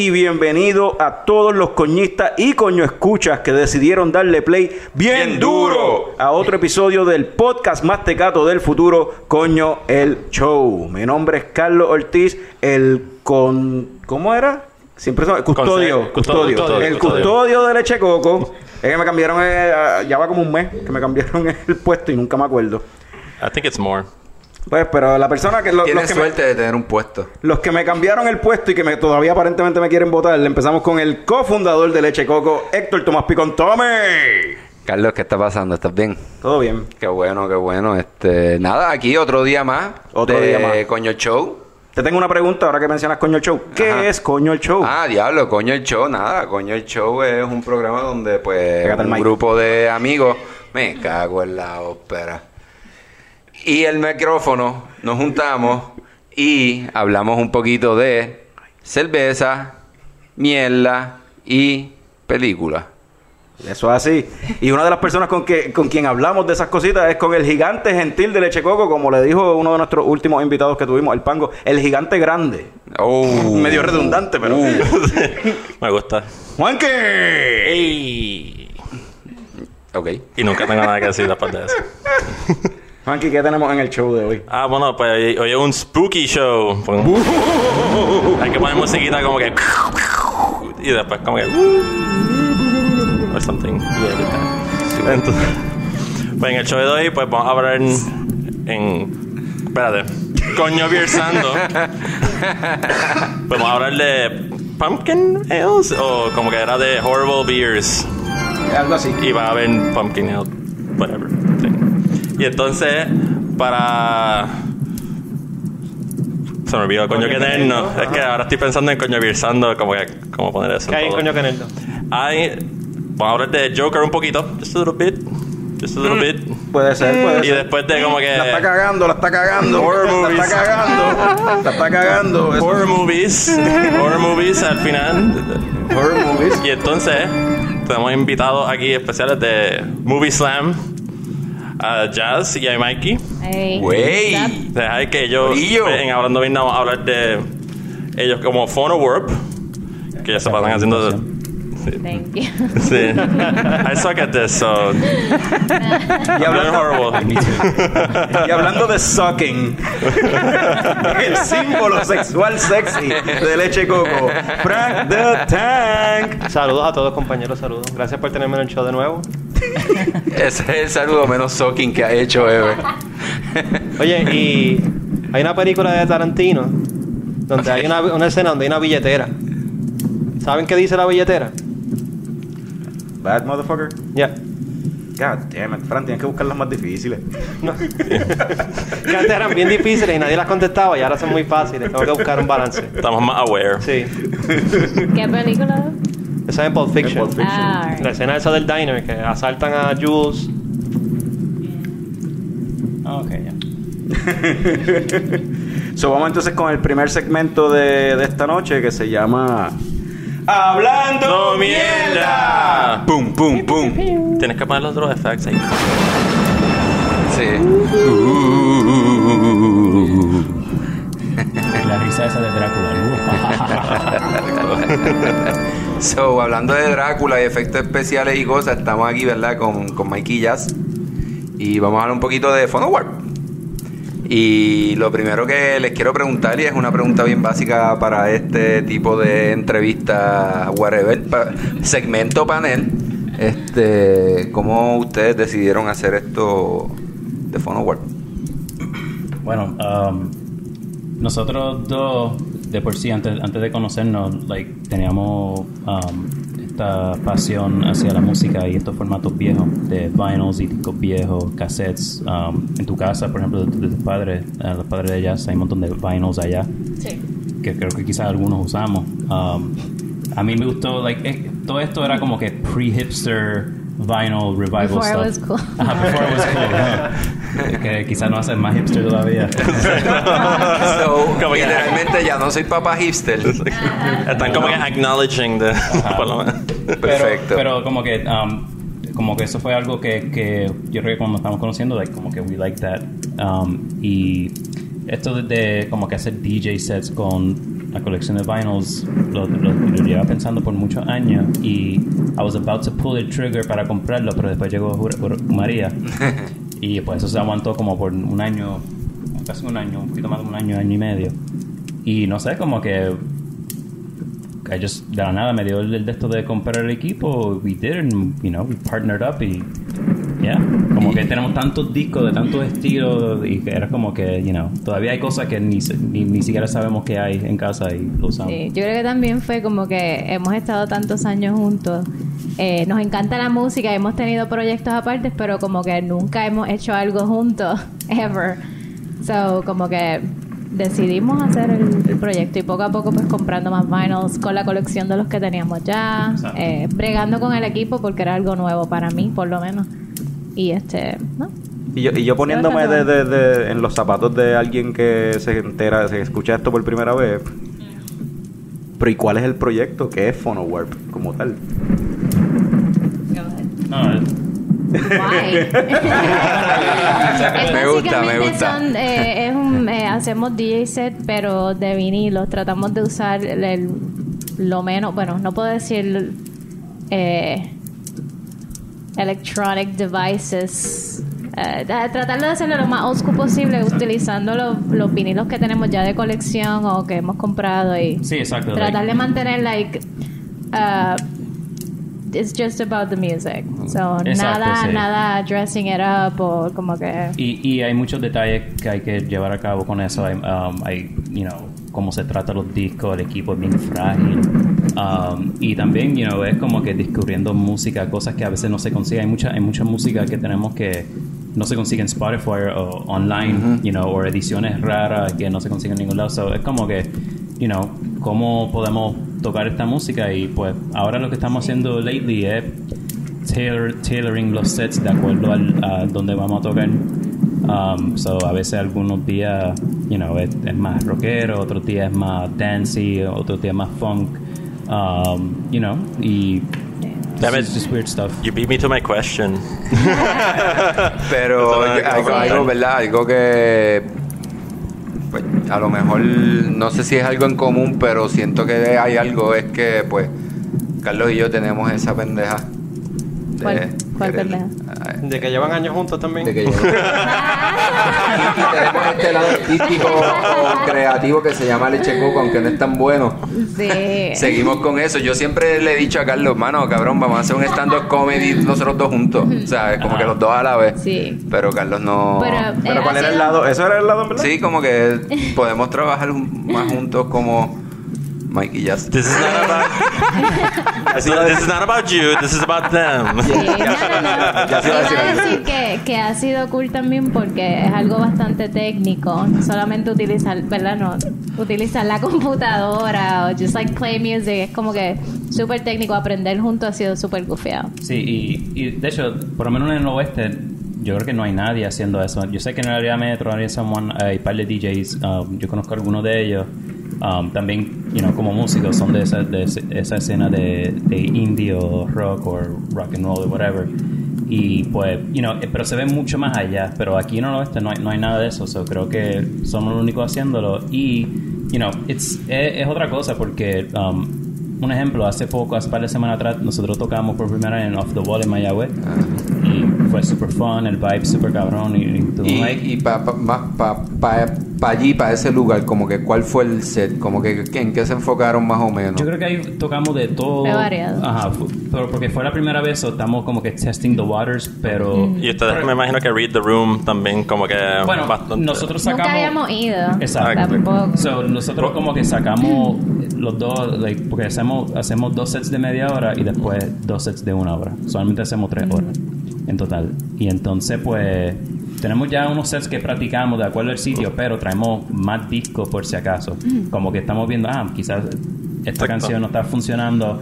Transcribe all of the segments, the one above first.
Y bienvenido a todos los coñistas y coño escuchas que decidieron darle play bien, Bien duro a otro episodio del podcast más tecato del futuro, Coño el Show. Mi nombre es Carlos Ortiz, el con ¿cómo era? Siempre son custodio, custodio, custodio, el custodio. de Leche Coco. Es que me cambiaron, eh, ah, ya va como un mes que me cambiaron el puesto y nunca me acuerdo. I think it's more. Pues, pero la persona que lo- los, Tienes que me, suerte de tener un puesto. los que me cambiaron el puesto y que me, todavía aparentemente me quieren votar, empezamos con el cofundador de Leche Coco, Héctor Tomás Picón. ¡Tome! Carlos, ¿qué está pasando? ¿Estás bien? Todo bien. Qué bueno, qué bueno. Este, nada, aquí otro día más. Otro de día más. Coño Show. Te tengo una pregunta ahora que mencionas Coño el Show. ¿Qué Ajá. es Coño el Show? Ah, diablo, Coño el Show, nada. Coño el Show es un programa donde, pues, Pégate un grupo de amigos. Me cago en la ópera. Y el micrófono, nos juntamos y hablamos un poquito de cerveza, mierda y película. Eso es así. Y una de las personas con, que, con quien hablamos de esas cositas es con el gigante gentil de Leche Coco, como le dijo uno de nuestros últimos invitados que tuvimos, el Pango, el gigante grande. Oh. Medio redundante, pero. Me gusta. ¡Juanque! ¡Ey! Ok. Y nunca tengo nada que decir después de eso. Juanqui, ¿qué tenemos en el show de hoy? Ah, bueno, pues hoy, es un spooky show. Pues, hay que poner musiquita como que... Y después como que... Or something. Yeah, Entonces, pues en el show de hoy, pues vamos a hablar en... en espérate. Coño Beersando. pues vamos a hablar de... Pumpkin Ales. O como que era de Horrible Beers. Algo así. Y va a haber pumpkin ale, whatever. Y entonces, para. Se me olvidó coño que no. Es que ahora estoy pensando en coño virsando, como que, cómo poner eso. ¿Qué hay en coño Caneldo? Hay. Vamos a hablar de Joker un poquito, just a little bit. Just a little Mm. bit. Puede ser, puede Y ser. después de como que. La está cagando, la está cagando. Horror la movies. está cagando. La está cagando. Horror movies. horror movies al final. Horror movies. Y entonces, tenemos invitados aquí especiales de Movie Slam, a Jazz y a Mikey. Hey. Wey. Deja que ellos, en Hablando Bien, vamos a hablar de ellos como Phono Warp, que ya se pasan haciendo. Sí. Thank you. sí. I suck at this, so. Y hablando, horrible. y hablando de sucking, el símbolo sexual sexy de leche coco, Frank the Tank. Saludos a todos, compañeros, saludos. Gracias por tenerme en el show de nuevo. Ese es el saludo menos sucking que ha hecho Ever. Oye, y hay una película de Tarantino donde hay una, una escena donde hay una billetera. ¿Saben qué dice la billetera? Bad motherfucker. Ya. God damn it, Fran, tienes que buscar las más difíciles. No. que antes eran bien difíciles y nadie las contestaba y ahora son muy fáciles. Tengo que buscar un balance. Estamos más aware. Sí. ¿Qué película? Esa es en Pulp Fiction. Pulp Fiction. Ah. La escena esa del diner que asaltan a Jules. Ah, ok, ya. So, vamos entonces con el primer segmento de, de esta noche que se llama Hablando ¡No mierda! Pum, pum, pum. Tienes que poner los otros effects ahí. Sí. La risa esa de Drácula. So, hablando de Drácula y efectos especiales y cosas, estamos aquí, ¿verdad? Con, con Mikey. Y vamos a hablar un poquito de Phono Warp. Y lo primero que les quiero preguntar, y es una pregunta bien básica para este tipo de entrevista, whatever, pa- segmento panel, este, ¿cómo ustedes decidieron hacer esto de Phono Warp? bueno, um, nosotros dos, de por sí, antes, antes de conocernos, like, teníamos um, esta pasión hacia la música y estos formatos viejos de vinyls y discos viejos, cassettes. Um, en tu casa, por ejemplo, de, de tus padres, eh, los padres de ellas, hay un montón de vinyls allá. Sí. que creo que quizás algunos usamos. Um, a mí me gustó, like, eh, todo esto era como que pre-hipster vinyl revival Before it stuff. was cool. Ajá, before it was cool. ajá. que quizás no hacen más hipster todavía. So, Como que- literalmente ya no soy papá hipster. Están como que acknowledging lo menos. Perfecto. Pero, pero como que um, como que eso fue algo que, que yo creo que cuando estamos conociendo, like, como que we like that. Um, y esto de, de como que hacer DJ sets con la colección de vinyls lo, lo, lo llevaba pensando por muchos años y I was about to pull the trigger para comprarlo, pero después llegó María y pues eso se aguantó como por un año, casi un año, un poquito más de un año, año y medio. Y no sé, como que I just, de la nada me dio el, el de esto de comprar el equipo, we did, and, you know, we partnered up y, yeah, como que tenemos tantos discos de tantos estilos y que era como que, you know, todavía hay cosas que ni, ni, ni siquiera sabemos que hay en casa y lo usamos. Sí, yo creo que también fue como que hemos estado tantos años juntos. Eh, nos encanta la música, hemos tenido proyectos aparte, pero como que nunca hemos hecho algo juntos, ever. So, como que decidimos hacer el, el proyecto y poco a poco pues comprando más vinyls con la colección de los que teníamos ya, eh, bregando con el equipo porque era algo nuevo para mí, por lo menos. Y este, ¿no? Y yo, y yo poniéndome de, de- de- en los zapatos de alguien que se entera, se escucha esto por primera vez. Pero ¿y cuál es el proyecto? ¿Qué es PhonoWarp como tal? No. Es Me gusta, me básicamente gusta. son, eh, es un, eh, hacemos DJ set, pero de vinilo. Tratamos de usar el- el- lo menos, bueno, no puedo decir eh, electronic devices. Eh, tratar de hacerlo lo más school posible utilizando los, los vinilos que tenemos ya de colección o que hemos comprado y Sí, exacto, tratar like- de mantener like uh, it's just about the music so Exacto, nada sí. nada dressing it up o como que Y, y hay muchos detalles que hay que llevar a cabo con eso. Um, hay, you know, cómo se trata los discos, el equipo es bien frágil. Um, y también, you know, es como que descubriendo música, cosas que a veces no se consiguen. Hay mucha, hay mucha música que tenemos que no se consigue en Spotify o online, you know, o ediciones raras que no se consiguen en ningún lado. So, es como que, you know, cómo podemos tocar esta música y pues ahora lo que estamos haciendo lately es tailor, tailoring los sets de acuerdo al a donde vamos a tocar. Um, so a veces algunos días, you know, es, es más rockero, otros días es más dancey, otros días más funk. Um, you know, y Damn it. it's just weird stuff. You beat me to my question. Pero algo, algo. ¿verdad? Algo que pues, a lo mejor no sé si es algo en común, pero siento que hay algo, es que pues Carlos y yo tenemos esa pendeja. De ¿Cuál- cuál? Ay, De que llevan años juntos también. De que yo- Y tenemos este lado artístico o creativo que se llama leche coco, aunque no es tan bueno. sí Seguimos con eso. Yo siempre le he dicho a Carlos, mano, cabrón, vamos a hacer un stand-up comedy nosotros dos juntos. O sea, es como que los dos a la vez. Sí. Pero Carlos no. Pero, ¿Pero eh, cuál era el lado? ¿Eso era el lado en verdad? Sí, como que podemos trabajar más juntos como Mike y Jazz. This is not about. this, is, this is not about you. This is about them. Sí, no, no, no. Ya se iba a decir que, que ha sido cool también porque es algo bastante técnico. No solamente utilizar, ¿verdad? No, utilizar la computadora o just like play music. Es como que súper técnico. Aprender juntos ha sido súper gufiado. Sí, y, y de hecho, por lo menos en el oeste, yo creo que no hay nadie haciendo eso. Yo sé que en el área metro hay, someone, hay un par de DJs, um, yo conozco algunos de ellos. Um, también, you know, como músicos, son de esa, de esa escena de, de indie o rock o rock and roll o whatever. Y pues, you know, eh, pero se ve mucho más allá. Pero aquí en el oeste no hay, no hay nada de eso. So creo que somos los únicos haciéndolo. Y, you know, it's, es, es otra cosa porque, um, un ejemplo, hace poco, hace par de semanas atrás, nosotros tocamos por primera vez en Off the Wall en Mayagüez. Fue super fun, el vibe super cabrón. Y, y todo, Y, para pa, pa, pa, pa allí, para ese lugar, como que cuál fue el set, como que en qué se enfocaron más o menos. Yo creo que ahí tocamos de todo. Fue variado. Ajá, pero porque fue la primera vez, so estamos como que testing the waters, pero... Y ustedes me imagino que Read the Room también como que Bueno, bastante. nosotros sacamos... Nunca habíamos ido. Exacto. Tampoco. So, nosotros como que sacamos los dos, like, porque hacemos, hacemos dos sets de media hora y después dos sets de una hora. Solamente hacemos tres horas en total. Y entonces, pues, tenemos ya unos sets que practicamos de acuerdo al sitio, pero traemos más discos por si acaso. Como que estamos viendo, ah, quizás esta Exacto. canción no está funcionando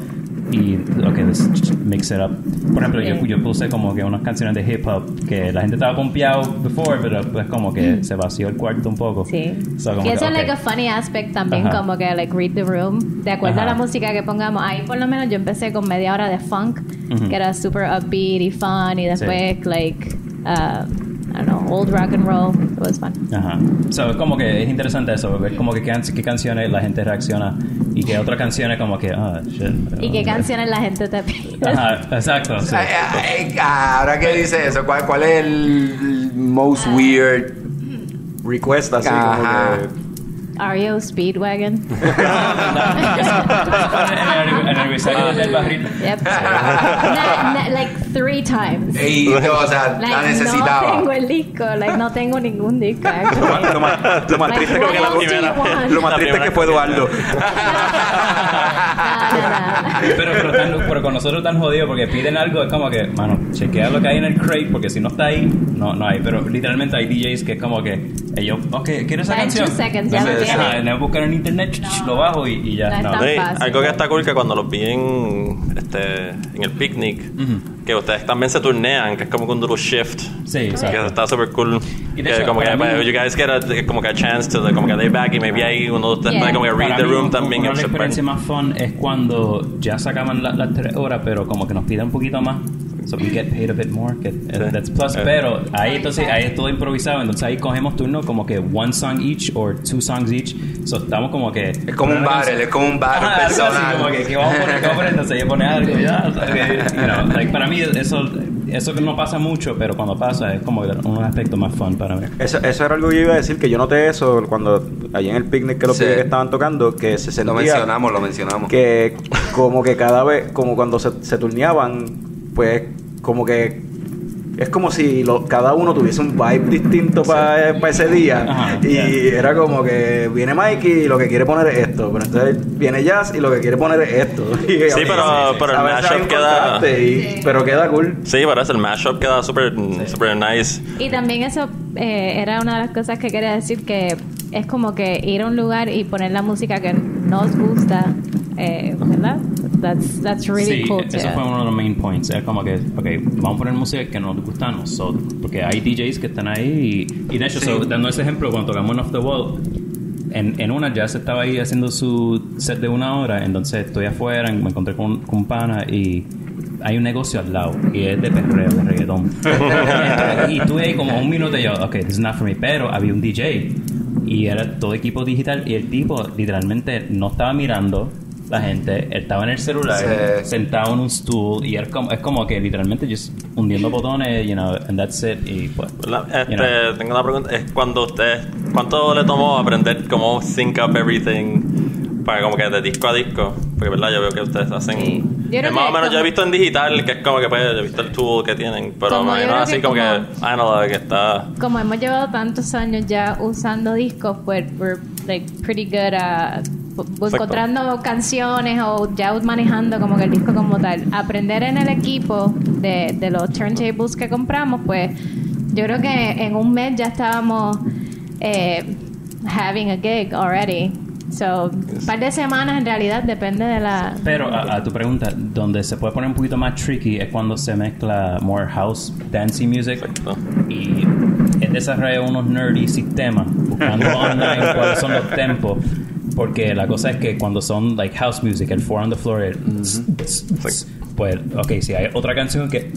y, ok, let's mix it up. Por ejemplo, yo, Sí. yo puse como que unas canciones de hip hop que la gente estaba pompeado before, pero pues como que se vació el cuarto un poco. Sí. So, como y que, eso es ok. like a funny aspect también, Ajá. como que like read the room. De acuerdo a Ajá. la música que pongamos. Ahí por lo menos yo empecé con media hora de funk, Ujú. que era super upbeat y fun. Y después like, uh, I don't know, old rock and roll. It was fun. Ajá. So, como que es interesante eso, ver como que qué, qué canciones la gente reacciona y qué otras canciones como que, ah, shit. ¿Y qué canciones la gente te pide? Ajá, exacto. sí. Ay, ay, ahora que dice eso, ¿cuál, cuál es el most weird? Request así Ajá. como que... REO Speedwagon. en, el, en el recycle del barril. Yep. Na- na- like three times. Y, o sea, Like, la no necesitaba. tengo el disco, like, no tengo ningún disco. Lo más, lo más- lo más Like, triste what que la else do you primera, want? lo más triste que fue Eduardo. Pero, pero, tan- pero con nosotros tan jodido porque piden algo, es como que, mano, chequea lo que hay en el crate porque si no está ahí, no, no hay. Pero literalmente hay DJs que es como que ellos, ok, ¿quieres esa Da en canción? two seconds, ya tiene. Ajá, me voy a buscar en internet, lo bajo y, y ya. No Sí, algo que está cool que cuando los vi en, este, en el picnic, que ustedes también se turnean, que es como un little shift. Sí, Que exacto. está súper cool. Y de Que hecho, como que para mí- pues, you guys get a, como que a chance to como que lay back y maybe ahí uno de ustedes Yeah. puede como que read Para the mí, room un- también. Una las Chopin. experiencias más fun es cuando ya se acaban la- las tres horas, pero como que nos piden un poquito más. So we get paid a bit more. Que, eh, That's plus. Eh. Pero ahí entonces ahí es todo improvisado. Entonces ahí cogemos turno como que one song each or two songs each. So estamos como que. Es como un battle, es como un algo así, personal. como que, que vamos a poner, poner, entonces ella pone algo, ya, o sea, que, you know, like, para mí eso, eso que no pasa mucho, pero cuando pasa es como un aspecto más fun para mí. Eso, eso era algo que yo iba a decir, que yo noté eso cuando allí en el picnic que los Sí. que estaban tocando, que se sentía... Lo mencionamos, lo mencionamos. que como que cada vez, como cuando se, se turneaban, pues como que es como si lo- cada uno tuviese un vibe distinto para ese día. Ajá, y era como que viene Mikey y lo que quiere poner es esto. Pero entonces viene Jazz y lo que quiere poner es esto. Y, Sí, pero- pero el mashup queda- y- pero queda cool. Sí, parece el mashup queda súper super nice. Y también eso eh, era una de las cosas que quería decir que es como que ir a un lugar y poner la música que nos gusta, eh, ¿verdad? That's, that's really sí, cool eso too. fue uno de los main points. Es como que, ok, vamos a poner música que nos gusta a nosotros. Porque hay DJs que están ahí y, y de hecho, so, dando ese ejemplo, cuando tocamos en Off the Wall, en, en una ya se estaba ahí haciendo su set de una hora, entonces estoy afuera, me encontré con, con un pana y hay un negocio al lado y es de perreo, de reggaetón. Y tuve ahí como un minuto y yo, ok, this is not for me, pero había un DJ y era todo equipo digital y el tipo literalmente no estaba mirando la gente, él estaba en el celular, Sí. sentado en un stool y era como, es como que literalmente just hundiendo botones, you know, and that's it y pues. Este, you know. Tengo una pregunta. Es cuando usted, ¿cuánto le tomó aprender cómo sync up everything para como que de disco a disco? Porque verdad, yo veo que ustedes hacen. Sí. Yo es más o menos, yo he visto en digital que es como que pues, yo he visto el tool que tienen, pero no, no así que como, que como- analog que está. como hemos llevado tantos años ya usando discos, pues we're like pretty good at bu- encontrando canciones o ya manejando como que el disco como tal. Aprender en el equipo de, de los turntables que compramos, pues yo creo que en un mes ya estábamos eh, having a gig already. So, un par de semanas en realidad depende de la... Pero a, a tu pregunta, donde se puede poner un poquito más tricky es cuando se mezcla more house dancing music Exacto. y desarrolla unos nerdy sistemas buscando online cuáles son los tempos porque la cosa es que cuando son like house music el four on the floor el pues ok si hay otra canción que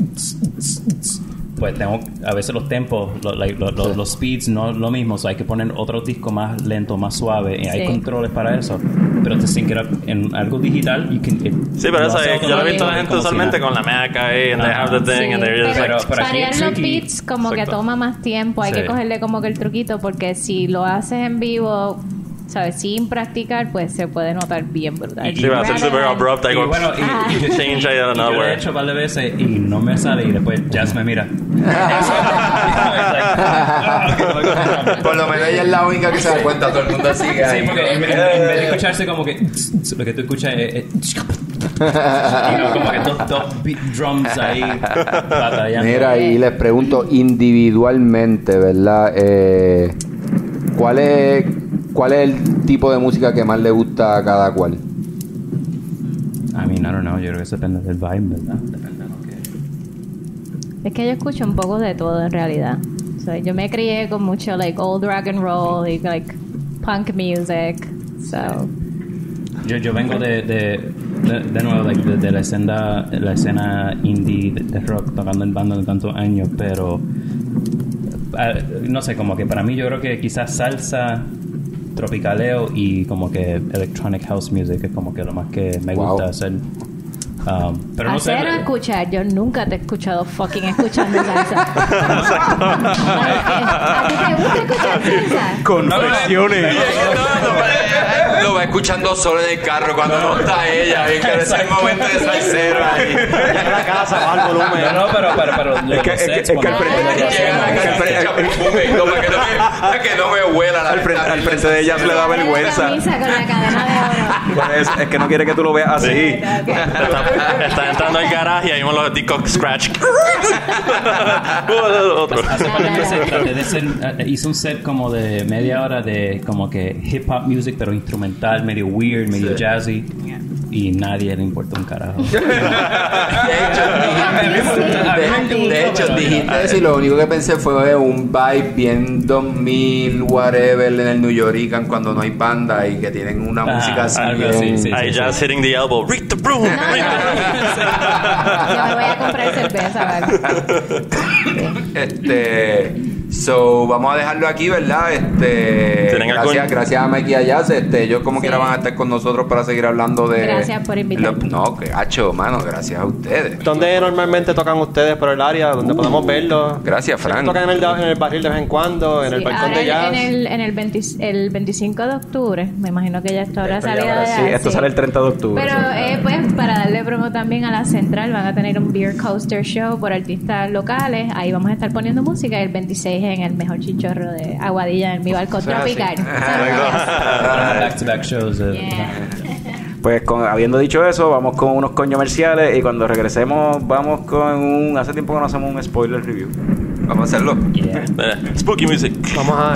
pues tengo a veces los tempos lo- like, lo- lo- los speeds no es lo mismo so hay que poner otro disco más lento más suave y hay Sí. controles para eso pero te it up en algo digital you can, it- Sí, pero eso es- yo lo he visto a la gente si usualmente nada. con la Mac ahí, and they Ajá. have the thing, Sí, and they're just pero like. Pero- variar los beats como que Exacto. toma más tiempo, hay Sí. que cogerle como que el truquito porque si lo haces en vivo, ¿sabes? Sin practicar, pues se puede notar bien brutal. Sí, va a ser Rather super than- abrupt, ahí Y bueno, y- Ah. you change ahí out of Y yo lo he hecho un par de veces y no me sale y después Jazz me mira. Por lo menos ella es la única que se da cuenta, todo el mundo sigue Sí, ahí. porque en, en- en vez de escucharse como que lo que tú escuchas es, es- y no, como que dos, dos beat drums ahí batallando. Mira, y les pregunto individualmente, ¿verdad? Eh, ¿cuál, es, ¿Cuál es el tipo de música que más le gusta a cada cual? I mean, I don't know, yo creo que eso depende del vibe, ¿verdad? Depende de lo que... Es que yo escucho un poco de todo en realidad. O sea, yo me crié con mucho like old rock and roll y like punk music. So, Yo, yo vengo de, de, de, de nuevo, like, de, de la, escena, la escena indie de, de rock, tocando en banda de tantos años, pero ah, no sé, como que para mí yo creo que quizás salsa, tropicaleo y como que electronic house music es como que lo más que me Wow. gusta hacer. Um, pero no sé. O escuchar, yo nunca te he escuchado fucking escuchando salsa. ¿A ti te gusta escuchar salsa? Confesiones. Lo va escuchando solo en el carro cuando no está ella. Y que ese es el momento de salsero ahí. Llega a la casa, baja el volumen. No, no, pero, pero, pero Es que- es que- es que al frente- Que no, para que no me- para que no me huela la Al frente, al frente de ella se le da vergüenza. es, que no quiere que tú lo veas así. Está, está entrando al garaje y ahí mismo los discos scratch. Otro. Eh, hice un set como de media hora de como que hip hop music pero instrumental, medio weird, medio jazzy y nadie le importa un carajo. De hecho, de, de hecho, dijiste eso y lo único que pensé fue un vibe bien 2000, whatever, en el New Yorican cuando no hay banda y que tienen una Ah, música así. algo bien- así, sí. Ahí just hitting the elbow. Read the broom. No, no, no. Yo me voy a comprar cerveza, ¿vale? Este, so, vamos a dejarlo aquí, ¿verdad? Este, ¿Tienen gracias, algún- gracias a Mikey y a Jazz. Este, ellos como Sí. quiera van a estar con nosotros para seguir hablando de. Gracias por invitarme. Lo- no, que gacho, mano, gracias a ustedes. ¿Dónde normalmente tocan ustedes por el área? ¿Donde podemos verlos? Gracias, Sé que Fran. Tocan en el, en el barril de vez en cuando, en el balcón ahora de el- jazz. En el, en el, 20 el 25 de octubre, me imagino que ya salido habrá- de Sí, esto sí. sale el 30 de octubre. Pero eh, pues para darle promo también a la central van a tener un beer coaster show por artistas locales. Ahí vamos a estar poniendo música el 26 en el mejor chichorro de Aguadilla en mi balcón así. tropical. Back to back shows. Yeah. Pues con, habiendo dicho eso, vamos con unos comerciales y cuando regresemos vamos con un... Hace tiempo que no hacemos un spoiler review. Vamos a hacerlo. yeah. Spooky music. Vamos a...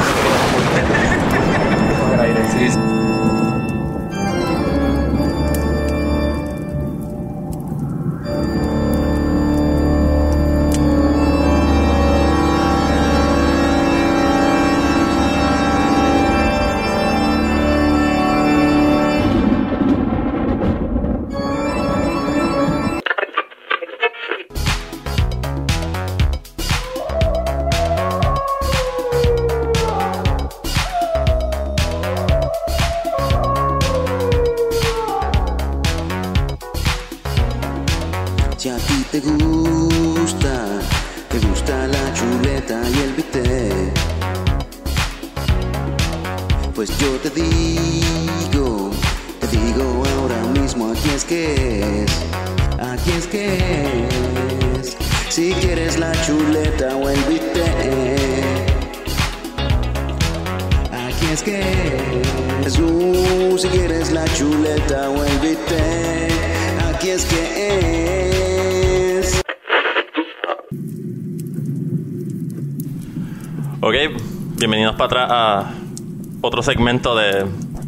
segmento de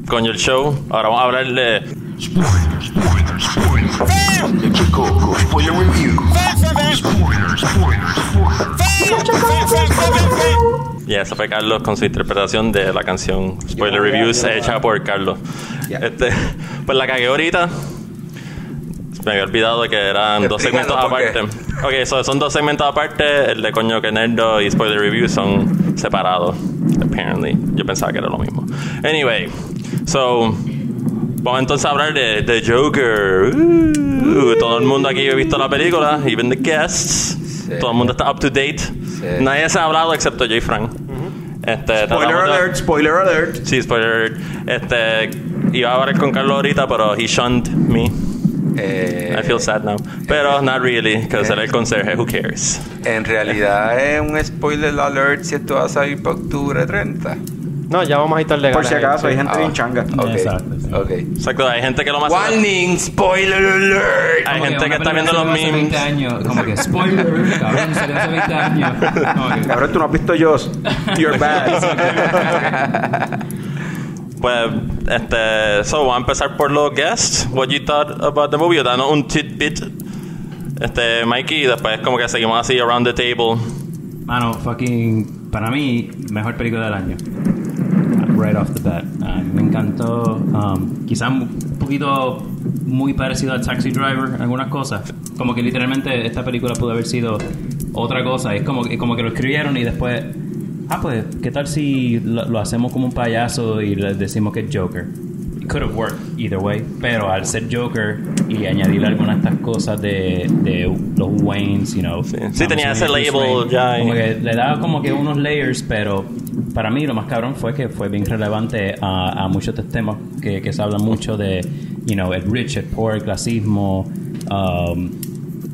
Coño el Show. Ahora vamos a hablar de. Y eso fue Carlos con su interpretación de la canción Spoiler Reviews hecha por Carlos. Este, pues la cagué ahorita. Me había olvidado de que eran dos Explícanos segmentos aparte. Ok, so, son dos segmentos aparte. El de Coño que Nerdo y Spoiler Reviews son separados. Apparently. Yo pensaba que era lo mismo. Anyway, so. Vamos entonces a hablar de, de Joker. Uh, todo el mundo aquí ha visto la película, even the guests. Todo el mundo está up to date. Nadie se ha hablado excepto Jay Frank. Este, Spoiler tratamos de- alert, spoiler alert. Sí, spoiler. Este, iba a hablar con Carlos ahorita, pero he shunned me. Eh, I feel sad now. Pero not really, because era el conserje. Who cares? En realidad es un spoiler alert si esto va a salir para octubre 30. No, ya vamos a estar legales. Por si acaso, hay gente Ah, bien changa. Ok. Exacto, sí. Ok. Exacto, hay gente que lo más. Warning, spoiler alert. Hay Como gente que está viendo los salió hace 20 memes. años, como que spoiler, cabrón, salió hace 20 años. Que- Cabrón, tú no has visto Joss. You're bad. Pues, este, so, vamos a empezar por los guests. What you thought about the movie? Danos un tidbit. Este, Mikey, y después como que seguimos así around the table. Mano, fucking. Para mí, mejor película del año. Right off the bat. Ah, me encantó. Um, quizás un poquito muy parecido a Taxi Driver, algunas cosas. Como que literalmente esta película pudo haber sido otra cosa. Es como, que- como que lo escribieron y después ah, pues, ¿qué tal si lo, lo hacemos como un payaso y le decimos que es Joker? It could have worked either way, pero al ser Joker y añadirle algunas de estas cosas de, de los Waynes, you know. Sí, vamos tenía ese label Wayne, ya Como que le daba como que unos layers, pero para mí lo más cabrón fue que fue bien relevante a, muchos de temas que, que se hablan mucho de, you know, el rich, el poor, el clasismo, um,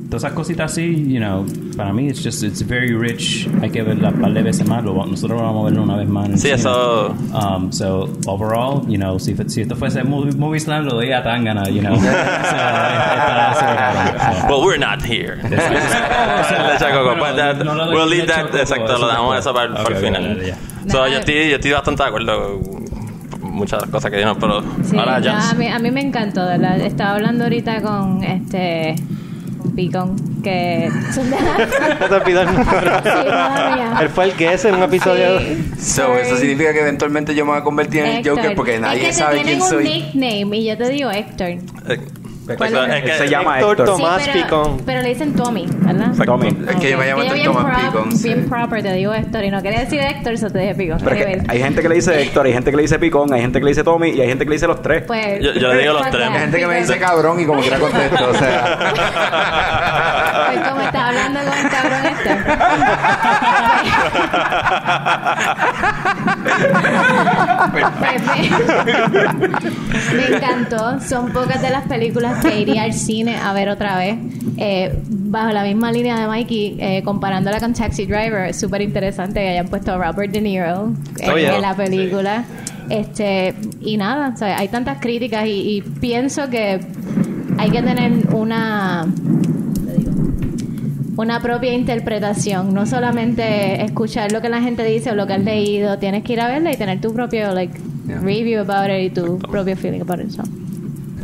todas esas cositas así, you know, para mí it's just, it's very rich. Hay que verla un par de veces más. Lo- nosotros vamos a verlo una vez más. en el Sí, cine. eso- Um, so, overall, you know, si, si esto fuese movie, movie slam, lo doy a Tangana, you know. so, Well, we're not here. No doy- we'll le leave that, exacto, lo dejamos eso para, el final. So, yo, estoy, yo estoy bastante de acuerdo con muchas cosas que dijeron, pero Sí, ahora no, ya. a, mí, a mí me encantó, ¿verdad? Estaba hablando ahorita con este con Picón, que son de No te olvides el número. Sí, mía. Él fue el guest en un episodio. Sí, So, sorry. eso significa que eventualmente yo me voy a convertir en el Héctor. Joker porque nadie es que sabe te quién tienen soy. un nickname y yo te digo Héctor. Eh, ¿Cuál es? que- se llama Héctor Héctor. Tomás sí, pero, Picón. pero le dicen Tommy, ¿verdad? Tommy. Es que yo me llamo. Héctor bien Tomás prop- Picón, sí. Bien proper, te digo Héctor y no quería decir Héctor, so te dije Picón. Pero es que hay gente que le dice Héctor, hay gente que le dice Picón, hay gente que le dice Tommy y hay gente que le dice los tres. pues, Yo- yo le digo los fuck tres. Hay gente que me dice cabrón y como quiera contesto, o sea. Pues como estás hablando con el cabrón este. me, me encantó. Son pocas de las películas que iría al cine a ver otra vez. Eh, bajo la misma línea de Mikey, eh, comparándola con Taxi Driver, es súper interesante que hayan puesto a Robert De Niro en, Oh, yeah. en la película. Este, y nada, o sea, hay tantas críticas y, y pienso que hay que tener una una propia interpretación, no solamente escuchar lo que la gente dice o lo que has leído, tienes que ir a verla y tener tu propio like Yeah. review about it y tu propio feeling about it. so.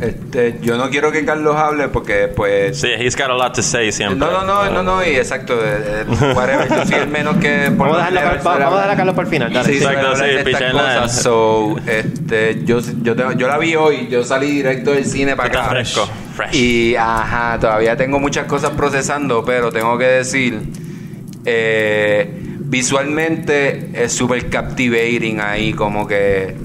Este, yo no quiero que Carlos hable porque pues Sí, he's got a lot to say siempre. No, no, no, no, no, y exacto, eh, eh, whatever, yo soy el menos que por Vamos a dejar a. Carlos para el final. Dale. Sí, Exacto, sí, hablar de estas picharla. cosas. So, este, yo, yo, tengo- yo la vi hoy, yo salí directo del cine para acá. fresco, fresh. Y, ajá, todavía tengo muchas cosas procesando, pero tengo que decir, eh, visualmente es súper captivating ahí, como que...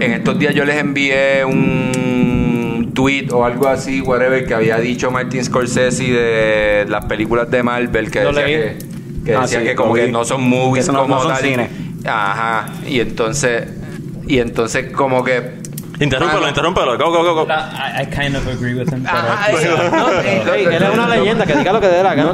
En estos días yo les envié un tweet o algo así, whatever, que había dicho Martin Scorsese de las películas de Marvel, que decía que, Ah, decía sí, que como que no son movies no- como no son tal. cine. Ajá, y entonces, y entonces como que... Interrúmpelo, Ah, interrúmpelo. Go, go, go, go. I, I kind of agree with him. pero- eso. No, no, ey, él es una no, leyenda, que diga lo que dé la gana.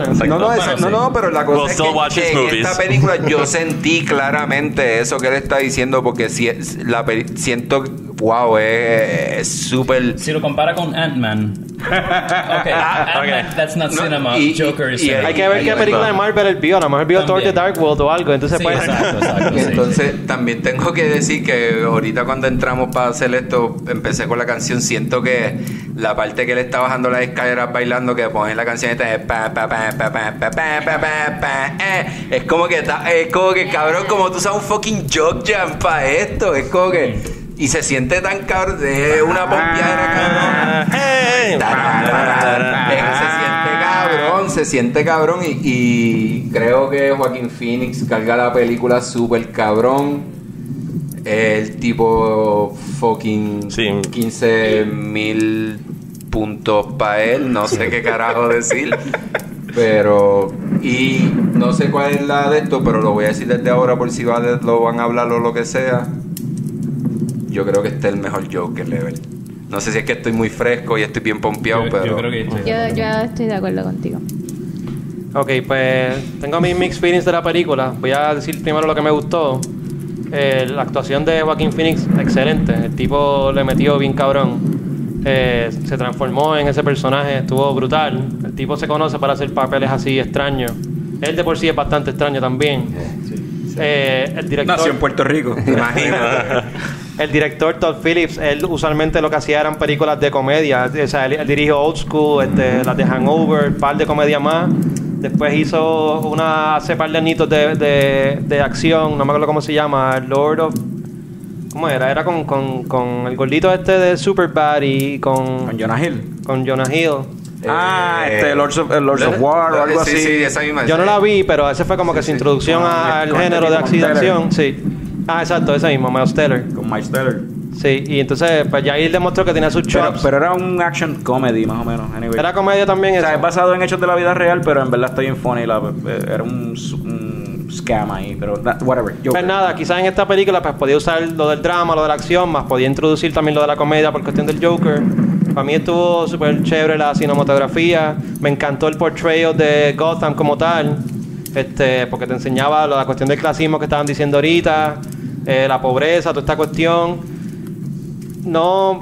No, no, pero la cosa We'll es still que, watch his que en movies. esta película yo sentí claramente eso que él está diciendo porque si, la peli- siento, wow, es súper. Si lo compara con Ant-Man. Okay, Ant-Man, that's not cinema. Joker is y, Hay que ver qué película de Marvel vio. A lo mejor vio Thor The Dark World o algo. Entonces, sí, exacto, exacto, entonces también tengo que decir que ahorita cuando entramos para hacer esto, empecé con la canción. Siento que la parte que él está bajando las escaleras bailando, que ponen la canción esta es como que, es como que cabrón, como tú sabes un fucking jog jam para esto. Es como que y se siente tan cabrón de una pompeadera cabrón. Hey. Es que se siente cabrón, se siente cabrón y, y creo que Joaquín Phoenix carga la película súper cabrón. El tipo fucking Sí. 15 mil puntos para él, no sé qué carajo decir. Pero, y no sé cuál es la de esto, pero lo voy a decir desde ahora por si va de- lo van a hablar o lo que sea. Yo creo que este es el mejor Joker level. No sé si es que estoy muy fresco y estoy bien pompeado, Yo, pero. yo creo que estoy- Yo, yo estoy de acuerdo contigo. Ok, pues tengo mis mixed feelings de la película. Voy a decir primero lo que me gustó. Eh, la actuación de Joaquín Phoenix, excelente. El tipo le metió bien cabrón. Eh, se transformó en ese personaje, estuvo brutal. El tipo se conoce para hacer papeles así extraños. Él de por sí es bastante extraño también. Eh, el director... Nació en Puerto Rico. Imagínate. El director Todd Phillips, él usualmente lo que hacía eran películas de comedia. O sea, él, él dirigió Old School, este, las de Hangover, un par de comedia más. Después hizo una hace par de añitos de, de, de acción, no me acuerdo cómo se llama, Lord of... ¿Cómo era? Era con, con, con el gordito este de Superbad y con, Con Jonah Hill. con Jonah Hill. Ah, Eh, este, Lords of, eh, Lords of War o algo sí, así. Sí, esa misma. Yo no la vi, pero ese fue como que su introducción al género de acción. Sí. Ah, exacto, ese mismo, Miles Teller. Con Miles Teller. Sí, y entonces, pues ya ahí demostró que tenía sus Pero, chops. pero era un action comedy, más o menos. Anyway. Era comedia también o sea, eso. es basado en hechos de la vida real, pero en verdad está bien funny. La, eh, era un, un scam ahí, pero that- whatever. Pues nada, quizás en esta película pues podía usar lo del drama, lo de la acción, más podía introducir también lo de la comedia por cuestión del Joker. Para mí estuvo súper chévere la cinematografía, me encantó el portrayal de Gotham como tal, este, porque te enseñaba lo- la cuestión del clasismo que estaban diciendo ahorita, eh, la pobreza, toda esta cuestión. No,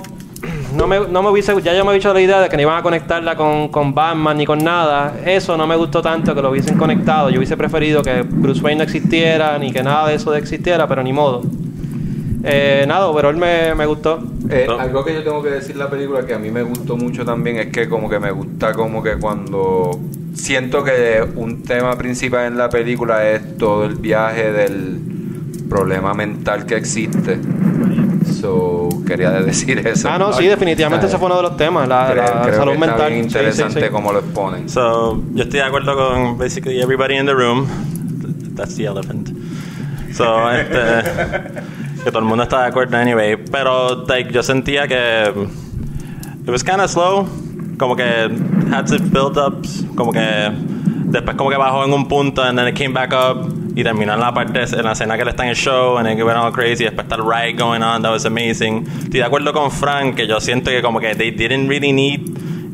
no me, no me hubiese, ya yo me he dicho la idea de que no iban a conectarla con, con Batman ni con nada. Eso no me gustó tanto que lo hubiesen conectado. Yo hubiese preferido que Bruce Wayne no existiera ni que nada de eso existiera, pero ni modo. Eh, nada, pero él me, me gustó. Eh, No. Algo que yo tengo que decir de la película que a mí me gustó mucho también es que como que me gusta como que cuando siento que un tema principal en la película es todo el viaje del problema mental que existe. So, quería decir eso. Ah, no, sí, definitivamente ese fue uno de los temas, la, Creo- la creo salud que mental. Bien Sí, sí, interesante sí. cómo lo exponen. So, yo estoy de acuerdo con basically everybody in the room. That's the elephant. So, este, que todo el mundo está de acuerdo anyway. Pero, like, yo sentía que it was kind of slow. Como que had to build ups. Como que después como que bajó en un punto and then it came back up y terminó en la parte en la escena que él está en el show then it went all crazy después está el riot going on that was amazing. Estoy de acuerdo con Frank que yo siento que como que they didn't really need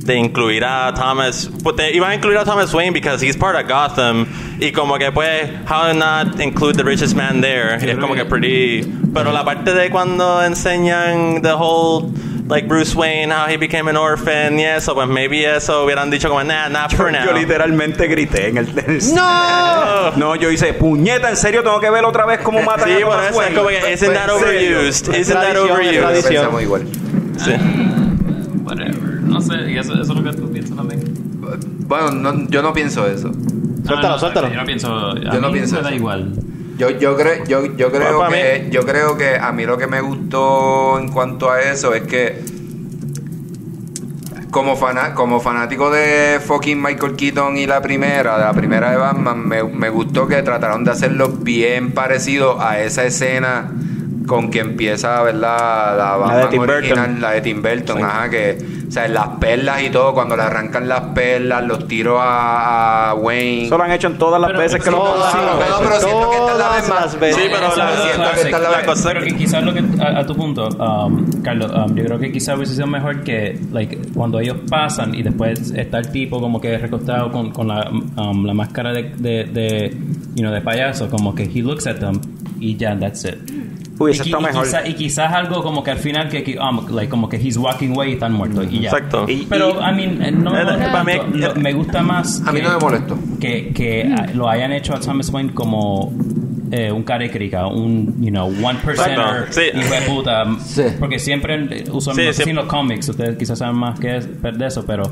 de incluir a Thomas pues te iban a incluir a Thomas Wayne because he's part of Gotham y como que pues how not include the richest man there es como que pretty pero la parte de cuando enseñan the whole like Bruce Wayne how he became an orphan y eso pues maybe eso hubieran dicho como nah not for now Yo literalmente grité en el. en el- no No, yo hice, puñeta, en serio, tengo que ver otra vez cómo matan Sí, a por Thomas eso es como que isn't that overused? Isn't that overused? tradición. Pensamos igual. Sí. Whatever. No sé, y eso, eso es lo que tú piensas también. Bueno, no- yo no pienso eso. Suéltalo, no, suéltalo. Yo no pienso. A Yo no pienso me da eso. igual. Yo, yo, creo, yo, yo, creo Bueno, que, yo creo que a mí lo que me gustó en cuanto a eso es que como, fana, como fanático de fucking Michael Keaton y la primera, de la primera de Batman, me, me gustó que trataron de hacerlo bien parecido a esa escena con que empieza, ¿verdad? La Batman Tim original, Burton. la de Tim Burton, ajá, que, o sea, las perlas y todo, cuando le arrancan las perlas, los tiros a, a Wayne. Eso lo han hecho en todas las Pero- veces que lo han no, no, pero siento que esta es la vez más. veces. Sí, pero la- siento que classic. esta es la la vez. cosa- Pero que quizás lo que a, a tu punto, um, Carlos, um, yo creo que quizás hubiese sido mejor que, like, cuando ellos pasan y después está el tipo como que recostado con, con la, um, la máscara de, de, de, you know, de payaso, como que he looks at them y ya, that's it. Hubiese y, estado y mejor. quizá- y quizás algo como que al final que, que, um, like, como que he's walking away y están muertos y ya. Exacto. Y- Pero, I mean, eh, no me Eh, molesta para mí-. Lo- me gusta más A mí que- no me molestó. que, que ah, lo hayan hecho a Thomas Wayne como eh, un carecrica, un, you know, one percenter, sí. puta. Sí. Porque siempre, eh, usualmente, Sí, no sé si en los cómics, ustedes quizás saben más que es de eso, pero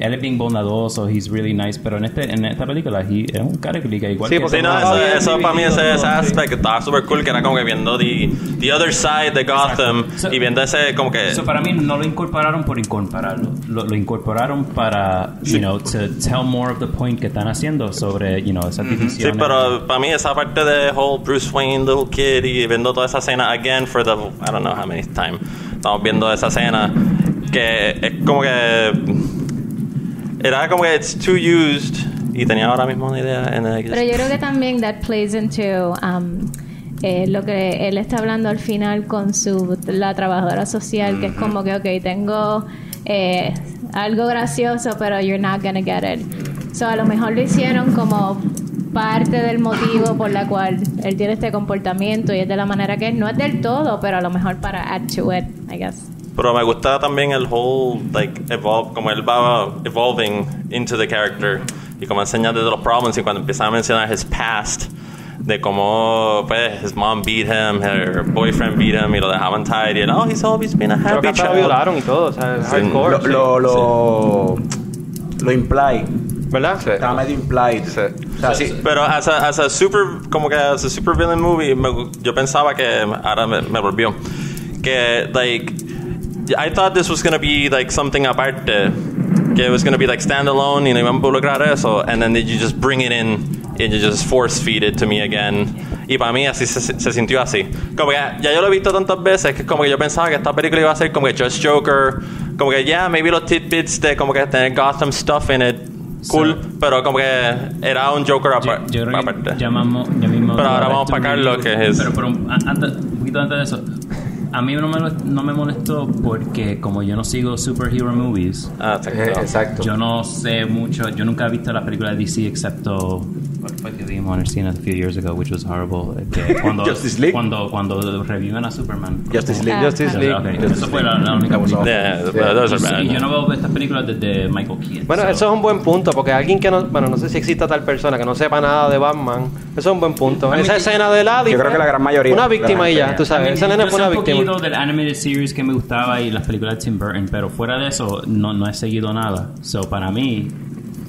él es bien bondadoso, he's really nice, pero en, este, en esta película he- es un carecrica igual Sí, que porque Sí, no, eso, Wayne. eso para mí ese, ese Sí. aspecto estaba super cool que era como que viendo the, the other side de Gotham Exacto. y viendo ese como que Eso para mí no lo incorporaron por incorporarlo. Lo, lo incorporaron para, you know, to tell more of the point que están haciendo sobre, you know, esas Sí, divisiones. pero para mí esa parte de whole Bruce Wayne, little kid, y viendo toda esa escena again for the, I don't know how many time, estamos viendo esa escena, que es como que, era como que it's too used, y tenía ahora mismo una idea en el... Pero yo creo que también that plays into um, eh, lo que él está hablando al final con su la trabajadora social, que es como que, ok, tengo eh, algo gracioso, pero you're not gonna get it. So a lo mejor lo hicieron como parte del motivo por la cual él tiene este comportamiento y es de la manera que es. No es del todo, pero a lo mejor para add to it, I guess. Pero me gusta también el whole, like, evolve, como él va evolving into the character y como enseña desde los problems y cuando empieza a mencionar his past, de cómo, pues, his mom beat him, her boyfriend beat him y lo dejaban tied y él, oh, he's always been a Creo que happy hasta lo child. violaron y todo, o sea, Sí. hardcore. Lo, sí. lo, lo, lo imply. ¿Verdad? Sí. Está medio implied. Sí. O sea, sí. Pero as a, as a super, como que as a super villain movie, me yo pensaba que, ahora me, me volvió, que, like, I thought this was gonna be, like, something aparte, que it was going to be like standalone y no iban a involucrar eso, and then you just bring it in and you just force feed it to me again. Y para mí así se, se sintió así. Como que ya yo lo he visto tantas veces que como que yo pensaba que esta película iba a ser como que Just Joker, como que ya, maybe los tidbits de como que tener Gotham stuff in it, cool, So- pero como que era un Joker Yo, apa- yo creo aparte. llamamos, ya mismo Pero ahora vamos para Carlos, que es- Pero, pero un poquito antes de eso, a mí no me, no me molestó porque como yo no sigo superhero movies, Ah, Eh, exacto. exacto. yo no sé mucho, yo nunca he visto la película de DC excepto ¿cuál fue que vimos en el cine a few years ago, which was horrible. Que cuando, Justice League. Cuando, cuando reviven a Superman. Justice League. Ah, Justice. League. Ok, eso fue la, la única película. Yeah, but those are bad. Y yo no veo estas películas desde Michael Keaton. Bueno, so- eso es un buen punto, porque alguien que no, bueno, no sé si exista tal persona que no sepa nada de Batman, eso es un buen punto. A mí Esa escena de Lady. Yo creo que la gran mayoría Una víctima y ya, tú sabes. I Esa nena yo fue una un víctima. poquito del animated series que me gustaba y las películas de Tim Burton, pero fuera de eso no, no he seguido nada. So, para mí,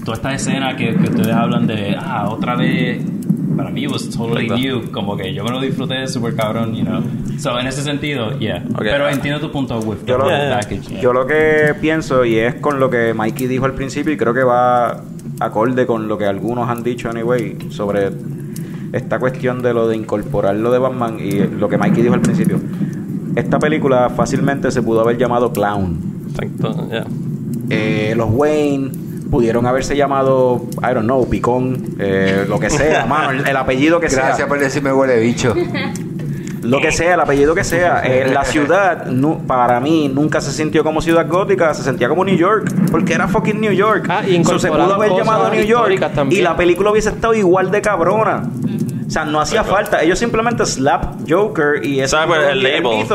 toda esta escena que, que ustedes hablan de, ah, otra vez, para mí was totally new, como que yo me lo disfruté súper cabrón, you know. So, en ese sentido, yeah. Pero entiendo tu punto with Yo lo, Yeah, package. yeah. yo lo que pienso, y es con lo que Mikey dijo al principio, y creo que va acorde con lo que algunos han dicho, anyway, sobre esta cuestión de lo de incorporar lo de Batman y lo que Mikey dijo al principio. Esta película fácilmente se pudo haber llamado Clown. Exacto, yeah. Eh, los Wayne pudieron haberse llamado, I don't know, Picón, eh, lo que sea, mano, el, el apellido que sea. Gracias por decirme huele bicho. Lo que sea, el apellido que sea. Eh, la ciudad, para mí, nunca se sintió como ciudad gótica, se sentía como New York, porque era fucking New York. Ah, y So, se pudo haber llamado New York también. y la película hubiese estado igual de cabrona. O sea, no hacía falta. Ellos simplemente slap Joker y eso ¿Sabes cuál es el label?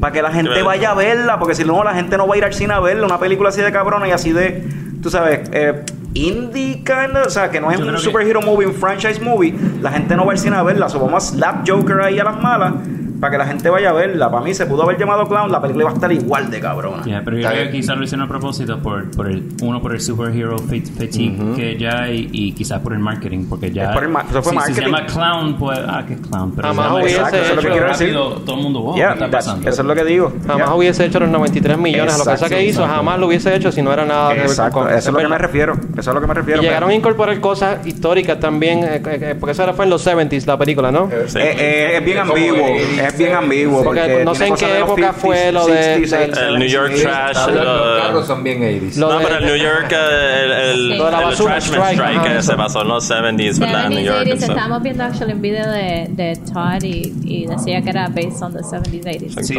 para que la gente vaya a verla, porque si no, la gente no va a ir al cine a verla. Una película así de cabrona y así de, tú sabes, eh, indie kind of, o sea, que no es Yo un que- superhero movie, un franchise movie. La gente no va al cine a verla. So, vamos a slap Joker ahí a las malas para que la gente vaya a verla. Para mí se pudo haber llamado Clown, la película iba a estar igual de cabrona. Yeah, pero yo creo que quizás lo hicieron a propósito por, por el, uno por el superhero fit- fatigue que ya hay y quizás por el marketing porque ya Es por el ma- fue si, si marketing. se llama clown pues ah que clown pero Jamás hubiese Exacto, eso es lo que hecho- quiero decir. rápido, todo el mundo wow Yeah, ¿qué está pasando eso es lo que digo. Jamás Yeah. hubiese hecho los 93 millones, a lo que sea Exacto, que hizo, exacto. jamás lo hubiese hecho si no era nada que ver Exacto, con eso es lo que me refiero. Eso es lo que me Y refiero. llegaron a incorporar cosas históricas también, eh, eh, eh, porque eso era fue en los 70s la película, ¿no? Eh, eh, es bien Es ambiguo, el- es bien ambiguo. Porque Porque no sé en qué época 50s, fue lo de- 60s, del- 70s, El New York 80s. Trash, Los carros son bien 80s. Lo No, pero el New York, el, el, el Trashman strike, que se pasó en los 70s, ¿verdad? En New 70s, York. 80s, and stuff. estábamos viendo actually un video de, Todd y, decía que era based on the 70s, 80s. Sí,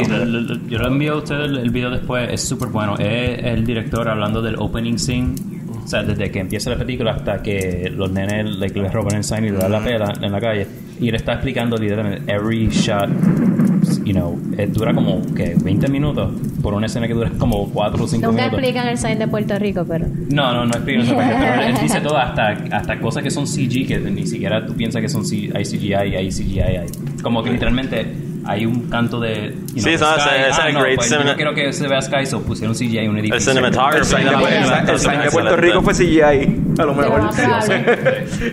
yo lo envío a ustedes el, el video después, es súper bueno. Es el director hablando del opening scene, o sea, desde que empieza la película hasta que los nenes like, le roban el sign y le dan la pela en la calle. Y le está explicando literalmente every shot, you know, eh, dura como que 20 minutos por una escena que dura como 4 o 5 Nunca minutos. explican el sign de Puerto Rico, pero... No, no, no esa parte, pero él dice todo, hasta, hasta cosas que son CG, que ni siquiera tú piensas que son C- hay CGI hay CGI. Hay. Como que literalmente hay un canto de. you know, Sí, hace- Sky. ese Ah, es no, great pues yo cinema- no quiero que se vea Sky, so pusieron CGI en un edificio. El cinematography El el de Puerto Rico fue CGI, a lo mejor.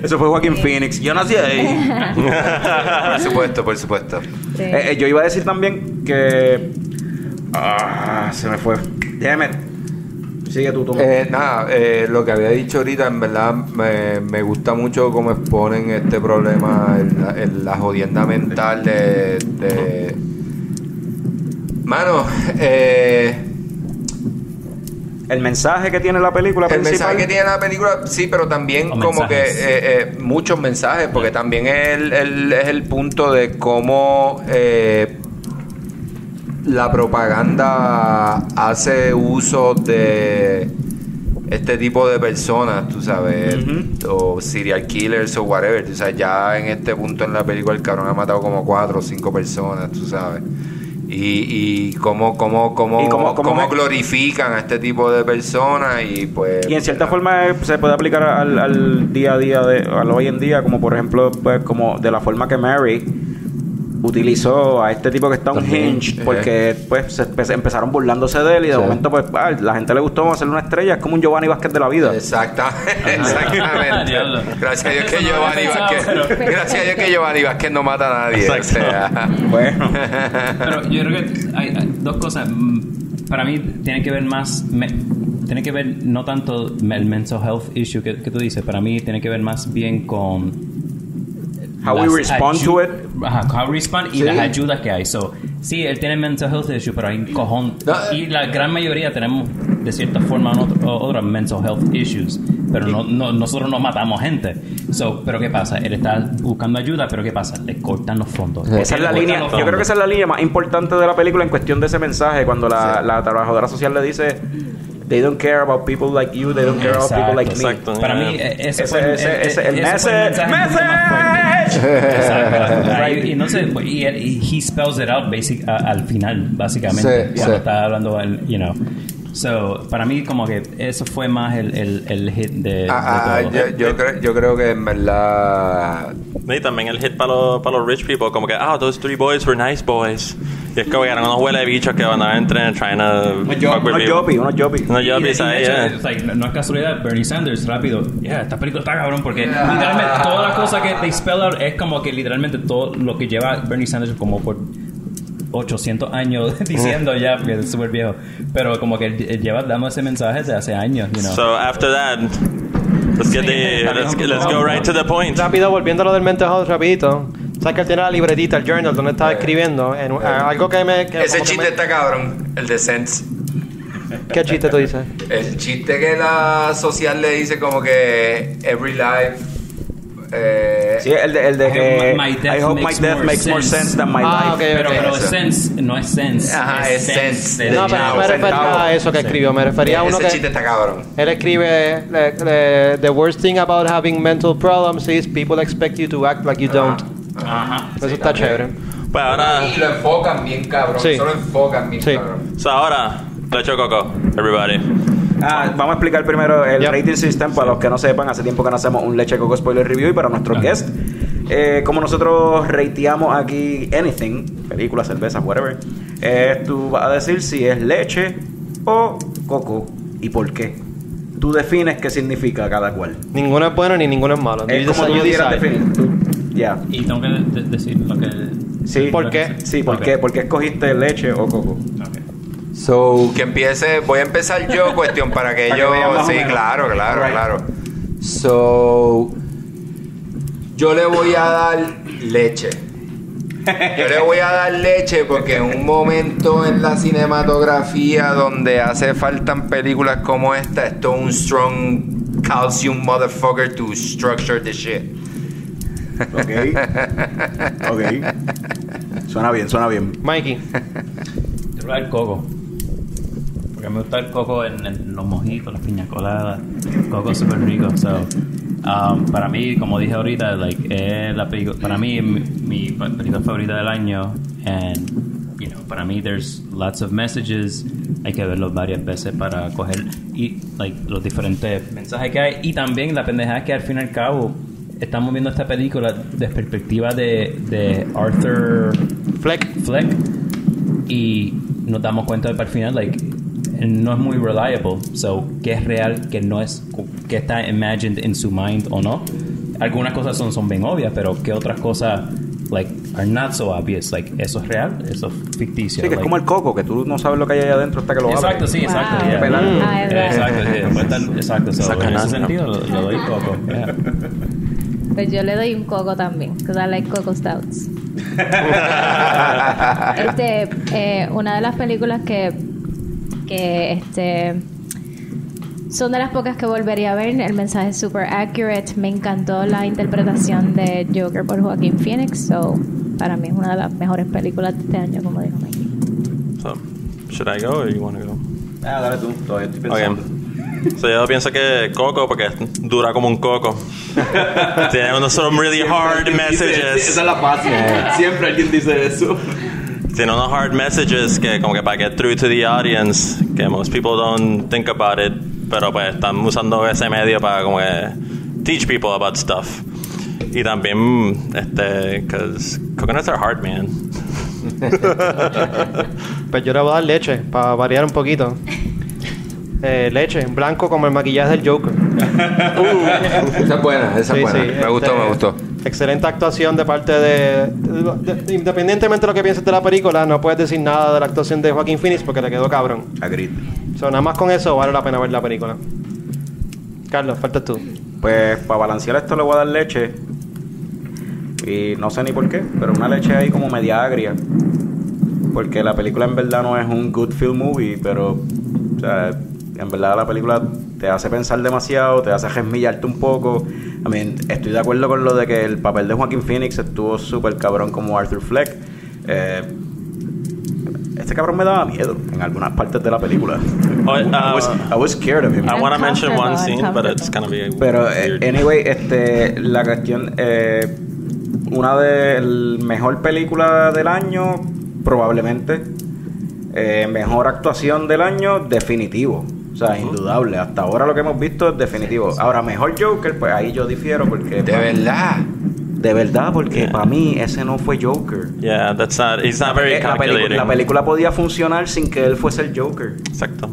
Eso fue Joaquín Phoenix. Yo nací ahí. Por supuesto, por supuesto. Sí. Eh, eh, yo iba a decir también que. Ah, se me fue. Damn it. Sigue tú, Tomás. Eh, nada, eh, lo que había dicho ahorita, en verdad me, me gusta mucho cómo exponen este problema, el- el- la jodienda mental de. de... Mano, eh, el mensaje que tiene la película el principal. mensaje que tiene la película, sí, pero también O como que eh, eh, muchos mensajes, porque también es el, el- es el punto de cómo eh, la propaganda hace uso de este tipo de personas, tú sabes, o serial killers o whatever, tú sabes, ya en este punto en la película el cabrón ha matado como cuatro o cinco personas, tú sabes. Y, y cómo, cómo, cómo, Y cómo- cómo cómo me- glorifican a este tipo de personas y pues... Y en cierta ¿verdad? forma se puede aplicar al, al día a día, de, al hoy en día, como por ejemplo, pues como de la forma que Mary utilizó a este tipo que está un hinge, eh. porque pues se empe- empezaron burlándose de él y de Sí. momento pues ah, la gente le gustó hacerle una estrella, es como un Giovanni Vázquez de la vida. Exacta, exactamente. Diablo. Gracias a Dios que Giovanni Vázquez, gracias a Dios que Giovanni Vázquez no mata a nadie. Exacto. O sea, Bueno, Pero yo creo que hay, hay dos cosas. Mm, Para mí tiene que ver más. me- tiene que ver no tanto el mental health issue que, que tú dices, para mí tiene que ver más bien con How we respond to it. Ajá, how we respond y Sí. las ayudas que hay. So, sí, él tiene mental health issue, pero hay un cojón. No, y la gran mayoría tenemos, de cierta forma otra, o otras mental health issues. Pero no, no- nosotros no matamos gente. So, pero ¿qué pasa? Él está buscando ayuda, pero ¿qué pasa? Le cortan los fondos. ¿Por Esa es la línea, yo creo que esa es la línea más importante de la película en cuestión de ese mensaje cuando la, la trabajadora social le dice they don't care about people like you, they don't care about people like me. Exacto. Para mí, eh, ese, Ese- fue, ese- eh, ese- el message- mensaje mucho y no sé, y, y he spells it out basic, a- al final, básicamente, Sí, cuando sí. está hablando, el, you know. So, para mí, como que eso fue más el, el, el hit de, de Ah, ah, todo. yo, yo creo, yo creo que en verdad. Y también el hit para los, para los rich people, como que, ah, those three boys were nice boys. Y es como que eran unos huele bichos que van a entrar trying to Unos fuck with unos people. jobbies, unos jobbies. Unos Y- y jobbies de ahí, hecho, yeah. like, no, no es casualidad, Bernie Sanders, rápido. Yeah, esta película está cabrón porque literalmente todas las cosas que they spell out es como que literalmente todo lo que lleva Bernie Sanders como por 800 años diciendo ya, porque es súper viejo. Pero como que lleva dando ese mensaje desde hace años, you know. So after that, let's get the, let's, let's go right to the point. Rápido, volviendo a lo del mental health, rapidito. Sabes que él tiene la libretita, el journal, donde estaba escribiendo. En, eh, algo que me... que Ese que chiste me- está cabrón, el de Sense. ¿Qué chiste tú dices? El chiste que la social le dice como que every life. Eh, Sí, el de, el de I que hope my death I hope my makes death more makes more sense. than my Ah, life. ok, pero ok. pero Eso. sense no es sense. Ajá, es sense. No, pero no me refería a eso que escribió. Me refería a uno ese que... chiste está cabrón. Él escribe, le- le- the worst thing about having mental problems is people expect you to act like you don't. Ajá. Eso está chévere. Pues ahora, Y lo enfocan bien cabrón. Sí. Solo enfocan bien Sí. cabrón. so ahora, leche coco, everybody. Ah, vamos a explicar primero el Yep. rating system para los que no sepan. Hace tiempo que no hacemos un leche coco spoiler review y para nuestros Ajá. guests. Eh, como nosotros rateamos aquí anything, películas, cervezas, whatever, eh, tú vas a decir si es leche o coco y por qué. Tú defines qué significa cada cual. Ninguno es bueno ni ninguno es malo. Es como tú quieras definir. Ya. Y tengo que de- decir lo que. Sí. ¿Por qué? Sí, ¿por Ok. qué? ¿Por qué escogiste leche o coco? Ok. So, que empiece, voy a empezar yo, cuestión para que Para que ellos. vean más o sí, menos. claro, claro, Right. claro. So, yo le voy a dar leche. Yo le voy a dar leche porque en un momento en la cinematografía donde hace faltan películas como esta, esto es un strong calcium motherfucker to structure the shit. Ok. ok. Suena bien, suena bien. Mikey. Yo voy a dar coco. Porque me gusta el coco en, en los mojitos, las piñas coladas. Coco es súper rico. So, um, para mí, como dije ahorita, like, es la película, para mí es mi, mi película favorita del año. And, you know, para mí, there's lots of messages. Hay que verlos varias veces para coger y, like, los diferentes mensajes que hay. Y también la pendejada que al fin y al cabo estamos viendo esta película desde perspectiva de, de Arthur Fleck. Fleck y nos damos cuenta de que al final like no es muy reliable so que es real que no es que está imagined en su mind o no algunas cosas son, son bien obvias pero que otras cosas like are not so obvious like eso es real eso es ficticio Sí, que es like- como el coco, que tú no sabes lo que hay allá adentro hasta que lo abres. exacto sí exacto Wow. yeah. Pelando. Ah, es verdad. exacto sí, estar- exacto so, Saca en ese sentido lo, lo doy coco yeah. Pues yo le doy un coco también, because I like coco stouts. este, eh, una de las películas que, que este, son de las pocas que volvería a ver. El mensaje es super accurate. Me encantó la interpretación de Joker por Joaquín Phoenix. So, para mí es una de las mejores películas de este año, como dijo Mikey. So, should I go or you want to go? Ah, dale tú, todavía estoy pensando. Ok. So, yo pienso que coco porque dura como un coco. Tiene unos some really hard messages. la fácil. Siempre alguien dice eso. Tiene unos hard messages que como que para get through to the audience, que most people don't think about it, pero pues están usando ese medio para como que teach people about stuff. Y también, este, cause coconuts are hard, man. Pues yo le voy a dar leche, para variar un poquito. Eh, leche, blanco como el maquillaje del Joker. Esa es buena, esa Sí, es buena. sí, me gustó, este, me gustó. Excelente actuación de parte de, de- de- Independientemente de lo que pienses de la película, no puedes decir nada de la actuación de Joaquín Phoenix porque le quedó cabrón. Agreed. So, nada más con eso vale la pena ver la película. Carlos, faltas tú. Pues para balancear esto le voy a dar leche. Y no sé ni por qué, pero una leche ahí como media agria. Porque la película en verdad no es un good film movie, pero o sea, en verdad la película te hace pensar demasiado, te hace resmillarte un poco. I mean, estoy de acuerdo con lo de que el papel de Joaquín Phoenix estuvo súper cabrón como Arthur Fleck. Eh, este cabrón me daba miedo en algunas partes de la película. Oh, I, was, uh, I was scared of him. I want to mention one scene, but it's gonna be Pero, eh, weird. anyway, este, la cuestión, eh, una de la mejor película del año, probablemente. Eh, mejor actuación del año, definitivo. O sea, indudable. Hasta ahora lo que hemos visto es definitivo. Ahora, mejor Joker, pues ahí yo difiero porque... De verdad. De verdad, porque para mí ese no fue Joker. Yeah, that's not. He's not very la, la película podía funcionar sin que él fuese el Joker. Exacto.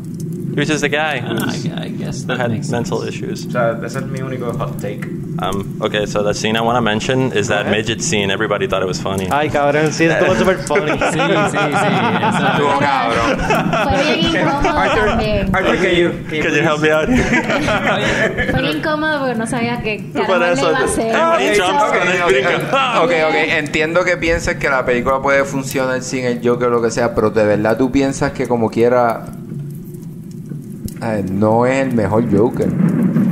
He was just a guy Ah, I, I guess who that had makes mental sense. issues. O sea, ese es mi único hot take. Um, okay, so the scene I want to mention is that midget scene. Everybody thought it was funny. Ay, cabrón, sí, estuvo super funny. Sí, sí, sí. Estuvo cabrón. Fue bien incómodo también. Arthur, can you, Could you help me out? Fue bien incómodo porque no sabía qué carajo le iba a hacer. Ok, jumps, ok, when he ok, brinca. ok, ok. Entiendo que pienses que la película puede funcionar sin el Joker o lo que sea, pero de verdad tú piensas que como quiera eh, no es el mejor Joker.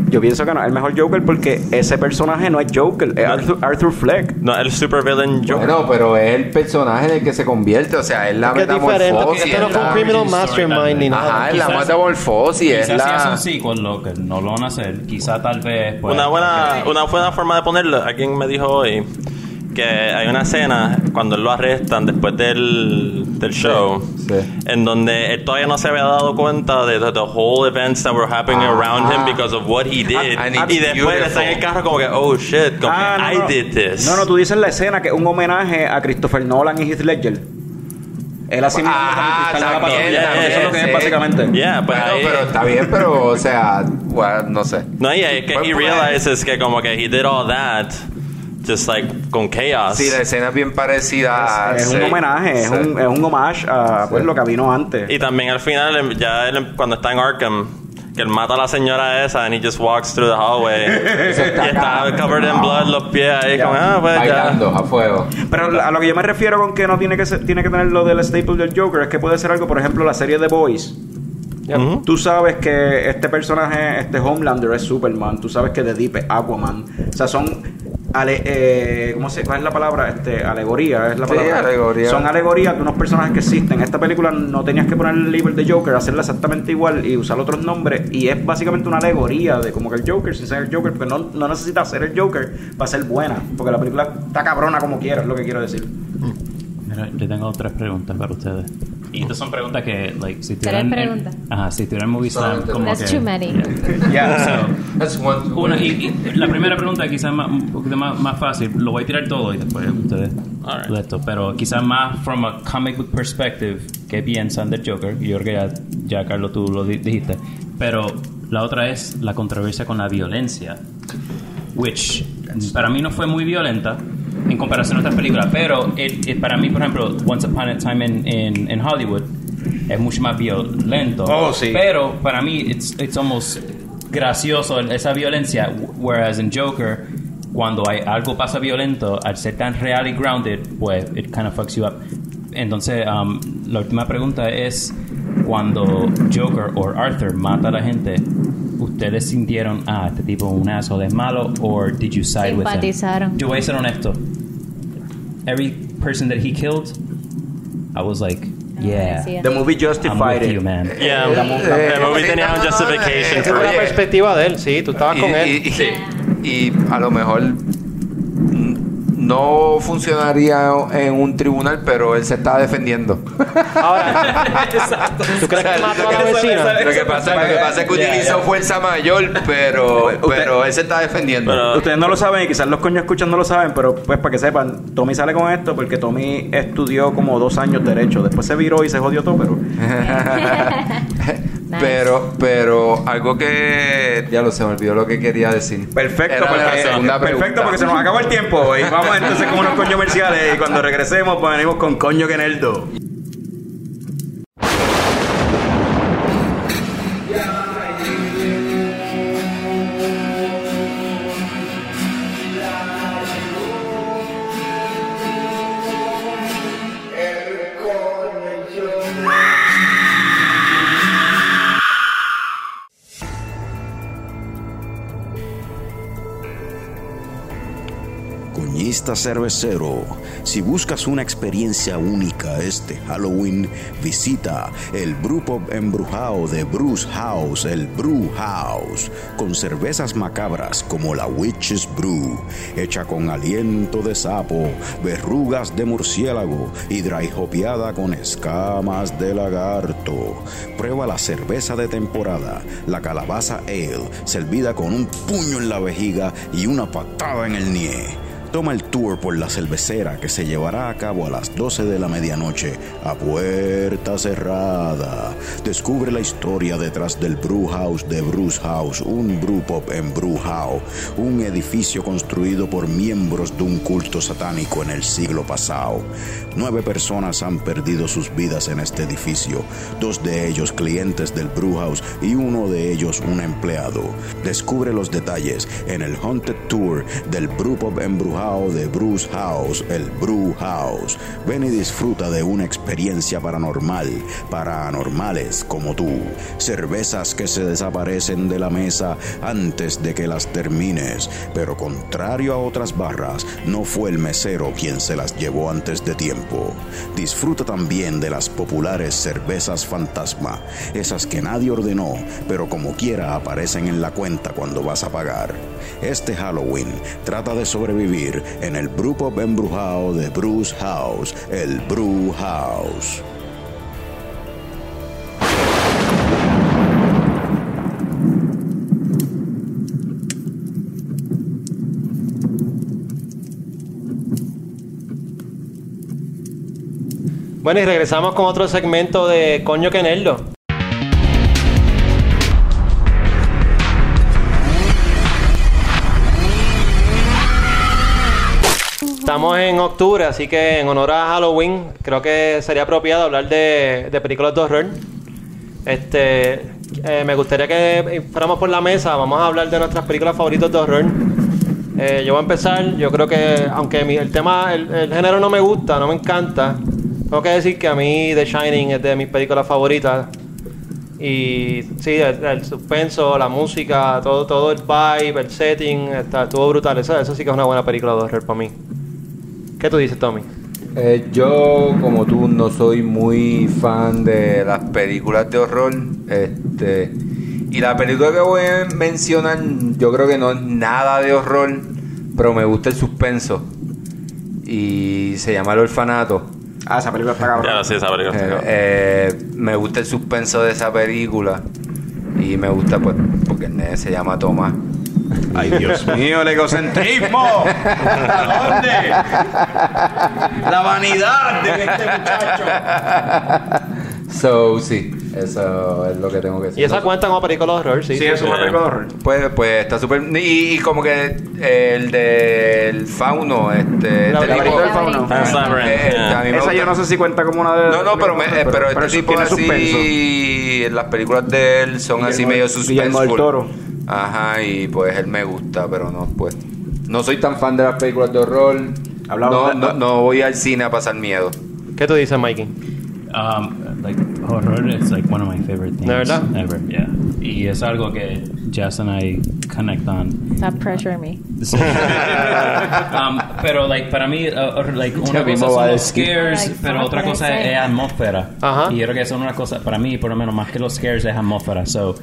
Yo pienso que no es el mejor Joker porque ese personaje no es Joker, es Arthur, Arthur Fleck. No, el super villain Joker. Bueno, pero es el personaje en el que se convierte, o sea, es la Que es diferente. metamorfosis. Esto no es fue un criminal mastermind ni nada. Ajá, es la Quizás- metamorfosis, es Quizás si es la... un sequel, lo que no lo van a hacer. Quizá tal vez. pues, Una buena, una buena forma de ponerlo. Alguien me dijo hoy que hay una escena cuando él lo arrestan después del, del show sí. en donde él todavía no se había dado cuenta de the, the whole events that were happening Ajá. around him because of what he did And y it's después está en el carro como que oh shit como Ah, que no, no. I did this No, no, tú dices la escena que es un homenaje a Christopher Nolan y Heath Ledger. Él así mismo Ajá, también patrulla. también, Eso es lo que es sí. básicamente. yeah pues Bueno, ahí- pero está bien, pero, o sea, bueno, no sé. no y es que Pues, he pues. realizes que como que he did all that just like con chaos Sí, la escena es bien parecida a... Es un sí, homenaje, es sí. un, es un homage a pues, lo que vino antes. Y también al final, em, ya él, em, cuando está en Arkham, que él mata a la señora esa and he just walks through the hallway. y está covered in blood, los pies ahí, como, ah, pues ya. Bailando a fuego. Pero a lo que yo me refiero con que no tiene que ser- tiene que tener lo del staple del Joker es que puede ser algo, por ejemplo, la serie The Boys. Tú sabes que este personaje, este Homelander es Superman. Tú sabes que The Deep es Aquaman. O sea, son. Ale, eh, ¿Cómo se cuál es la palabra? Este, alegoría es la Sí, palabra. alegoría. Son alegorías de unos personajes que existen. Esta película no tenías que poner el label de Joker, hacerla exactamente igual y usar otros nombres. Y es básicamente una alegoría de como que el Joker, sin ser el Joker, porque no, no necesita ser el Joker para ser buena. Porque la película está cabrona como quiera, es lo que quiero decir. Mira, yo tengo tres preguntas para ustedes. Y estas son preguntas que, like, si ¿Tres tuvieran... preguntas? Ajá, si tuvieran Movie Slam, como That's que... too many. Yeah. That's one, two, Una, y, y la primera pregunta quizás más, un poquito más, más fácil. Lo voy a tirar todo y después ustedes de esto. Pero quizás más from a comic book perspective. ¿Qué piensan del Joker? Yo creo que ya, ya Carlos, tú lo di- dijiste. Pero la otra es la controversia con la violencia. Which para mí no fue muy violenta en comparación a otras películas. Pero it- it- para mí, por ejemplo, Once Upon a Time in, in, in Hollywood es mucho más violento. Oh, sí. Pero para mí, it's, it's almost gracioso esa violencia. Whereas en Joker, cuando hay algo pasa violento, al ser tan real y grounded, pues it kind of fucks you up. Entonces, um, la última pregunta es: cuando Joker o Arthur mata a la gente, ¿ustedes sintieron, ah, este tipo es un asshole, es malo, or did you side with him? Yo voy a ser honesto. Every person that he killed, I was like, yeah. The movie I'm justified with it. you, man. Yeah, Eh, el movie sí, tenía no, un justification for it. la perspectiva de él, sí, tú estabas y, con y- él. y- y a lo mejor no funcionaría en un tribunal, pero él se estaba defendiendo. Ahora, ¿tú crees que mató a la vecina? lo, que pasa, lo que pasa es que utilizó fuerza mayor, pero, Usted- pero él se está defendiendo. Pero- Ustedes no lo saben y quizás los coños escuchan no lo saben, pero pues para que sepan, Tommy sale con esto porque Tommy estudió como dos años derecho. Después se viró y se jodió todo, pero Pero, pero algo que ya lo se me olvidó lo que quería decir. perfecto, Era la porque, segunda perfecto porque se nos acabó el tiempo. Y vamos entonces con unos coños comerciales y cuando regresemos pues venimos con coño que nerdo. Cervecero, si buscas una experiencia única este Halloween, visita el Brew embrujado de Bruce House, el Brew House, con cervezas macabras como la Witch's Brew, hecha con aliento de sapo, verrugas de murciélago y dry hopeada con escamas de lagarto. Prueba la cerveza de temporada, la calabaza ale, servida con un puño en la vejiga y una patada en el nie. Toma el tour por la cervecera que se llevará a cabo a las 12 de la medianoche a puerta cerrada. Descubre la historia detrás del Brew House de Bruce House, un brew pub en Brew House, un edificio construido por miembros de un culto satánico en el siglo pasado. Nueve personas han perdido sus vidas en este edificio, dos de ellos clientes del Brew House y uno de ellos un empleado. Descubre los detalles en el Haunted Tour del Brew Pub embrujado de Bruce House, el Brew House. Ven y disfruta de una experiencia paranormal para anormales como tú. Cervezas que se desaparecen de la mesa antes de que las termines, pero contrario a otras barras, no fue el mesero quien se las llevó antes de tiempo. Disfruta también de las populares cervezas fantasma, esas que nadie ordenó, pero como quiera aparecen en la cuenta cuando vas a pagar. Este Halloween trata de sobrevivir en el Pub embrujado de Bruce House, el Brew House. Bueno, y regresamos con otro segmento de Coño que Estamos en octubre, así que en honor a Halloween, creo que sería apropiado hablar de, de películas de horror. Este, eh, me gustaría que fuéramos por la mesa. Vamos a hablar de nuestras películas favoritas de horror. Eh, yo voy a empezar. Yo creo que, aunque mi- el tema, el, el género no me gusta, no me encanta, tengo que decir que a mí The Shining es de mis películas favoritas. Y sí, el, el suspenso, la música, todo, todo el vibe, el setting, está, estuvo brutal. Eso, eso sí que es una buena película de horror para mí. ¿Qué tú dices, Tommy? Eh, yo, como tú, no soy muy fan de las películas de horror. Este, y la película que voy a mencionar, yo creo que no es nada de horror, pero me gusta el suspenso. Y se llama El Orfanato. Ah, esa película está cabrón. Ya, sí, esa película está Eh, cabrón. eh, me gusta el suspenso de esa película. Y me gusta, pues, porque el nene se llama Tomás. Ay, Dios mío, el egocentrismo. ¿A dónde? La vanidad de este muchacho. So, sí, eso es lo que tengo que decir. Y esa cuenta como película de horror, sí. Sí, es una película de horror. Pues, pues está súper. Y, y como que el del fauno, este. La este tipo- del fauno. Labyrinth, Eh, yeah. me Esa gusta- yo no sé si cuenta como una de. No, no, pero, me- eh, pero, este eso tipo así. suspenso. Las películas de él son así medio Guillermo del. Toro. Ajá, y pues él me gusta, pero no, pues. No soy tan fan de las películas de horror. Hablamos no, de- no, no voy al cine a pasar miedo. ¿Qué tú dices, Mikey? Um, like horror, it's like one of my favorite things ¿De verdad? ever. Yeah, y es algo que Jess and I connect on. Stop pressuring me. Um, pero like para mí, uh, or, like una Ya cosa son los scares, Like, pero otra cosa say. es atmósfera. Ajá. Y yo creo que son una cosa para mí, por lo menos más que los scares es atmósfera. So,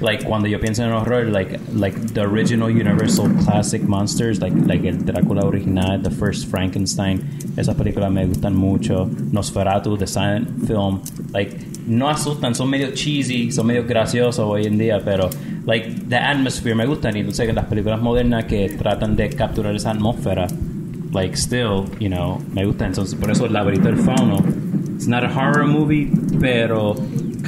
like cuando yo pienso en horror, like like the original Universal classic monsters, like like el Drácula original, the first Frankenstein, esas películas me gustan mucho. Nosferatu, the silent film, like no asustan, son medio cheesy, son medio graciosos hoy en día, pero like the atmosphere me gustan y entonces las películas modernas que tratan de capturar esa atmósfera like still, you know, me gusta entonces por eso el laberinto del fauno it's not a horror movie, pero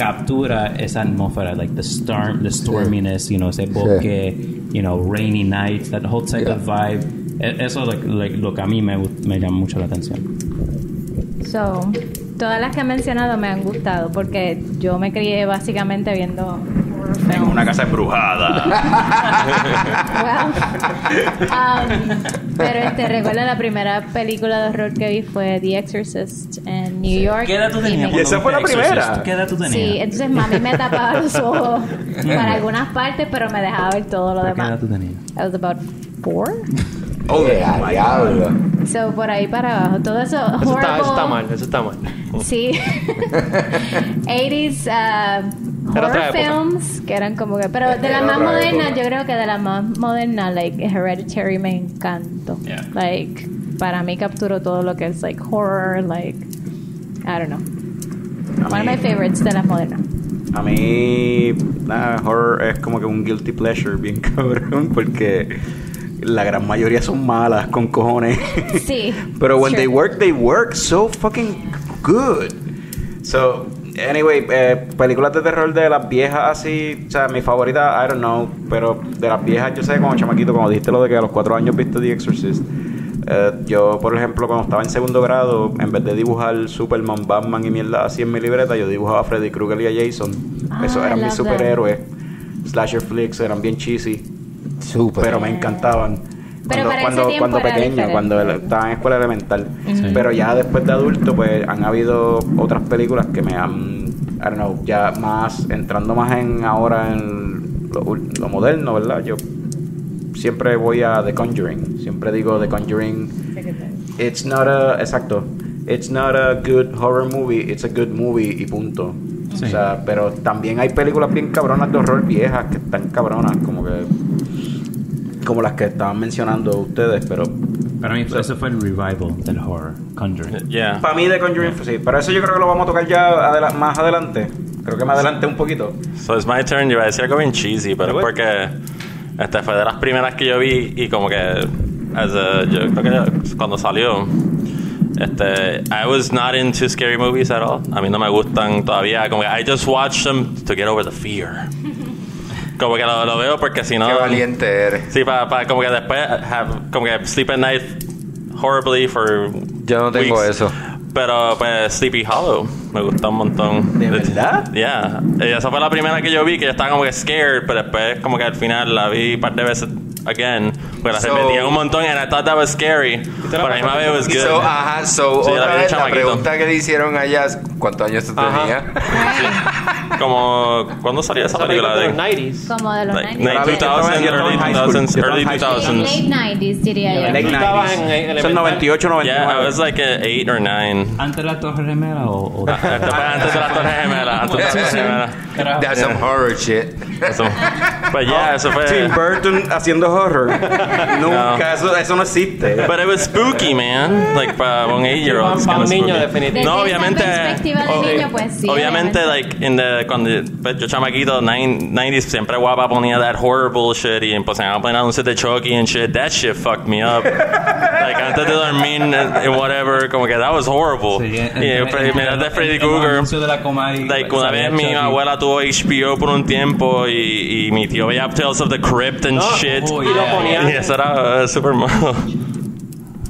captura esa atmósfera like the storm, the storminess, you know, ese bosque, you know, rainy nights, that whole type of vibe. E- Eso es like, like, lo que a mí me, me llama mucho la atención. So, todas las que he mencionado me han gustado porque yo me crié básicamente viendo En una casa embrujada. Well, um, pero este, recuerdo la primera película de horror que vi fue The Exorcist en New York. ¿Qué edad tú y tenías? Y esa fue la primera. ¿Qué edad tú tenías? Sí, entonces mami me tapaba los ojos para algunas partes, pero me dejaba ver todo lo ¿A ¿Qué edad demás. tú tenías? I was about four. Oh, a diablo. So, por ahí para abajo. Todo eso. Eso está, eso está mal, eso está mal. Sí. 80s uh, Era horror films, que eran como que. Pero de Era las más otra modernas, época. yo creo que de las más modernas, like Hereditary me encantó. Yeah. Like, para mí capturó todo lo que es like horror, like. I don't know. A One of mí- my favorites de las modernas. A mí, nada, horror es como que un guilty pleasure bien cabrón, porque la gran mayoría son malas con cojones. Sí, Pero when sure. they work, they work so fucking good. So, anyway, eh, películas de terror de las viejas así, o sea, mi favorita, I don't know, pero de las viejas, yo sé, como chamaquito, como dijiste lo de que a los cuatro años viste The Exorcist. eh, yo, por ejemplo, cuando estaba en segundo grado, en vez de dibujar Superman, Batman y mierda así en mi libreta, yo dibujaba a Freddy Krueger y a Jason. Ah, Esos eran mis that. superhéroes. Slasher flicks eran bien cheesy, Súper. pero me encantaban. Pero para ese cuando, tiempo cuando era pequeño, diferente. cuando estaba en escuela elemental. Sí. Pero ya después de adulto, pues han habido otras películas que me han, I don't know, ya más, entrando más en ahora en lo, moderno, ¿verdad? Yo siempre voy a The Conjuring. Siempre digo The Conjuring. It's not a, exacto. It's not a good horror movie, it's a good movie y punto. Sí. O sea, pero también hay películas bien cabronas de horror viejas que están cabronas, como que como las que estaban mencionando ustedes, pero Para mí eso fue el revival del horror, Conjuring. Yeah. para mí The Conjuring fue sí, pero eso yo creo que lo vamos a tocar ya adela- más adelante. Creo que más adelante un poquito. So it's my turn. Yo iba a decir algo bien cheesy, pero Pero porque este fue de las primeras que yo vi y como que as a- yo creo que cuando salió este I was not into scary movies at all. A mí no me gustan todavía. Como que I just watch them to get over the fear. Como que lo, lo veo porque si no Qué valiente eres. Sí, para como que después have, como que sleep at night horribly for Yo no tengo weeks. eso. Pero pues Sleepy Hollow me gusta un montón. ¿De verdad? Yeah. Esa fue la primera que yo vi que yo estaba como que scared, pero después como que al final la vi un par de veces again, porque la So- repetían un montón and I thought that was scary. Pero a it was good. So, ajá, so, la otra vez la pregunta que le hicieron allá, ¿cuántos años tú tenías? Como ¿cuándo salió esa película? de los De, 90s. Como de los like, 90s. late 2000s, Yo estaba early en high school. 2000s, Yo estaba early en high school. 2000s. Late 90s, diría yo. Late Tú estabas 90s. en- en Son elemental. 98, 99. Yeah, I was like a 8 or 9. ¿Antes de la Torre Gemela o...? antes de las Torres Gemelas. Antes de las Torres Gemelas. Carajo. That's some horror shit. Pues yeah, eso fue. Tim Burton haciendo horror. Nunca, eso, eso no existe. But it was spooky, man. Like para un 8 year old. Para un niño, definitivamente. No, Desde esa obviamente. perspectiva de o- niño, pues sí, Obviamente, obviamente. like, in the, cuando pues, yo chamaquito, nine- 90s, siempre guapa ponía that horror bullshit y empezaban a poner anuncios de Chucky and shit. That shit fucked me up. like, antes de dormir and whatever, como que that was horrible. Sí, y entre- Freddy- entre- mirar de Freddy Krueger. Like, una salía vez mi abuela tuvo HBO por un tiempo y, y mi tío veía Tales of the Crypt and No, shit. oh, y lo yeah. ponían, Y eso era uh, super malo.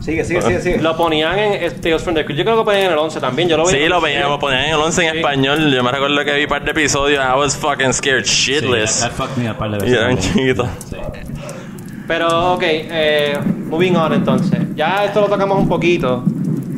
Sigue, sigue, sigue, sigue. lo ponían en eh, Tales from the Crypt. Yo creo que lo ponían en el 11 también. Yo lo vi. Sí, lo veíamos, ponían en el 11 en Sí. español. Yo me recuerdo que vi un par de episodios. I was fucking scared Sí, shitless. that fucked me up par de veces Y era un también. chiquito. Sí. Pero, ok, eh, moving on entonces. Ya esto lo tocamos un poquito.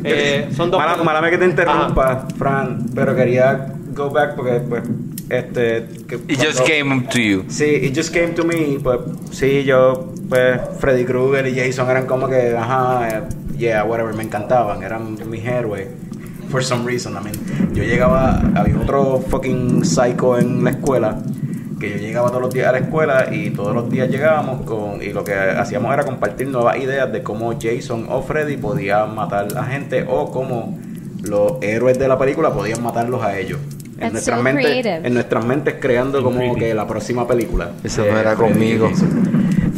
Eh, son dos. Mala, mala mía que te interrumpa, Fran, pero quería go back porque, pues, este. que It just cuando- came to you. Sí, it just came to me. Pues, sí, yo, pues, Freddy Krueger y Jason eran como que, ajá, yeah, whatever, me encantaban, eran mis héroes. For some reason, I mean, yo llegaba, había otro fucking psycho en la escuela, que yo llegaba todos los días a la escuela y todos los días llegábamos con, y lo que hacíamos era compartir nuevas ideas de cómo Jason o Freddy podían matar a gente o cómo los héroes de la película podían matarlos a ellos. En nuestras, so mentes, en nuestras mentes creando como que la próxima película. Eso no era Freddy y conmigo.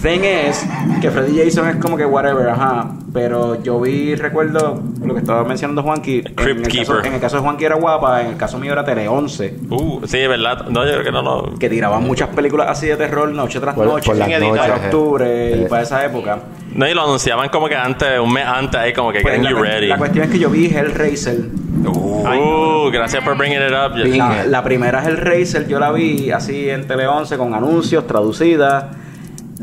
Thing es que Freddy Jason es como que whatever, ajá. Pero yo vi, recuerdo lo que estaba mencionando Juanqui. En el, caso, Keeper. en el caso de Juanqui era guapa, en el caso mío era Tele 11. Uh, sí, verdad. No, yo creo que no lo. Que tiraban muchas películas así de terror noche tras Por- noche. por sin editar, noches, para octubre eh. y para esa época. No, y lo anunciaban como que antes, un mes antes, ahí como que Pues getting la, you ready. la cuestión es que yo vi Hellraiser. Uh, gracias por bringing it up. La, la primera Hellraiser yo la vi así en Tele 11 con anuncios, traducida.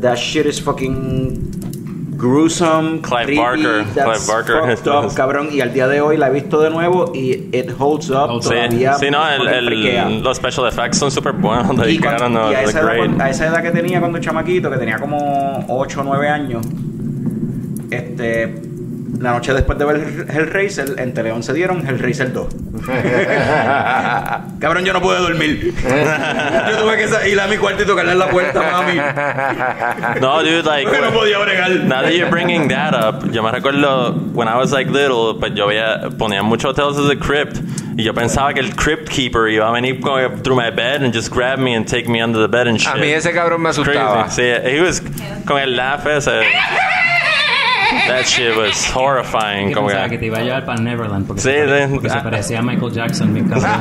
That shit is fucking gruesome. Clive creepy, Barker, that's Clive Barker. fucked up, cabrón. Y al día de hoy la he visto de nuevo y it holds up Sí, todavía. sí, no, el, el- los special effects son super buenos. Y, cuando- y a, esa edad, great. a esa edad que tenía cuando chamaquito, que tenía como 8 o 9 años, este, la noche después de ver Hellraiser, en Teleón se dieron Hellraiser 2. Cabrón, yo no pude dormir. yo tuve que ir a mi cuarto y tocarle la puerta, mami. No, dude, like. Porque no podía bregar. Now that you're bringing that up, yo me recuerdo when I was like little, pues yo veía, ponían muchos Tales of the Crypt y yo pensaba que el Crypt Keeper iba a venir como through my bed and just grab me and take me under the bed and shit. A mí ese cabrón me asustaba. Crazy. Sí, he was con el laugh ese. That shit was horrifying. Que Como pensaba que que, te iba a llevar para Neverland porque, Sí, se, pare- porque se parecía a Michael Jackson bien cabrón.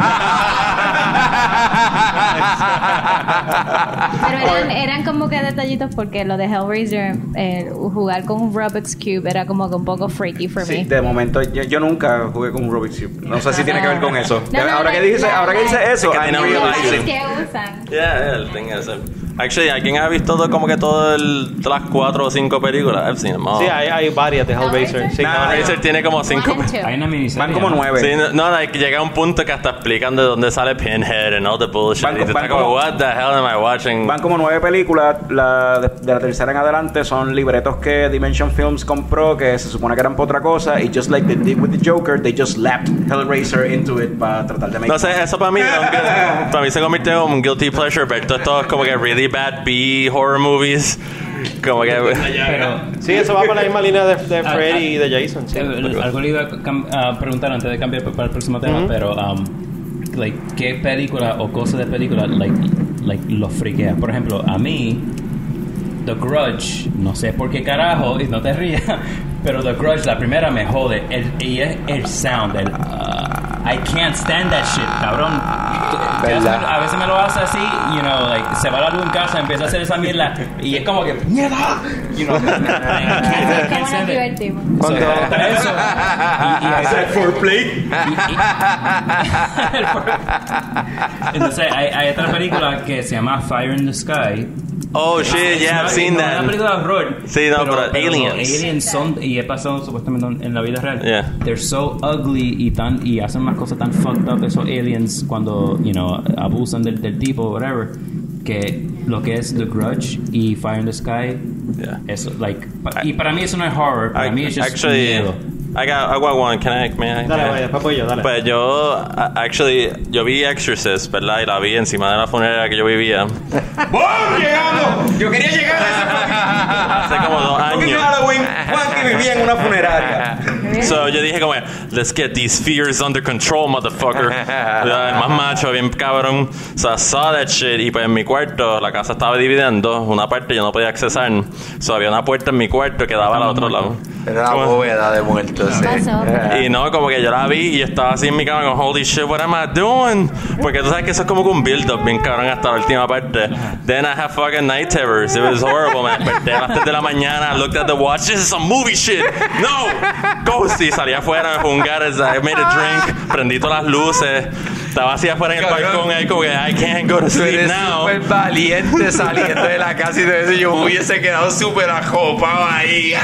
Pero eran, eran como que detallitos porque lo de Hellraiser, eh, jugar con un Rubik's Cube era como que un poco freaky for Sí, me. de momento, yo, yo nunca jugué con un Rubik's Cube. No sé si tiene que ver con eso. No, no, ahora, like, que dice, ahora que dice eso, Es que I'm tiene un realizing. ¿Qué usan? yeah, yeah, el thing ese. Actually, ¿alguien ha visto todo- como que todo el, todas las cuatro o cinco películas? I've seen them all. Sí, hay, hay varias de Hellraiser. Sí, Nah. Hellraiser tiene como cinco. Hay una miniserie. Van como ¿no? nueve. Sí, no, no, like, llega un punto que hasta explican de dónde sale Pinhead and all the bullshit. Van- y tú van estás como, como- what the hell am I watching? Van como nueve películas. La de, de la tercera en adelante son libretos que Dimension Films compró que se supone que eran para otra cosa. Y just like they did with the Joker, they just slapped Hellraiser into it para tratar de make No sé, eso para mí, era un para mí se convirtió en un guilty pleasure, pero esto es todo como que really bad B horror movies. Como que. Pero Sí, eso va por la misma línea de, de Ah, Freddy ah. y de Jason. Sí. eh, algo le iba a preguntar antes de cambiar para el próximo tema, pero um, like, ¿qué película o cosa de película like, like, lo friquea? Por ejemplo, a mí The Grudge, no sé por qué carajo, y no te rías, pero The Grudge, la primera me jode, el, y es el sound, el, uh, I can't stand that shit, cabrón. ¿Verdad? A veces me lo hace así, you know, like, se va la luz en casa, empieza a hacer esa mierda, y es como que, ¡mierda! You know, I can't- I can't ¿Cómo nos stand it. divertimos? So, está eso. Y, foreplay. entonces hay, hay otra película que se llama Fire in the Sky. Oh shit, yeah, I've seen no, Es una that. película de horror. Sí, no, pero los aliens. aliens son, y he pasado supuestamente en- la vida real. Yeah. They're so ugly y tan y hacen más cosas tan fucked up esos aliens cuando, you know, abusan del, del tipo, whatever. Que lo que es The Grudge y Fire in the Sky, Yeah. eso, like, pa- y para mí eso no es horror, para I- mí es just actually, miedo. I got, I got one. Can I, may I? Dale, vaya, después voy yo, dale. Pues yo, actually, yo vi Exorcist, ¿verdad? Y la vi encima de la funeraria que yo vivía. ¡Bum! ¡Llegamos! Yo quería llegar a Hace como dos ese años. Halloween. Juanqui vivía en una funeraria. So yo dije como, let's get these fears under control, motherfucker. El más macho, bien cabrón. So I saw that shit y pues en mi cuarto, la casa estaba dividida en dos. Una parte yo no podía accesar. So había una puerta en mi cuarto que daba al otro lado. Era la Como- bóveda de sí. Pasó. Y no, como que yo la vi y estaba así en mi cama con holy shit, what am I doing? Porque tú sabes que eso es como que un build up bien cabrón hasta la última parte. Then I have fucking night terrors. It was horrible, man. Desperté a las 3 de la mañana, looked at the watch, this is some movie shit. No! Ghost. Y salí afuera, me un garage, I made a drink, prendí todas las luces. Estaba así afuera en el Cabrón. balcón ahí como que I can't go to sleep eres now. súper valiente saliendo de la casa y todo eso. Yo hubiese quedado súper acopado ahí.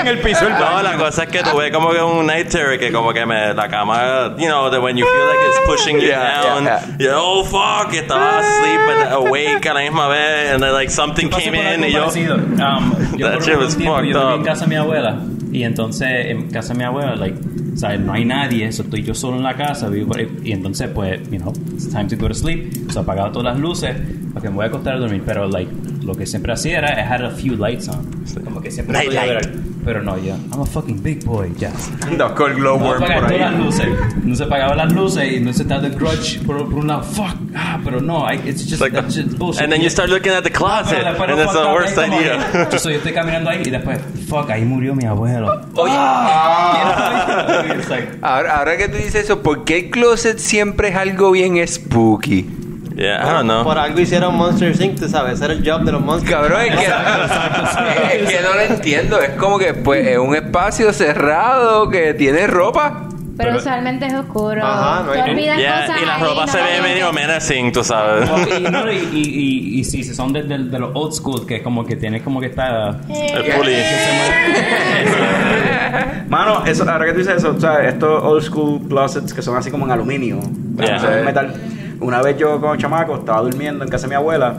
En el piso del No, la cosa es que tuve como que un night terror que como que me la cama, you know, that when you feel like it's pushing you Yeah, down, yeah, you're oh fuck, y estaba asleep but awake a la misma vez, and then like something Pasé came por in algo y yo, parecido. Um, yo That por shit un was tiempo fucked yo viví up. en casa de mi abuela y entonces en casa de mi abuela like o sea, no hay nadie so estoy yo solo en la casa vivo por ahí, y entonces pues you know it's time to go to sleep. So apagaba todas las luces porque me voy a acostar a dormir. Pero like lo que siempre hacía era I had a few lights on. Como que siempre light. ver pero no ya I'm a fucking big boy ya Dos con no glowworm apagar por todas las ahí. luces no se apagaban las luces y no se está the grudge por, por un lado fuck ah pero no I, it's just like, that shit's bullshit and then you start looking at the closet, pero después and that's the worst idea. Yo soy, estoy caminando ahí y después, fuck, ahí murió mi abuelo. Oye, It's like, ahora, ahora que tú dices eso, ¿por qué el closet siempre es algo bien spooky? Yeah, I don't know. Por algo hicieron Monster Inc., tú sabes, era el job de los monsters. Cabrón, es que, es que no lo entiendo. Es como que pues es un espacio cerrado que tiene ropa. Pero, Pero- usualmente es oscuro. Ajá, no hay- Yeah, cosas y la ahí, ropa no se ve hay- medio menacing, tú sabes. y, no, y, y, y, y si son de, de, de los old school, que como que tiene como que está... El puli. Mano, eso, ahora que tú dices eso, o sea, estos old school closets que son así como en aluminio, Yeah. en metal. Una vez yo como chamaco estaba durmiendo en casa de mi abuela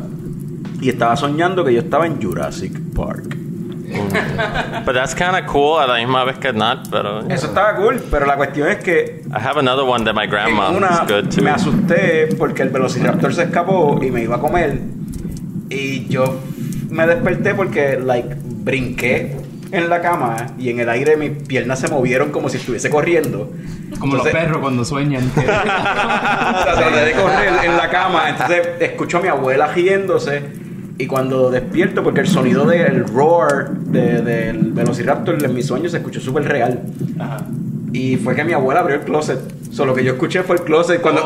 y estaba soñando que yo estaba en Jurassic Park. But that's kind of cool a la misma vez que not, pero... Eso estaba cool, pero la cuestión es que I have another one that my grandma una is good too. me asusté porque el velociraptor se escapó y me iba a comer. Y yo me desperté porque, like, brinqué en la cama y en el aire mis piernas se movieron como si estuviese corriendo. Como los perros cuando sueñan. o sea, traté de correr en la cama. Entonces escucho a mi abuela riéndose. Y cuando despierto, porque el sonido del roar de- del Velociraptor en mi sueño se escuchó súper real. Y fue que mi abuela abrió el closet. Solo que yo escuché fue el closet cuando.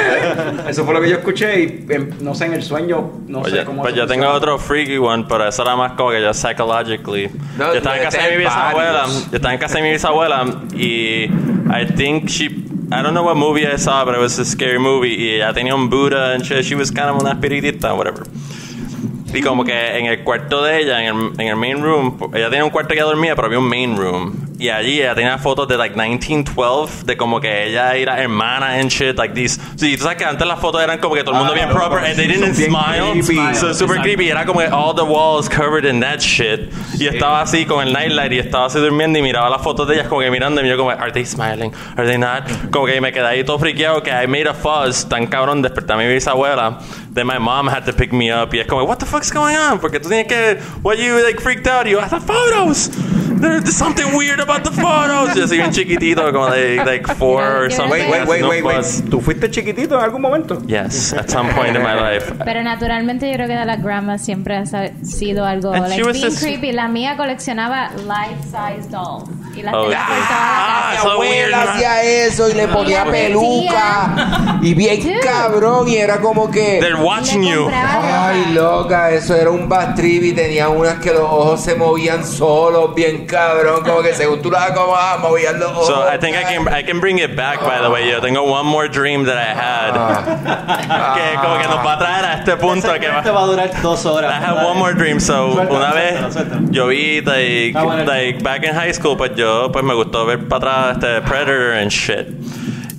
Eso fue lo que yo escuché. Y em, no sé, en el sueño, no Pues, sé cómo. pues yo tengo funciona. otro freaky one, pero eso era más como que yo psychologically. No, yo estaba en casa de mi bisabuela. Yo estaba en casa de mi bisabuela y I think she. I don't know what movie I saw, but it was a scary movie. Y ella tenía un Buddha and shit. She was kind of una espiritista, whatever. Y como que en el cuarto de ella, en el, en el main room, ella tenía un cuarto que ella dormía, pero había un main room. Y allí ella tenía fotos de like 1912, de como que ella era hermana and shit, like these. Sí, tú sabes que antes las fotos eran como que todo el mundo Ah, bien loco, proper, and they didn't smile. creepy. So super Exacto. creepy. Era como que all the walls covered in that shit. Y estaba así con el nightlight y estaba así durmiendo y miraba las fotos de ellas como que mirando y yo como, are they smiling? Are they not? Como que me quedé ahí todo friqueado que I made a fuzz tan cabrón desperté a mi bisabuela. Then my mom had to pick me up y es como, what the fuck's going on? Porque tú tienes que, what you like freaked out? Y yo, the photos. There's something weird about the photos. Yo soy bien chiquitito, como de like four or something. Wait, wait, wait, No wait, wait. ¿Tú fuiste chiquitito en algún momento? Yes, at some point in my life. Pero naturalmente yo creo que de la grandma siempre ha sido algo And like, being just- creepy. La mía coleccionaba life-size dolls. Y las Oh, la Ah, so Mi weird. abuela hacía eso y le ponía peluca y bien Dude. cabrón y era como que They're watching you. ay loca eso era un y tenía unas que los ojos se movían solos bien cabrón como que según tú los ojos So I think I can I can bring it back by the way. Yo tengo one more dream that I had. que como que nos va a traer a este punto que va Este va a durar dos horas. I have one more dream. So Suéltalo, una suéltalo, vez suéltalo. yo vi like, Ah, bueno. like back in high school, pues yo pues me gustó ver para atrás este Predator and shit.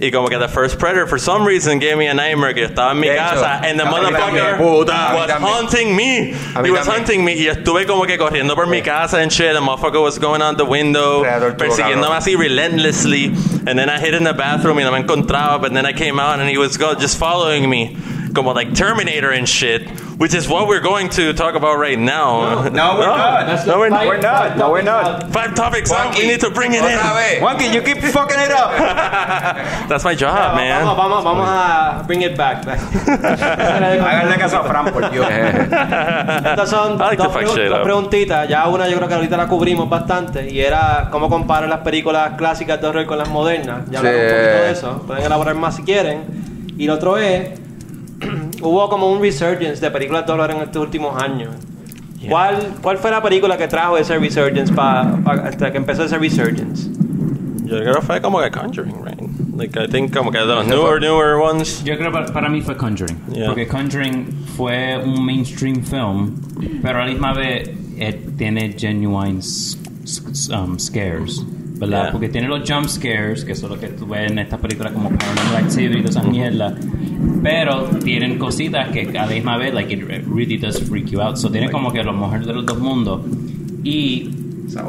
Y como que the first Predator for some reason gave me a nightmare que estaba en mi De hecho, casa and the motherfucker. Puta, was hunting me. He was también. hunting me y estuve como que corriendo por mi casa and shit. The motherfucker was going out the window persiguiéndome así relentlessly. And then I hid in the bathroom y no me encontraba. But then I came out and he was go- just following me. Como like Terminator and shit. Which is what we're going to talk about right now. No, we're not. No, we're not. We're not. No, we're not. Five topics out. We need to bring it otra in. Juanqui, you keep fucking it up. That's my job, Vamos, man. vamos, vamos a bring it back. Háganle caso a Fran, por Dios. Estas son like dos, shit dos preguntitas. Ya una yo creo que ahorita la cubrimos bastante. Y era cómo comparar las películas clásicas de horror con las modernas. Ya hablamos Sí. un poquito de eso. Pueden elaborar más si quieren. Y lo otro es, hubo como un resurgence de películas de horror en estos últimos años. ¿Cuál, ¿Cuál fue la película que trajo ese resurgence para hasta que empezó ese resurgence? Yo creo que fue como que Conjuring, right? Like, I think como que de los newer, newer ones. Yo creo que para, mí fue Conjuring. Yeah. Porque Conjuring fue un mainstream film, pero a la misma vez eh, tiene genuine um, scares. ¿Verdad? Yeah. Porque tiene los jump scares, que eso es lo que tú ves en estas películas como Paranormal Activity y todas esas mierdas. Pero tienen cositas que a la misma vez, like, it really does freak you out. So tiene como que lo mejor de los dos mundos. Y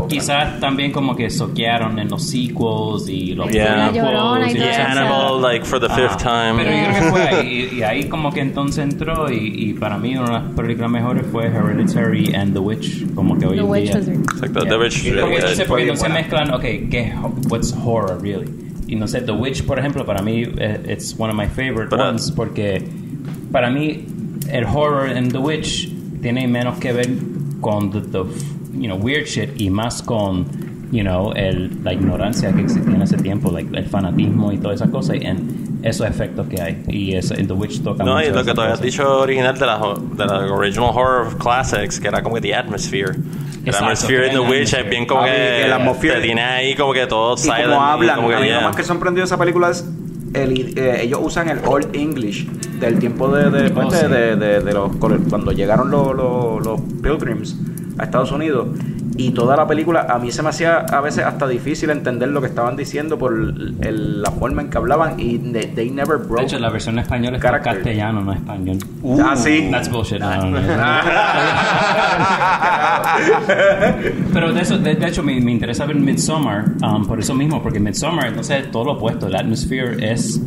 quizás también como que soquearon en los sequels y los Yeah. Y prequels eso. Animal, like for the fifth Ah, time. Pero yo creo que fue ahí, y, y ahí como que entonces entró y, y para mí una de las películas mejores fue Hereditary and The Witch, como que hoy The en Witch día. like the, the Witch. Y porque entonces, porque bien entonces mezclan, ok, ¿qué, what's horror really? Y no sé, The Witch, por ejemplo, para mí, eh, it's one of my favorite Pero- ones porque para mí el horror en The Witch tiene menos que ver con the, the, you know, weird shit y más con you know, el, la ignorancia que existía en ese tiempo, like, el fanatismo y todas esas cosas, y en esos efectos que hay. Y eso, en The Witch toca No, y lo que tú habías dicho original de la, de la original horror classics, que era como que the atmosphere. El Exacto, atmosphere in the Witch es bien como Papi, que el atmosphere. te tiene ahí como que todo Y silent. como hablan, como que, a mí yeah. lo más que sorprendió de esa película es el, eh, ellos usan el Old English del tiempo de, de, pues, Oh, de- sí. de- los cuando llegaron los, los, los Pilgrims a Estados Unidos Y toda la película, a mí se me hacía a veces hasta difícil entender lo que estaban diciendo por el- la forma en que hablaban y they, they never De broke. hecho, la versión en español está en Character. castellano, no español. ah, sí. That's bullshit. No, no, no. Pero de eso, de, de hecho, me, me interesa ver Midsommar, um, por eso mismo, porque Midsommar, entonces, es todo lo opuesto. El atmosphere es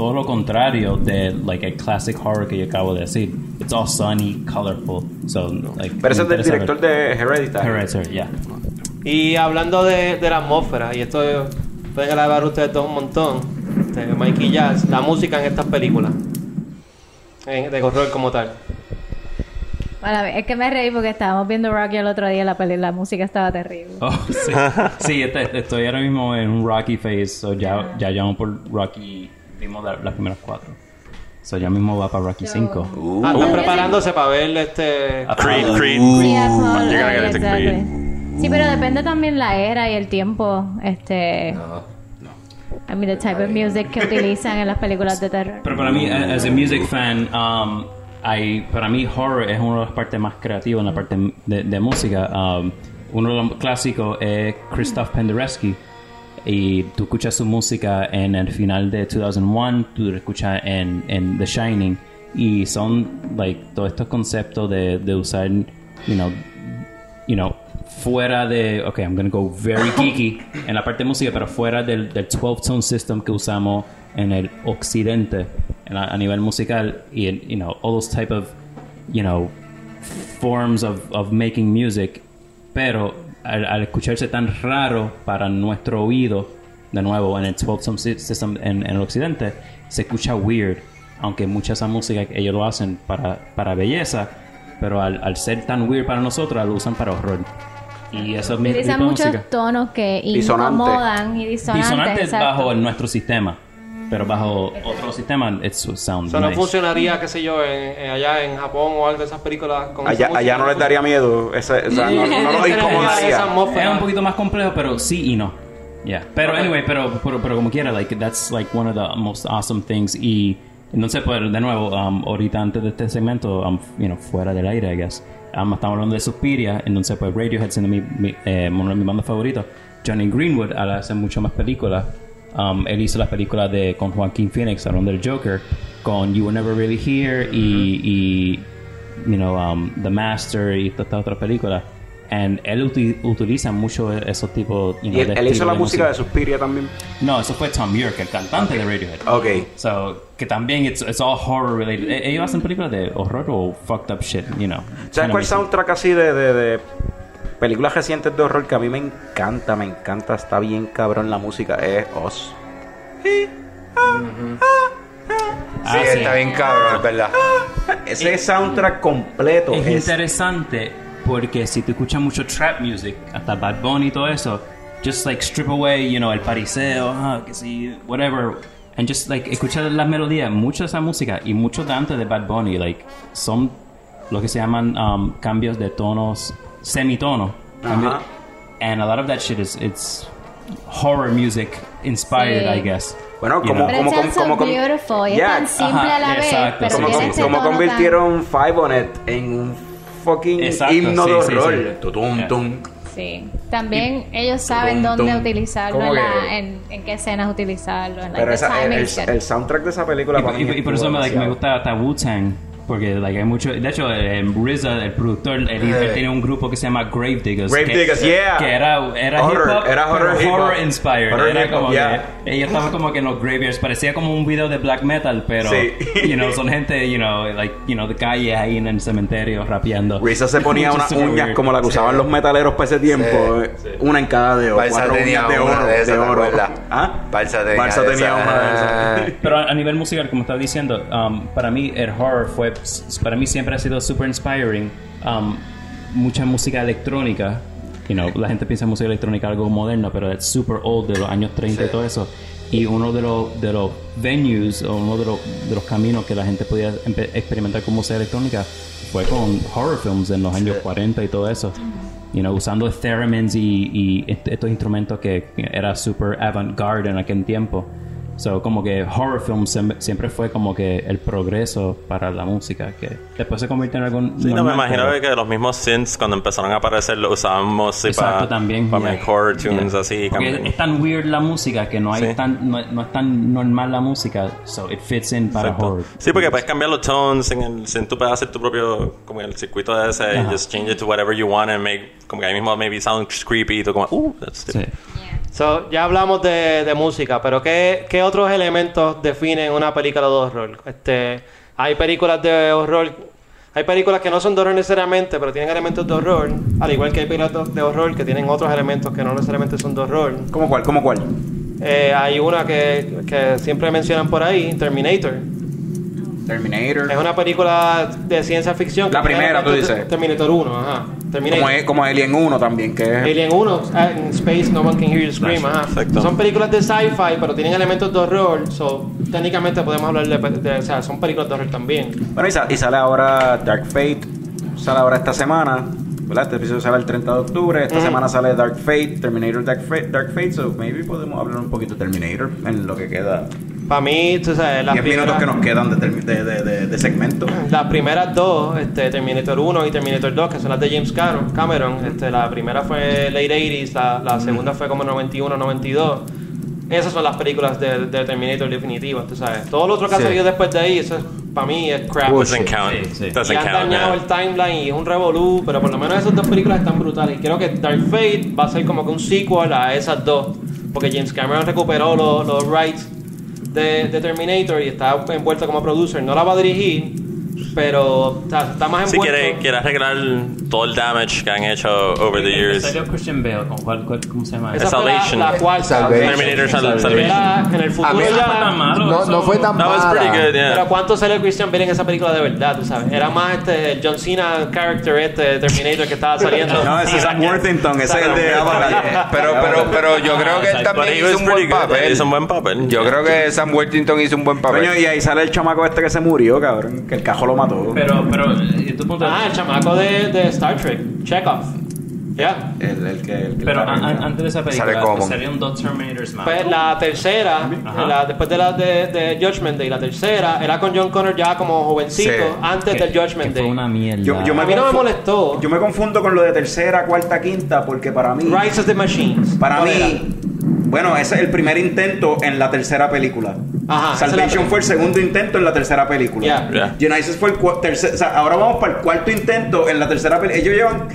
todo lo contrario de, like, el classic horror que yo acabo de decir. It's all sunny, colorful. So, like, Pero ese es del director ver. de Hereditary. Hereditary, yeah. Y hablando de, de la atmósfera, y esto pueden grabar ustedes dos un montón, este, Mikey Jazz, la música en estas películas, en- de horror como tal. Bueno, es que me reí porque estábamos viendo Rocky el otro día y la, peli- la música estaba terrible. Oh, sí. sí, este- estoy ahora mismo en un Rocky phase. So ya, ya llevamos por Rocky. Vimos la- las primeras cuatro. So ya mismo va para Rocky 5. Uh. Ah, están preparándose para ver este... Creed, Creed. Exactly. Creed. Sí, pero depende también la era y el tiempo, este... I mean, the type of music que utilizan en las películas de terror. Pero para mí, a- as a music fan, um, hay, para mí horror es una de las partes más creativas en la parte de, de música. Um, uno de los clásicos es Christoph Penderecki. Y tú escuchas su música en el final de 2001, tú lo escuchas en, en The Shining. Y son, like, todos estos conceptos de, de usar, you know, you know, fuera de, ok, I'm gonna go very geeky en la parte de música, pero fuera del, del 12 tone system que usamos en el occidente en la- a nivel musical y, en, you know, all those type of, you know, forms of, of making music, pero al, al escucharse tan raro para nuestro oído, de nuevo, en el 12 tone sy- system en, en el occidente, se escucha weird, aunque mucha de esa música que ellos lo hacen para, para belleza, pero al, al ser tan weird para nosotros, lo usan para horror. Y eso es mi Utilizan muchos música. tonos que Disonante. incomodan y disonantes. Disonante exacto. bajo el- nuestro sistema, pero bajo otro sistema, it sounds O sea, no nice. funcionaría, qué sé yo, en, en- allá en Japón o algo de esas películas con esa Allá, música, allá no les daría miedo. Ese, o sea, no, no los Esa incomodaría. atmósfera. Es un poquito más complejo, pero sí y no. Yeah. Pero anyway, pero, pero, pero como quiera, like, that's like one of the most awesome things. Y entonces, pues, de nuevo, um, ahorita antes de este segmento, um, you know, fuera del aire, I guess, um, estamos hablando de Suspiria, entonces, pues, Radiohead siendo mi, mi, eh, uno de mis bandas favoritos. Johnny Greenwood, al hacer mucho más películas, um, él hizo las películas de, con Joaquin Phoenix, hablando del Joker, con You Were Never Really Here y, y you know, um, The Master y todas estas otras películas. And él uti- utiliza mucho esos tipos. You know, Y él, él hizo la de música de Suspiria también. No, eso fue Tom York, el cantante de Radiohead. Ok. So, que también it's, it's all horror related. E- Ellos hacen películas de horror o fucked up shit, you know. ¿Sabes cuál soundtrack así de, de, de películas recientes de horror que a mí me encanta, me encanta, está bien cabrón la música? Es Oz. Ah, sí, está bien cabrón, es verdad. Ese soundtrack completo Es es, interesante porque si tú escuchas mucho trap music, hasta Bad Bunny y todo eso, just like strip away, you know, el pariseo, ah, que sí, whatever, and just like escuchar las melodías, mucha de esa música y mucho de antes de Bad Bunny, like son lo que se llaman um, cambios de tonos, semitono, Ajá. and a lot of that shit is it's horror music inspired, Sí. I guess. Bueno, como- como- como- como- beautiful y Yeah. es tan simple Ajá, a la vez, pero como, como, como tono tan- convirtieron Five on It en un fucking Exacto, himno de sí, horror. sí. Tum. También ellos saben Tum, dónde tum. utilizarlo, ¿Cómo en, la- en, en qué escenas utilizarlo, en Pero the esa- el, soundtrack de esa película para Y, mí y- y por eso me, like, me gusta hasta Wu-Tang. Porque like, hay mucho. De hecho, eh, RZA, el productor, él, él Eh. tiene un grupo que se llama Gravediggers. Grave que, Diggers, yeah. Que era, era Horror, hip hop, era horror pero hip hop. horror inspired. Horror era hip hop, como yeah. que. Ellos estaban como que en los graveyards. Parecía como un video de black metal, pero. Sí. You know, son gente, you know, like, you know, de calle ahí en el cementerio rapeando. Risa se ponía unas uñas weird. como la que usaban los metaleros para ese tiempo. Sí, Una en cada dedo. Balsa tenía de una oro. de esas, de ¿te oro. ¿Ah? Balsa tenía Balsa tenía esas. una de esas. Pero a, a nivel musical, como estaba diciendo, um, para mí el horror fue, para mí siempre ha sido super inspiring. Um, mucha música electrónica, you know, la gente piensa en música electrónica algo moderno, pero es super old de los años 30 y todo eso. Y uno de los, de los venues o uno de los, de los caminos que la gente podía experimentar con música electrónica fue con horror films en los años 40 y todo eso. You know, usando theremins y, y est- estos instrumentos que que era super avant-garde en aquel tiempo. So, como que horror film siempre fue como que el progreso para la música, que después se convirtió en algo Sí, no, me normal, imagino pero- que los mismos synths cuando empezaron a aparecer lo usábamos para, también. para yeah. horror tunes Yeah. así. Cambian. es tan weird la música que no hay Sí. tan no, no es tan normal la música, so it fits in para Exacto. horror. Sí, porque puedes cambiar los tones en el, sin tú puedes hacer tu propio, como el circuito de ese, y Ajá. just change it to whatever you want and make, como que ahí mismo maybe sound creepy y tú como, uh, that's Sí. So, ya hablamos de, de música, pero ¿qué, qué otros elementos definen una película de horror? Este, hay películas de horror, hay películas que no son de horror necesariamente, pero tienen elementos de horror, al igual que hay películas de horror que tienen otros elementos que no necesariamente son de horror. ¿Cómo cuál? ¿Cómo cuál? Eh, hay una que, que siempre mencionan por ahí, Terminator. Terminator. Es una película de ciencia ficción. La primera, tú dices. Terminator 1, ajá. Terminator. Como, es- como Alien 1 también, que es... Alien 1, ah, in Space, No One Can Hear You Scream. Ajá. Exacto. Son películas de sci-fi, pero tienen elementos de horror. So, técnicamente podemos hablar de, de- O sea, son películas de horror también. Bueno, y, sa- y sale ahora Dark Fate. Sale ahora esta semana. ¿Verdad? Este episodio sale el 30 de octubre. Esta semana sale Dark Fate, Terminator Dark Fate, Dark Fate. So maybe podemos hablar un poquito de Terminator en lo que queda. Para mí, tú sabes, las 10 minutos que nos quedan de, de, de, de- de segmento. las primeras dos, este, Terminator 1 y Terminator 2, que son las de James Cameron, Cameron este, la primera fue late 80s, la, la segunda fue como 91, 92. Esas son las películas de, de Terminator definitivas, tú sabes. Todo lo otro que ha Sí. salido después de ahí, eso es, para mí es crap. Doesn't count. Sí, sí. Y Doesn't han count. dañado yeah. el timeline y es un revolú, pero por lo menos esas dos películas están brutales. Y creo que Dark Fate va a ser como que un sequel a esas dos, porque James Cameron recuperó los, los rights de, de Terminator y está envuelto como producer. No la va a dirigir, pero o sea, está más Si envuelto. quiere, quiere arreglar todo el damage que han hecho over the years. Salió Christian Bale, ¿con cuál, cuál- ¿cómo se llama? Esa fue la, Salvation. la cuarta. Salvation. Terminator Sal- Salvation. Salvation. Era- en el A futuro mí ya... no fue tan malo. No, no fue tan yeah. Pero ¿cuánto salió Christian Bale en esa película de verdad, tú sabes? Era más este el John Cena character este de Terminator que estaba saliendo. No, ese es Sam Worthington, ese es el de Avatar. Pero, pero, pero yo creo que él también hizo un buen papel. Hizo un buen papel. Yo creo que Sam Worthington hizo un buen papel. Coño, y ahí sale el chamaco este que se murió, cabrón. Que el cajo lo mató. Pero, pero, ¿y tu punto? Ah, el chamaco de, de Star Trek, Chekhov. Ya. El, el que. El que pero antes de esa Sale película, Common. salieron dos Terminators más. Pues la tercera, Ajá. la- después de la de, de Judgment Day, la tercera era con John Connor ya como jovencito, Sí. antes Que- del Judgment que Day. fue una mierda. Yo, yo me A mí no me confu- molestó. Yo me confundo con lo de tercera, cuarta, quinta, porque para mí. Rise of the Machines. Para mí, bueno, ese es el primer intento en la tercera película. Ajá, Salvation fue el segundo intento en la tercera película. Ya. Ya. Genesis fue el tercer, o sea, ahora vamos para el cuarto intento en la tercera película. Ellos llevan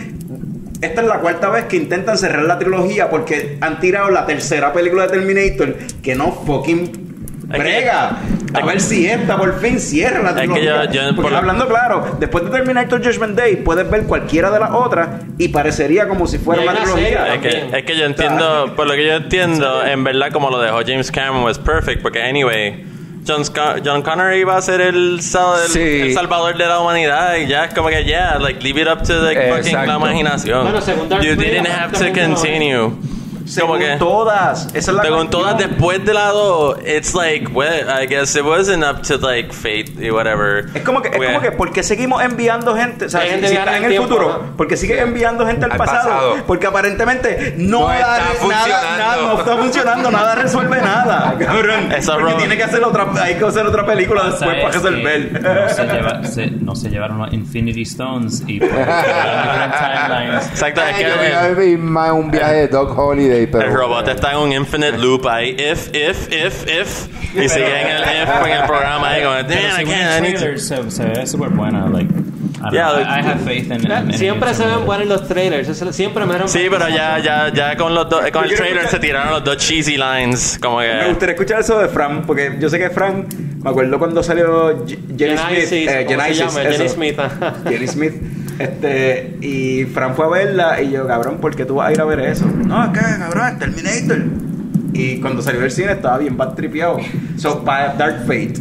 esta es la cuarta vez que intentan cerrar la trilogía porque han tirado la tercera película de Terminator que no fucking brega. A ver si esta por fin cierra la Es que trilogía. yo- yo- Porque por la- hablando claro, después de Terminator Judgment Day puedes ver cualquiera de las otras y parecería como si fuera una trilogía. serie Es que, es que yo entiendo, por lo que yo entiendo, en verdad como lo dejó James Cameron was perfect, porque anyway, John, John Connor iba a ser el, sal- el- Sí. el salvador de la humanidad y ya es como que yeah, like leave it up to the fucking la imaginación. Bueno, you didn't have to continue. Según como que todas. Esa es la según todas después de la 2, it's like, well, I guess it wasn't up to like fate y whatever. Es como que, es como que, ¿por qué seguimos enviando gente? O sea, si, gente si viajando está en el el futuro, tiempo, ¿no? ¿por qué sigue enviando gente al, Al pasado? pasado. Porque aparentemente no, No da- está nada, funcionando. nada- no está funcionando, nada resuelve nada, cabrón. Eso Porque tiene que hacer otra, hay que hacer otra película después ¿Sabes para que resolver. No se, lleva- se- no se llevaron los Infinity Stones y timelines. Exacto, es que yo más un viaje de Dog Holiday, pero. El robot está en un infinite loop ahí, if, if, if, if, y sigue en el if en el programa ahí como, damn, I can't, I el need to-" se, se ve súper buena. Like, Yeah, like- I, I have faith in, in- Siempre se ven buenos los trailers. eso siempre me Sí, pero ya, ya, ya con los dos, con el trailer escuchar- se tiraron los dos cheesy lines, como Me que, gustaría escuchar eso de Fran, porque yo sé que Fran, me acuerdo cuando salió Jenny Smith, eh. Jenny Smith. Jenny Smith. Este, y Fran fue a verla y yo, cabrón, ¿por qué tú vas a ir a ver eso? No, que, cabrón, Terminator. Y cuando salió del cine estaba bien bad tripeado. So, para Dark Fate,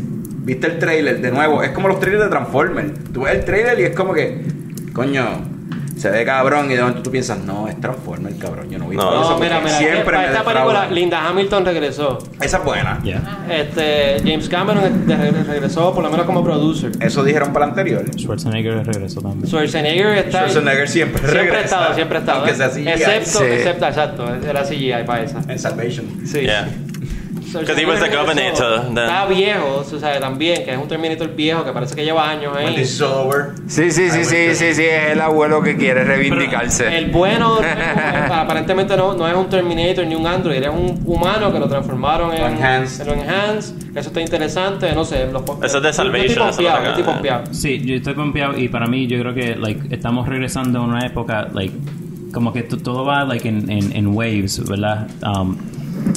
viste el trailer de nuevo, es como los trailers de Transformers. Tú ves el trailer y es como que, coño, se ve cabrón y de momento tú piensas, no, es Transformers, cabrón, yo no vi No, todo eso mira, mira. siempre para me esta película. Linda Hamilton regresó. Esa es buena. Yeah. Este, James Cameron regresó por lo menos como producer. Eso dijeron para la anterior. Schwarzenegger regresó también. Schwarzenegger está Schwarzenegger siempre siempre ha estado, siempre ha estado. aunque sea CGI. Excepto, Sí. excepto, exacto, era CGI para esa. En Salvation. Sí. yeah. Because he was the Governator, then- Está viejo, o sea, también, que es un Terminator viejo que parece que lleva años ahí. Sí, sí, sí, sí, sí, sí, es el abuelo que quiere reivindicarse. El bueno eh, aparentemente no, no es un Terminator ni un Android, es un humano que lo transformaron en enhanced. en lo enhanced, que eso está interesante, no sé. Los, Eso es de Salvation, estoy pompeado, que- estoy pompeado. Sí, yo estoy pompeado y para mí yo creo que like estamos regresando a una época like como que to- todo va like en, en, en waves, ¿verdad? Um,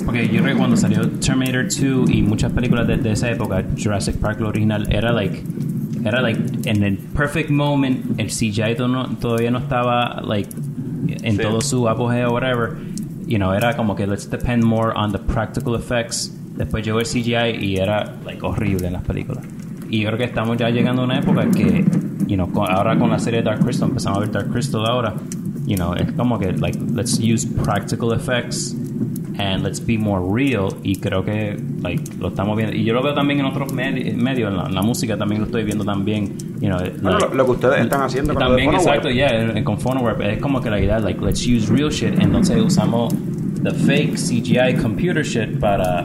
porque yo creo que cuando salió Terminator 2 y muchas películas de, de esa época, Jurassic Park lo original era like era like en el perfect moment el CGI todavía no estaba like en Sí. todo su apogeo whatever you know era como que let's depend more on the practical effects después llegó el CGI y era like horrible en las películas y yo creo que estamos ya llegando a una época que you know con- ahora con la serie Dark Crystal empezamos a ver Dark Crystal ahora you know es como que like let's use practical effects and let's be more real y creo que like lo estamos viendo. Y yo lo veo también en otros medi- medios en la, en la música también lo estoy viendo también you know Bueno, lo, lo que ustedes están haciendo con lo de también exacto en- con Phonoweb es como que la idea like let's use real shit entonces usamos the fake CGI computer shit para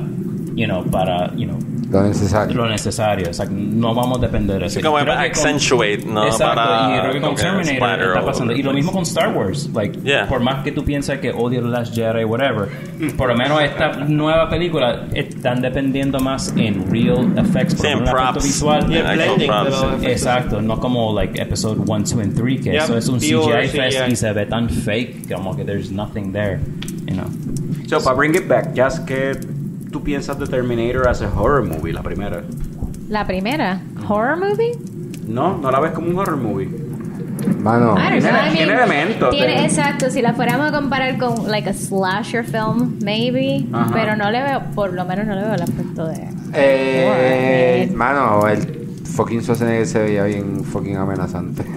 you know para you know Lo necesario. lo necesario o sea, no vamos a depender de eso Sí, como Creo para que con- accentuate, ¿no? exacto Para y creo que con que Terminator está pasando y lo mismo con Star Wars like Yeah. por más que tú pienses que odio The Last Jedi whatever por lo menos esta nueva película están dependiendo más en real effects por Sí, en props. visual Yeah, blending props. Exacto, no como like episode 1, 2 and 3 que Yep, eso es un CGI fest y se ve tan fake como que there's nothing there, you know. So, para bring it back, Jazz, ¿qué tú piensas de Terminator as a horror movie, la primera? La primera, horror movie. No, no la ves como un horror movie. Mano, know, Tiene- I mean, tiene elementos, tiene- exacto, si la fuéramos a comparar con like a slasher film, maybe, Ajá. pero no le veo, por lo menos no le veo el aspecto de eh, horror. mano, el fucking Schwarzenegger se veía bien fucking amenazante.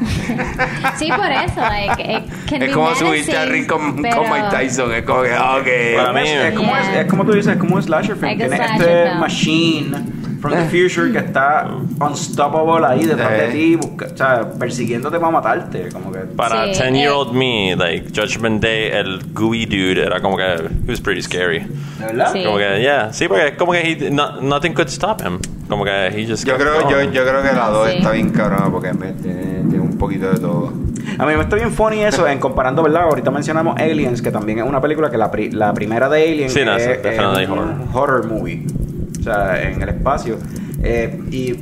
Sí, por eso, like, can es como subirte al ring con, pero- con Mike Tyson. Es como que, ok. Para mí- Es, es como, Yeah. es, es como tú dices, es como un slasher film. Like Tiene este film. machine from the future que está unstoppable ahí detrás de ti, busca- o sea, persiguiéndote para matarte. Como que. Para Sí, 10 year eh. old me, like Judgment Day, el gooey dude era como que he was pretty scary. ¿De verdad? Sí. Como que, yeah, sí, porque es como que he, no- nothing could stop him. Como que he just. Yo creo, yo, yo creo que la 2 Sí. está bien cabrona porque me- tiene, tiene un poquito de todo. A mí me está bien funny eso, en comparando, ¿verdad? Ahorita mencionamos Aliens, que también es una película que la, pri- la primera de Aliens Sí, no, es, es es un horror. horror movie. O sea, en el espacio. Eh, y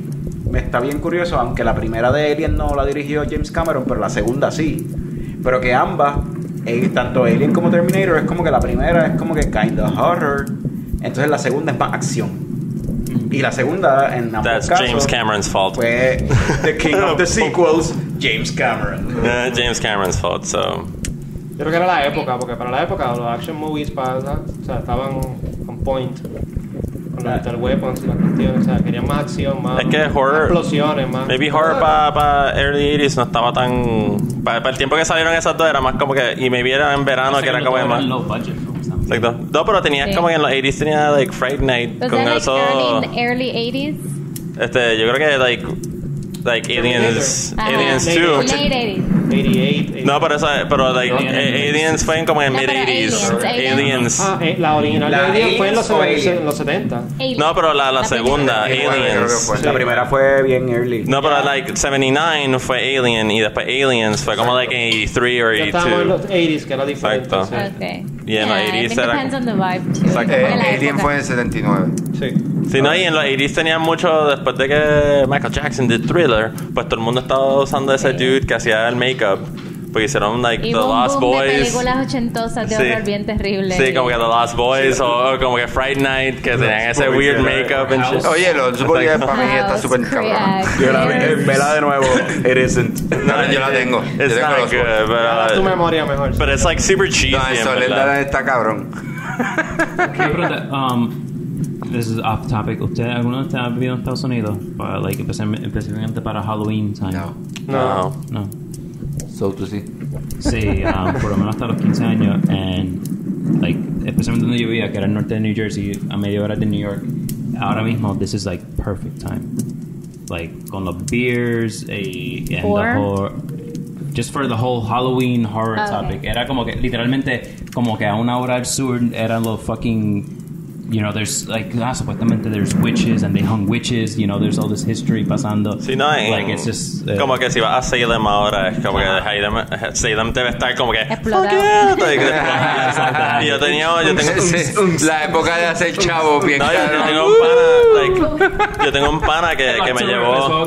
me está bien curioso, aunque la primera de Alien no la dirigió James Cameron, pero la segunda sí. Pero que ambas, eh, tanto Alien como Terminator, es como que la primera es como que kind of horror. Entonces la segunda es más acción. Y la segunda, en ambos That's casos, James Cameron's fault. fue The King of the Sequels, James Cameron. Eh, James Cameron's fault, so. Yo creo que era la época, porque para la época los action movies para, o sea, estaban on point. Con los Lethal Weapons y las cuestiones, o sea, querían más acción, más, Es que más horror- explosiones, más. Maybe horror para early 80s no estaba tan. Para el tiempo que salieron esas dos era más como que. Y maybe era en verano que era como que más. low budget films. Exacto. No, pero tenías Sí. como que en los 80s tenía like Fright Night. Was con that like eso. early, early 80s? Este, yo creo que like. Like Aliens. Ajá. Aliens Late 2. Late 80s. 88. No, pero eso, pero like No, eh, Aliens. Aliens fue en como en No, mid pero 80s. Aliens, Aliens. Ah, eh, la original La Alien fue en los, Aliens o en los 70. Alien. No, pero la, la, segunda, primera. Creo que Aliens. La primera fue bien early. No, pero like 79 fue Alien y después Aliens fue como like 83 o Ya estábamos en los 82. 80s, que era diferente. Exacto. sí. Okay. Y en los Yeah, I 80s think era- depends on the vibe too. Exacto. Eh, la Alien fue en el 79. Sí. Sí, no, y en los 80s tenían mucho, después de que Michael Jackson did Thriller, pues todo el mundo estaba usando ese dude que hacía el make-up. Porque hicieron like Y The un Lost boom de Boys. películas ochentosas de Sí. horror bien terribles. Sí, como que The Lost Boys o, o como que Fright Night, que tenían ese Boys, weird make-up and shit. Oye, los Boys Exacto. para mí está súper cabrón. Yo la eh, vela de nuevo. It isn't. No, yo la tengo. Yo It's tengo not good, but, Ahora tu uh, memoria mejor. but it's like super cheesy. No, eso. Linda está cabrón. Qué pregunta, um, this is off topic. ¿Usted, alguno de ustedes ha vivido en Estados Unidos? Para, like, especialmente, específicamente para Halloween time. No. No. No. So tú sí. Sí, um, por lo menos hasta los 15 años. And, like, especialmente donde yo vivía, que era el norte de New Jersey, a media hora de New York. Ahora mismo, this is like perfect time. Like, con los beers y and For? the whole, just for the whole Halloween horror Okay. topic. Era como que, literalmente, como que a una hora al sur eran los fucking you know, there's like ah, supuestamente there's witches and they hung witches. You know, there's all this history pasando. Si no, en- like it's just uh, como que si vas a Salem ahora, es como que Salem, Salem debe estar como que. Explotado. "Fuck yeah", like, y yo tenía. Yo tengo, la época de hacer chavo bien no, yo, yo tengo un pana, like, yo tengo un pana que, que me llevó.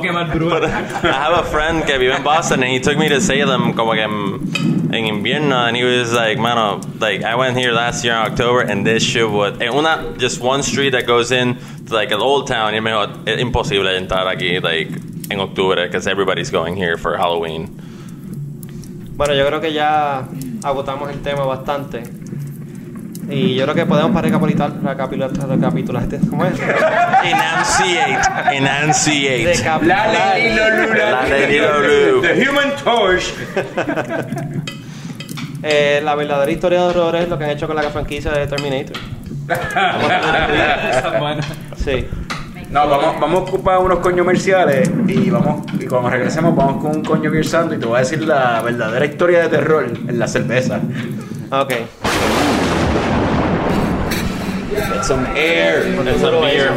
I have a friend que vive en Boston and he took me to Salem como que en, en invierno and he was like, mano, like I went here last year in October and this shit was en una just one street that goes in to like an old town y me dijo, es imposible entrar aquí like en octubre because everybody's going here for Halloween. Bueno, yo creo que ya agotamos el tema bastante. Y yo creo que podemos para recapitular, recapitular, recapitular este- ¿cómo es? Enunciate, enunciate. Recapitular. La Lady Lulu. The Human Torch. Eh, la verdadera historia de horror es lo que han hecho con la franquicia de Terminator. Sí. No, vamos, vamos a ocupar unos coños comerciales y vamos y cuando regresemos vamos con un coño Gear Santo y te voy a decir la verdadera historia de terror en la cerveza. Ok. Get some air. It's a beer.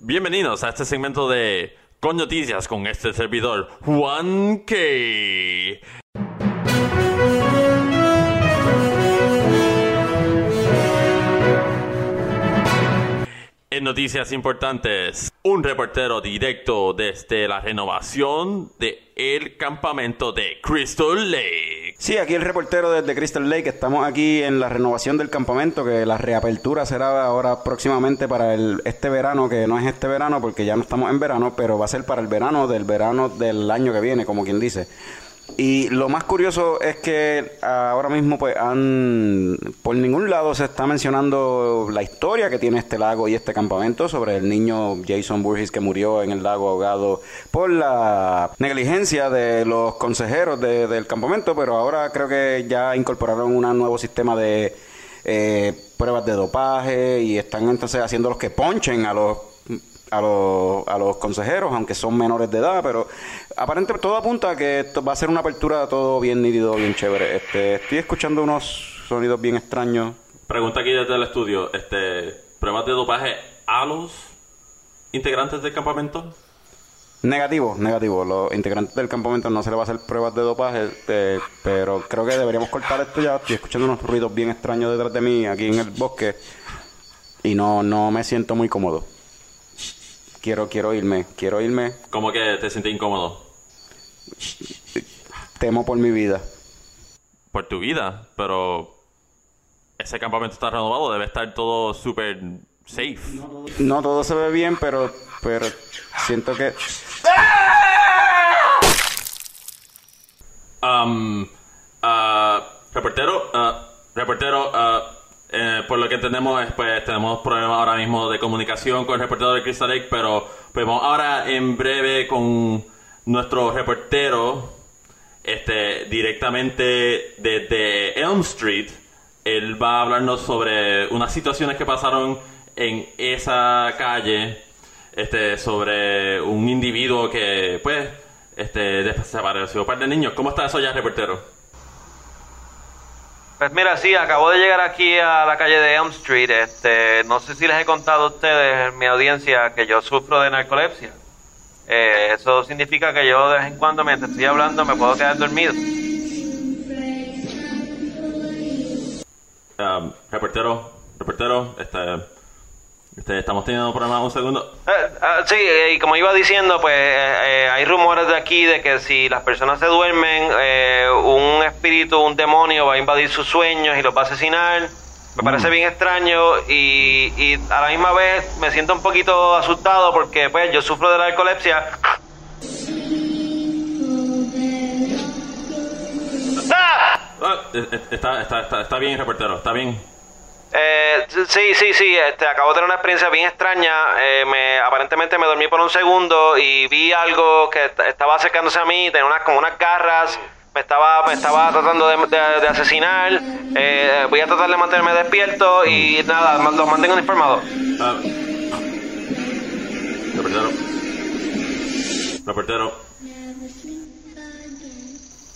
Bienvenidos a este segmento de Con Noticias con este servidor, Juan K. En noticias importantes, un reportero directo desde la renovación de el campamento de Crystal Lake. Sí, aquí el reportero desde Crystal Lake. Estamos aquí en la renovación del campamento, que la reapertura será ahora próximamente para el, este verano, que no es este verano porque ya no estamos en verano, pero va a ser para el verano del verano del año que viene, como quien dice. Y lo más curioso es que ahora mismo pues han por ningún lado se está mencionando la historia que tiene este lago y este campamento sobre el niño Jason Burgess que murió en el lago ahogado por la negligencia de los consejeros de- del campamento, pero ahora creo que ya incorporaron un nuevo sistema de eh, pruebas de dopaje y están entonces haciendo los que ponchen a los a los, a los consejeros, aunque son menores de edad, pero aparentemente todo apunta a que esto va a ser una apertura todo bien nítido, bien chévere. Este, estoy escuchando unos sonidos bien extraños. Pregunta aquí desde el estudio, este, ¿pruebas de dopaje a los integrantes del campamento? Negativo, negativo. Los integrantes del campamento no se le va a hacer pruebas de dopaje, este, pero creo que deberíamos cortar esto ya. Estoy escuchando unos ruidos bien extraños detrás de mí aquí en el bosque y no, no me siento muy cómodo. Quiero, quiero irme, quiero irme. ¿Cómo que te sientes incómodo? Temo por mi vida. Por tu vida, pero ese campamento está renovado, debe estar todo súper safe. No todo se ve bien, pero, pero siento que Um, ah, reportero, ah, reportero, ah, eh, por lo que entendemos, es, pues tenemos problemas ahora mismo de comunicación con el reportero de Crystal Lake, pero pues vamos ahora en breve con nuestro reportero, este, directamente desde Elm Street. Él va a hablarnos sobre unas situaciones que pasaron en esa calle, este, sobre un individuo que, pues, este, desapareció un par de niños. ¿Cómo está eso ya, reportero? Pues mira, sí, acabo de llegar aquí a la calle de Elm Street. Este, no sé si les he contado a ustedes, mi audiencia, que yo sufro de narcolepsia. Eh, eso significa que yo de vez en cuando, mientras estoy hablando, me puedo quedar dormido. Um, reportero, reportero, este, estamos teniendo problemas un segundo. Eh, ah, sí, eh, y como iba diciendo, pues eh, eh, hay rumores de aquí de que si las personas se duermen, un espíritu, un demonio va a invadir sus sueños y los va a asesinar. Me parece bien extraño y, y a la misma vez me siento un poquito asustado porque pues yo sufro de la narcolepsia. ¡Ah! Está, está, está, está bien, reportero, está bien. Eh, sí, sí, sí, este, acabo de tener una experiencia bien extraña. Eh, me, aparentemente me dormí por un segundo y vi algo que est- estaba acercándose a mí, tenía unas, como unas garras, me estaba, me estaba tratando de, de- de asesinar. Eh, voy a tratar de mantenerme despierto y nada, los mantengo informados. Ah, reportero. Reportero.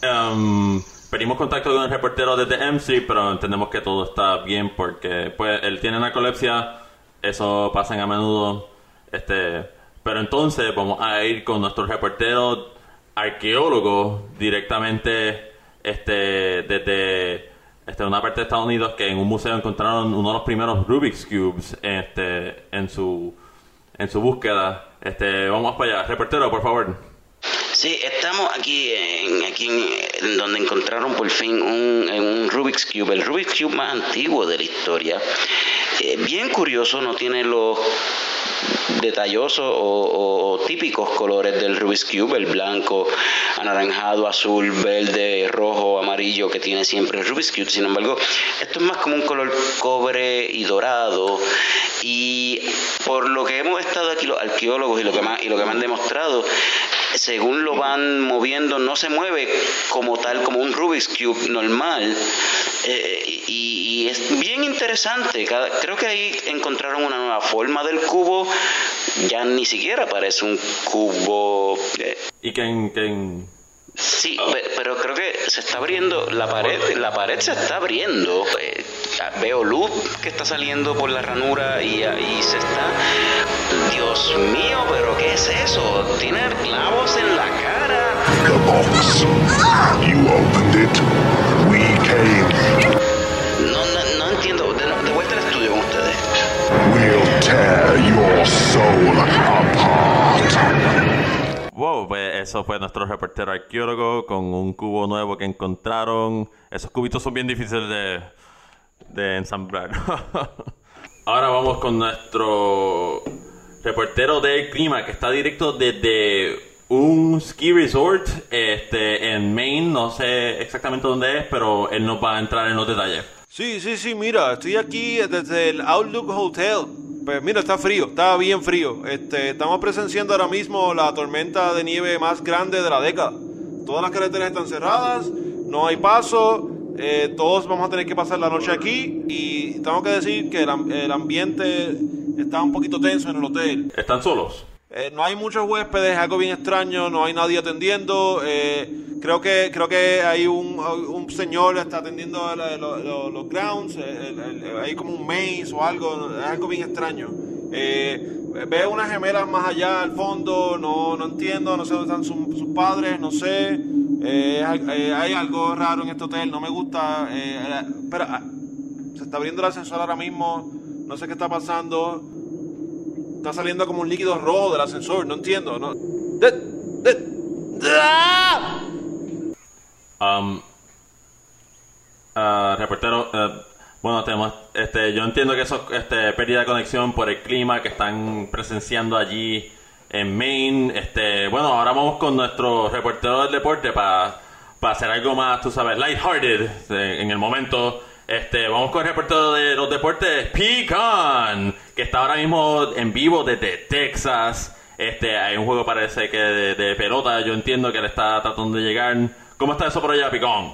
Um, pedimos contacto con el reportero desde M Street, pero entendemos que todo está bien porque pues él tiene narcolepsia, eso pasa a menudo. Este, pero entonces vamos a ir con nuestro reportero arqueólogo directamente este desde este, una parte de Estados Unidos que en un museo encontraron uno de los primeros Rubik's cubes este en su en su búsqueda. Este, vamos para allá, reportero, por favor. Sí, estamos aquí en, aquí en, donde encontraron por fin un, un Rubik's Cube, el Rubik's Cube más antiguo de la historia. Eh, bien curioso, no tiene los detallosos o- o típicos colores del Rubik's Cube, el blanco, anaranjado, azul, verde, rojo, amarillo que tiene siempre el Rubik's Cube. Sin embargo, esto es más como un color cobre y dorado. Y por lo que hemos estado aquí los arqueólogos y lo que más, y lo que me han demostrado, según lo van moviendo, no se mueve como tal, como un Rubik's Cube normal. Eh, y, es bien interesante. Creo que ahí encontraron una nueva forma del cubo. Ya ni siquiera parece un cubo. eh, Y que en- Sí, pe- pero creo que se está abriendo la pared, la pared se está abriendo. Eh, veo luz que está saliendo por la ranura y, y se está. Dios mío, pero ¿qué es eso? Tiene clavos en la cara. The box. You opened it. We came. No, no, no entiendo. De, de vuelta al estudio con ustedes. We'll tear your soul apart. Wow, pues eso fue nuestro reportero arqueólogo con un cubo nuevo que encontraron. Esos cubitos son bien difíciles de, ensamblar. Ahora vamos con nuestro reportero del clima que está directo desde un ski resort este, en Maine. No sé exactamente dónde es, pero él nos va a entrar en los detalles. Sí, sí, sí, mira, estoy aquí desde el Outlook Hotel. Pues mira, está frío, está bien frío. Este, estamos presenciando ahora mismo la tormenta de nieve más grande de la década. Todas las carreteras están cerradas, no hay paso, eh, todos vamos a tener que pasar la noche aquí y tengo que decir que el, el ambiente está un poquito tenso en el hotel. ¿Están solos? Eh, no hay muchos huéspedes, algo bien extraño, no hay nadie atendiendo. eh, creo que creo que hay un, un señor que está atendiendo los grounds, hay como un maze o algo, es algo bien extraño. Eh, veo unas gemelas más allá al fondo, no, no entiendo, no sé dónde están sus, padres, no sé. Eh, hay, algo raro en este hotel, no me gusta. Espera, ah, se está abriendo el ascensor ahora mismo, no sé qué está pasando. Está saliendo como un líquido rojo del ascensor, no entiendo. No. De- de- ¡Ah! Um, ah, reportero, eh, bueno, tenemos, este, yo entiendo que eso es este, pérdida de conexión por el clima que están presenciando allí en Maine. Este, bueno, ahora vamos con nuestro reportero del deporte para hacer algo más, tú sabes, lighthearted eh, en el momento. Este, vamos con el reportero de los deportes, Pecan, que está ahora mismo en vivo desde Texas. Este, hay un juego parece que de, pelota, yo entiendo que le está tratando de llegar. ¿Cómo está eso por allá, Picón?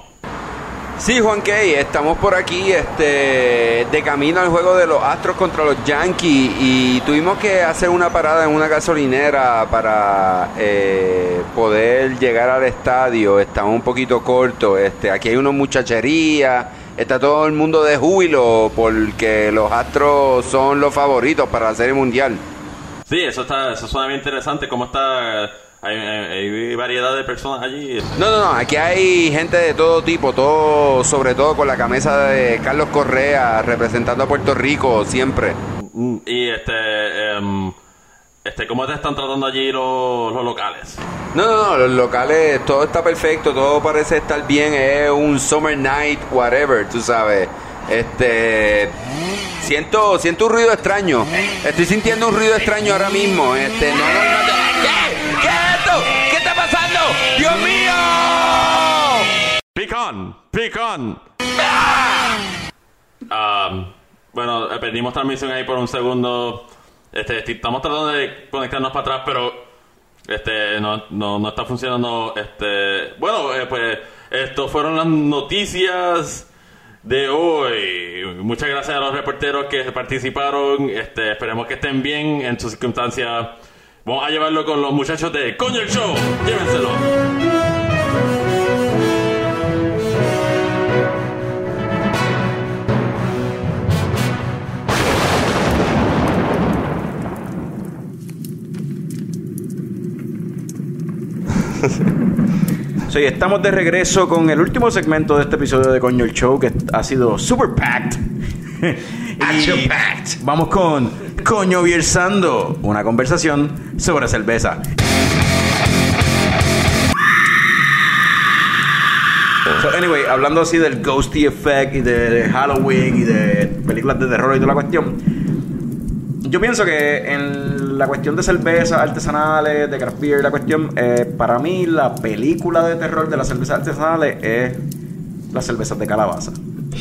Sí, Juan Key, estamos por aquí este, de camino al juego de los Astros contra los Yankees y tuvimos que hacer una parada en una gasolinera para eh, poder llegar al estadio. Estamos un poquito cortos. Este, aquí hay una muchachería, está todo el mundo de júbilo porque los Astros son los favoritos para la Serie Mundial. Sí, eso está, eso suena bien interesante. ¿Cómo está? Hay, hay- hay variedad de personas allí. No, no, no, aquí hay gente de todo tipo, todo, sobre todo con la camisa de Carlos Correa representando a Puerto Rico siempre. Mm, Y este, em, este, ¿cómo te están tratando allí los, los locales? No, no, no, los locales, todo está perfecto, todo parece estar bien, es un summer night, whatever, tú sabes. Este, siento, siento un ruido extraño. Estoy sintiendo un ruido extraño ahora mismo. Este, no, no, no, ¿Qué? ¿Qué es esto? ¿Qué está pasando? ¡Dios mío! ¡Picón! ¡Picón! Um, bueno, eh, perdimos transmisión ahí por un segundo. Este, estamos tratando de conectarnos para atrás, pero este no, no, no está funcionando. Este, bueno, eh, pues esto fueron las noticias de hoy. Muchas gracias a los reporteros que participaron. Este, esperemos que estén bien en sus circunstancias. Vamos a llevarlo con los muchachos de Coño el Show. Llévenselo. Sí, estamos de regreso con el último segmento de este episodio de Coño el Show que ha sido super packed. y vamos con Coño Viersando, una conversación sobre cerveza. So, anyway, hablando así del ghosty effect y de Halloween y de películas de terror y toda la cuestión, yo pienso que en la cuestión de cervezas artesanales, de craft beer, la cuestión, eh, para mí la película de terror de las cervezas artesanales es las cervezas de calabaza.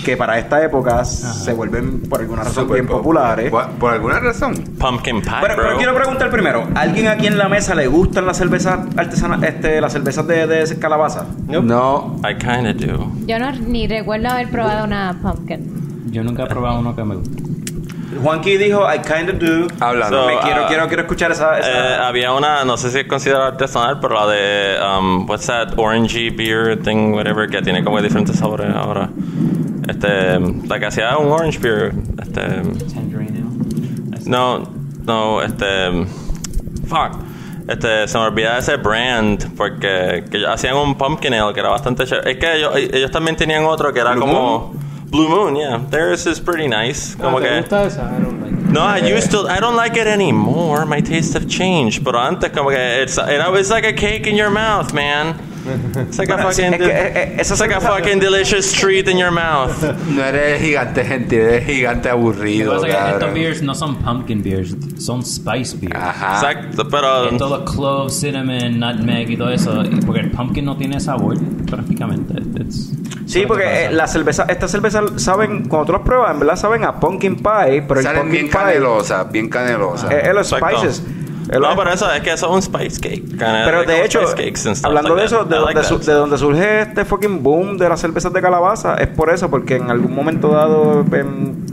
Que para esta época se vuelven por alguna razón bien pop- populares. Por, por alguna razón. Pumpkin pie, Pero, pero quiero preguntar primero, ¿alguien aquí en la mesa le gustan las cervezas artesanales, este, las cervezas de, de calabaza? No. I kinda do. Yo no ni recuerdo haber probado una pumpkin. Yo nunca he probado uno que me guste. Juanqui dijo, I kinda do. Hablando. So, Me quiero, ah, quiero, quiero escuchar esa... esa- Eh, había una, no sé si es considerada artesanal, pero la de, um, what's that, orangey beer thing, whatever, que tiene como diferentes sabores ahora. Este, la que hacía un orange beer, este, no, no, este, fuck. Este, se me olvida ese brand porque que hacían un pumpkin ale que era bastante chévere. Es que ellos, ellos también tenían otro que era Blue como Blue Moon, yeah. Theirs is pretty nice. Como Ah, que gusta esa? I don't like it. no, I used to. I don't like it anymore. My tastes have changed. Pero antes, como que it's, it was like a cake in your mouth, man. It's like a fucking. es que, eh, eh, esa it's like a fucking delicious treat in your mouth. No eres gigante gentil, eres gigante aburrido, estos beers no son pumpkin beers, son spice beers. Ajá. Exacto, pero Es todo clove, cinnamon, nutmeg y todo eso. y Porque el pumpkin no tiene sabor, prácticamente. It's- Sí, porque eh, la cerveza, estas cervezas saben, cuando tú las pruebas, en verdad saben a pumpkin pie, pero el Salen pumpkin bien pie canelosas, bien canelosas. es, es los Exacto. spices. No, pero eso es que eso es un spice cake. Kinda pero de hecho, hablando like de eso, de donde, like su- that. de donde surge este fucking boom de las cervezas de calabaza, es por eso, porque en algún momento dado, en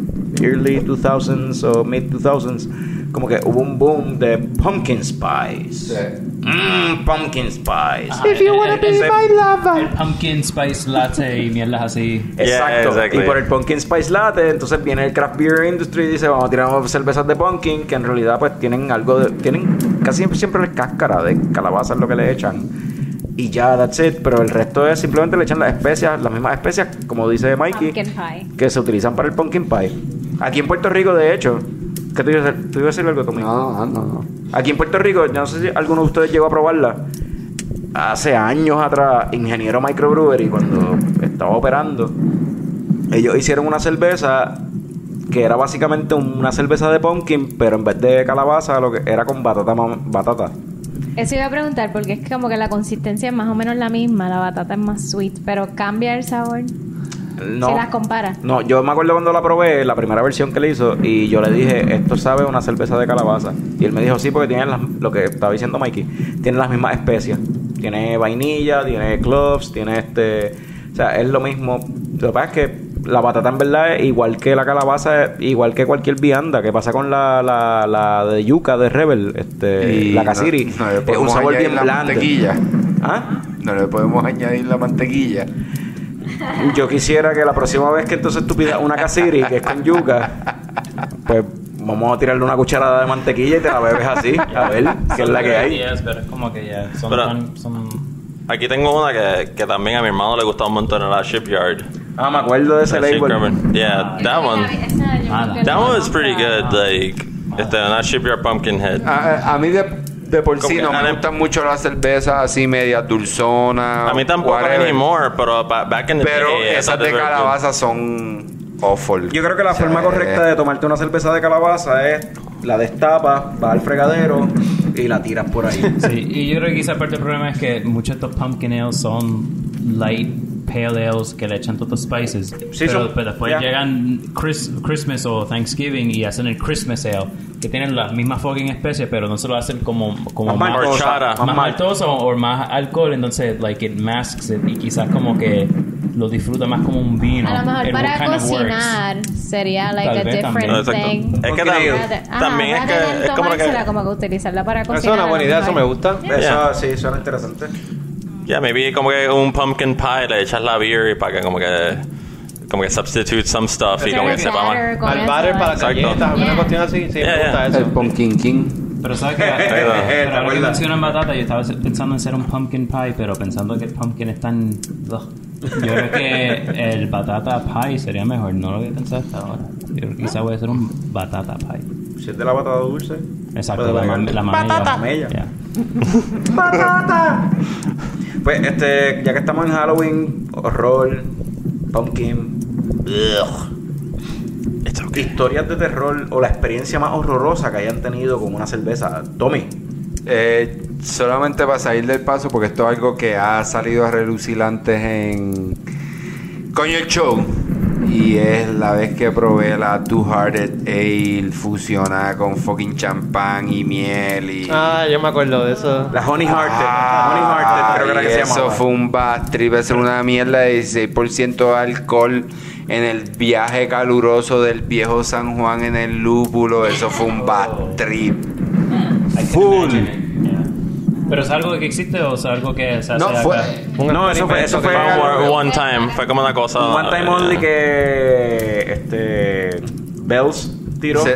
early 2000s o mid 2000s, como que hubo un boom de pumpkin spice. Mmm, pumpkin spice. Ajá, el- el- el- El pumpkin spice latte y mierdas así. Exacto. exactly. Y por el pumpkin spice latte, entonces viene el craft beer industry y dice, vamos a tirar cervezas de pumpkin que en realidad pues tienen algo de tienen casi siempre, siempre la cáscara de calabaza es lo que le echan. Y ya that's it, pero el resto es simplemente le echan las especias, las mismas especias como dice Mikey, Pumpkin pie. que se utilizan para el pumpkin pie. Aquí en Puerto Rico, de hecho, ¿qué tú ibas a a decir algo, Tommy? No, no, no. Aquí en Puerto Rico, yo no sé si alguno de ustedes llegó a probarla. Hace años atrás, Ingeniero Microbrewery, cuando estaba operando, ellos hicieron una cerveza que era básicamente una cerveza de pumpkin, pero en vez de calabaza, lo que era con batata. batata. Eso iba a preguntar porque es como que la consistencia es más o menos la misma, la batata es más sweet, pero cambia el sabor. No, Si las comparas. no, yo me acuerdo cuando la probé, la primera versión que le hizo, y yo le dije, esto sabe una cerveza de calabaza. Y él me dijo, sí, porque tiene las- lo que estaba diciendo Mikey, tiene las mismas especias. Tiene vainilla, tiene cloves, tiene este... O sea, es lo mismo. Lo que pasa es que la batata en verdad es igual que la calabaza, igual que cualquier vianda. que pasa con la, la, la de yuca de Rebel? Este, Y la no- casiri. no le es un podemos sabor añadir bien la blando. mantequilla. ¿Ah? No le podemos añadir la mantequilla. Yo quisiera que la próxima vez que entonces tú pidas una casiri que es con yuca, pues vamos a tirarle una cucharada de mantequilla y te la bebes así, a ver qué es la que hay. Pero es como que ya. Son, Pero- tan- son- Aquí tengo una que, que también a mi hermano le gustaba un montón en la Shipyard. Ah, me acuerdo de ese Ship label. Carbon. Yeah, that one. That one was pretty good. Like, este, una Shipyard Pumpkinhead. A, a mí de, de por sí no me gustan mucho las cervezas así media dulzonas. A mí tampoco whatever. anymore, pero ba- back in the Pero day. Esas de calabaza son awful. Yo creo que la O sea, forma correcta de tomarte una cerveza de calabaza es la destapas, vas al fregadero y la tiras por ahí. Sí, y yo creo que quizá parte del problema es que muchos de estos pumpkin ales son light pale ales que le echan todos los spices. pero, son- pero después ya. llegan Chris- Christmas o Thanksgiving y hacen el Christmas ale, que tienen las mismas fucking especies, pero no se lo hacen como, como Más más más mal- maltoso o más alcohol, entonces like it masks it y quizás como que lo disfruta más como un vino. A lo mejor para cocinar sería like Tal a different exacto. thing. Es que Porque tam- Rather- ajá, también es que es como que como que utilizarla para Eso cocinar. es una buena idea, eso me gusta. Eso Yeah. sí, suena interesante. Yeah, maybe como que un pumpkin pie le echas la beer y para que como que como que substitute some stuff y como que el sepa Al eso, batter para galletas, una Yeah. cuestión así. Sí, Yeah, me gusta yeah. El eso. Pumpkin King. Pero sabes que ¿te pero ahora que mencionan batata, yo estaba pensando en hacer un pumpkin pie, pero pensando que el pumpkin es tan ugh. yo creo que el batata pie sería mejor, no lo había pensado hasta ahora. Yo creo que quizá voy a hacer un batata pie. Si es de la batata dulce. Exacto, la, mam- la. Mamella. Yeah. Pues este, ya que estamos en Halloween, horror, pumpkin, It's okay. historias de terror o la experiencia más horrorosa que hayan tenido con una cerveza. Tommy, Eh, solamente para salir del paso, porque esto es algo que ha salido a relucir antes en Coño el Show. Y es la vez que probé la Two Hearted Ale fusionada con fucking champán y miel y. Ah, yo me acuerdo de eso. la Honey Hearted. Ah, Honey Hearted, creo que era que se eso llamaba. fue un bad trip, eso era una mierda de 16% de alcohol en el viaje caluroso del viejo San Juan en el lúpulo, eso fue un bad trip. Full. ¿Pero es algo que existe o es algo que se hace No, fue- acá? Un No, eso fue, eso fue algo- one, time, fue como una cosa. un one time only que este Bells tiró, Sí.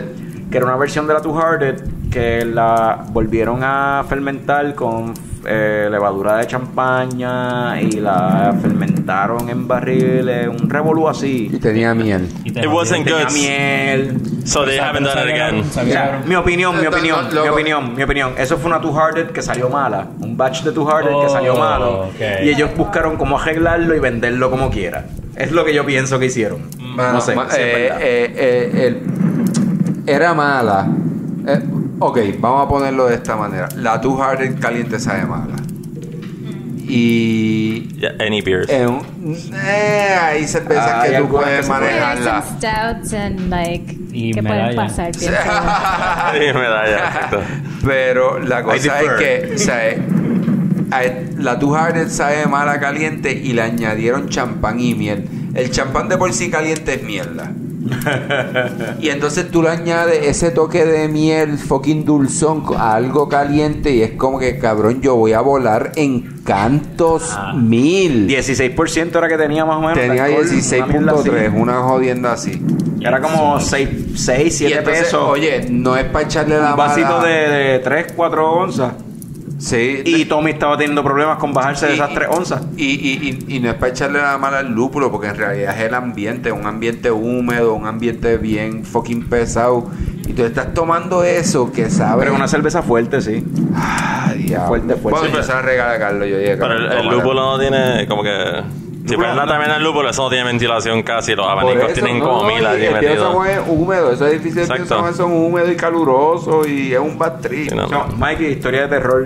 que era una versión de la Two Hearted que la volvieron a fermentar con eh, levadura de champaña y la fermentaron en barriles, un revolú Y así. tenía miel. Y te It wasn't Tenía good. miel. So they haven't done it again. Mi opinión, mi opinión, mi opinión, mi opinión. Eso fue una Two Hearted que salió mala. Un batch de Two Hearted que Oh, salió malo. Y ellos buscaron cómo arreglarlo y venderlo como quiera. Es lo que yo pienso que hicieron. Mano, no sé. ma- si es eh, eh, eh, el- era mala. Eh, ok, vamos a ponerlo de esta manera. La Two Hearted caliente sabe mala. Y Yeah, any beers. en un- eh, hay cervezas Hay que tú algunas puedes pueden. Hay manejarla. stouts and like Y que pueden medalla. pasar bien. Sí, medalla, exacto. Pero la cosa es que, o sea, eh, la Two Hearted sabe mala caliente y le añadieron champán y miel. El champán de por sí caliente es mierda. Y entonces tú le añades ese toque de miel fucking dulzón a algo caliente y es como que cabrón yo voy a volar en cantos mil. 16% era que tenía más o menos. Tenía de alcohol, una mierda 16.3, así. una jodienda así. Era como 6, 6 Y 7 entonces, pesos. oye, no es para echarle la un vasito mala- de, de 3, 4 onzas. Sí, Y Tommy estaba teniendo problemas con bajarse de esas 3 onzas. Y, y, y, y no es para echarle la mala al lúpulo, porque en realidad es el ambiente, un ambiente húmedo, un ambiente bien fucking pesado. Y tú estás tomando eso que sabe. Pero una cerveza fuerte, sí. Ah, diablo. Fuerte, fuerte. Puedo empezar a regalar a Carlos. Yo dije, Pero el, lúpulo no tiene como que. Si prenda no- también el lúpulo, eso no tiene ventilación casi. Los abanicos eso, tienen no, como no, mil y allí el Pío San metidos. Juan es húmedo, esos edificios de. San Juan son húmedos y calurosos y es un bad trip. Sí, no. No, Mikey, historia de terror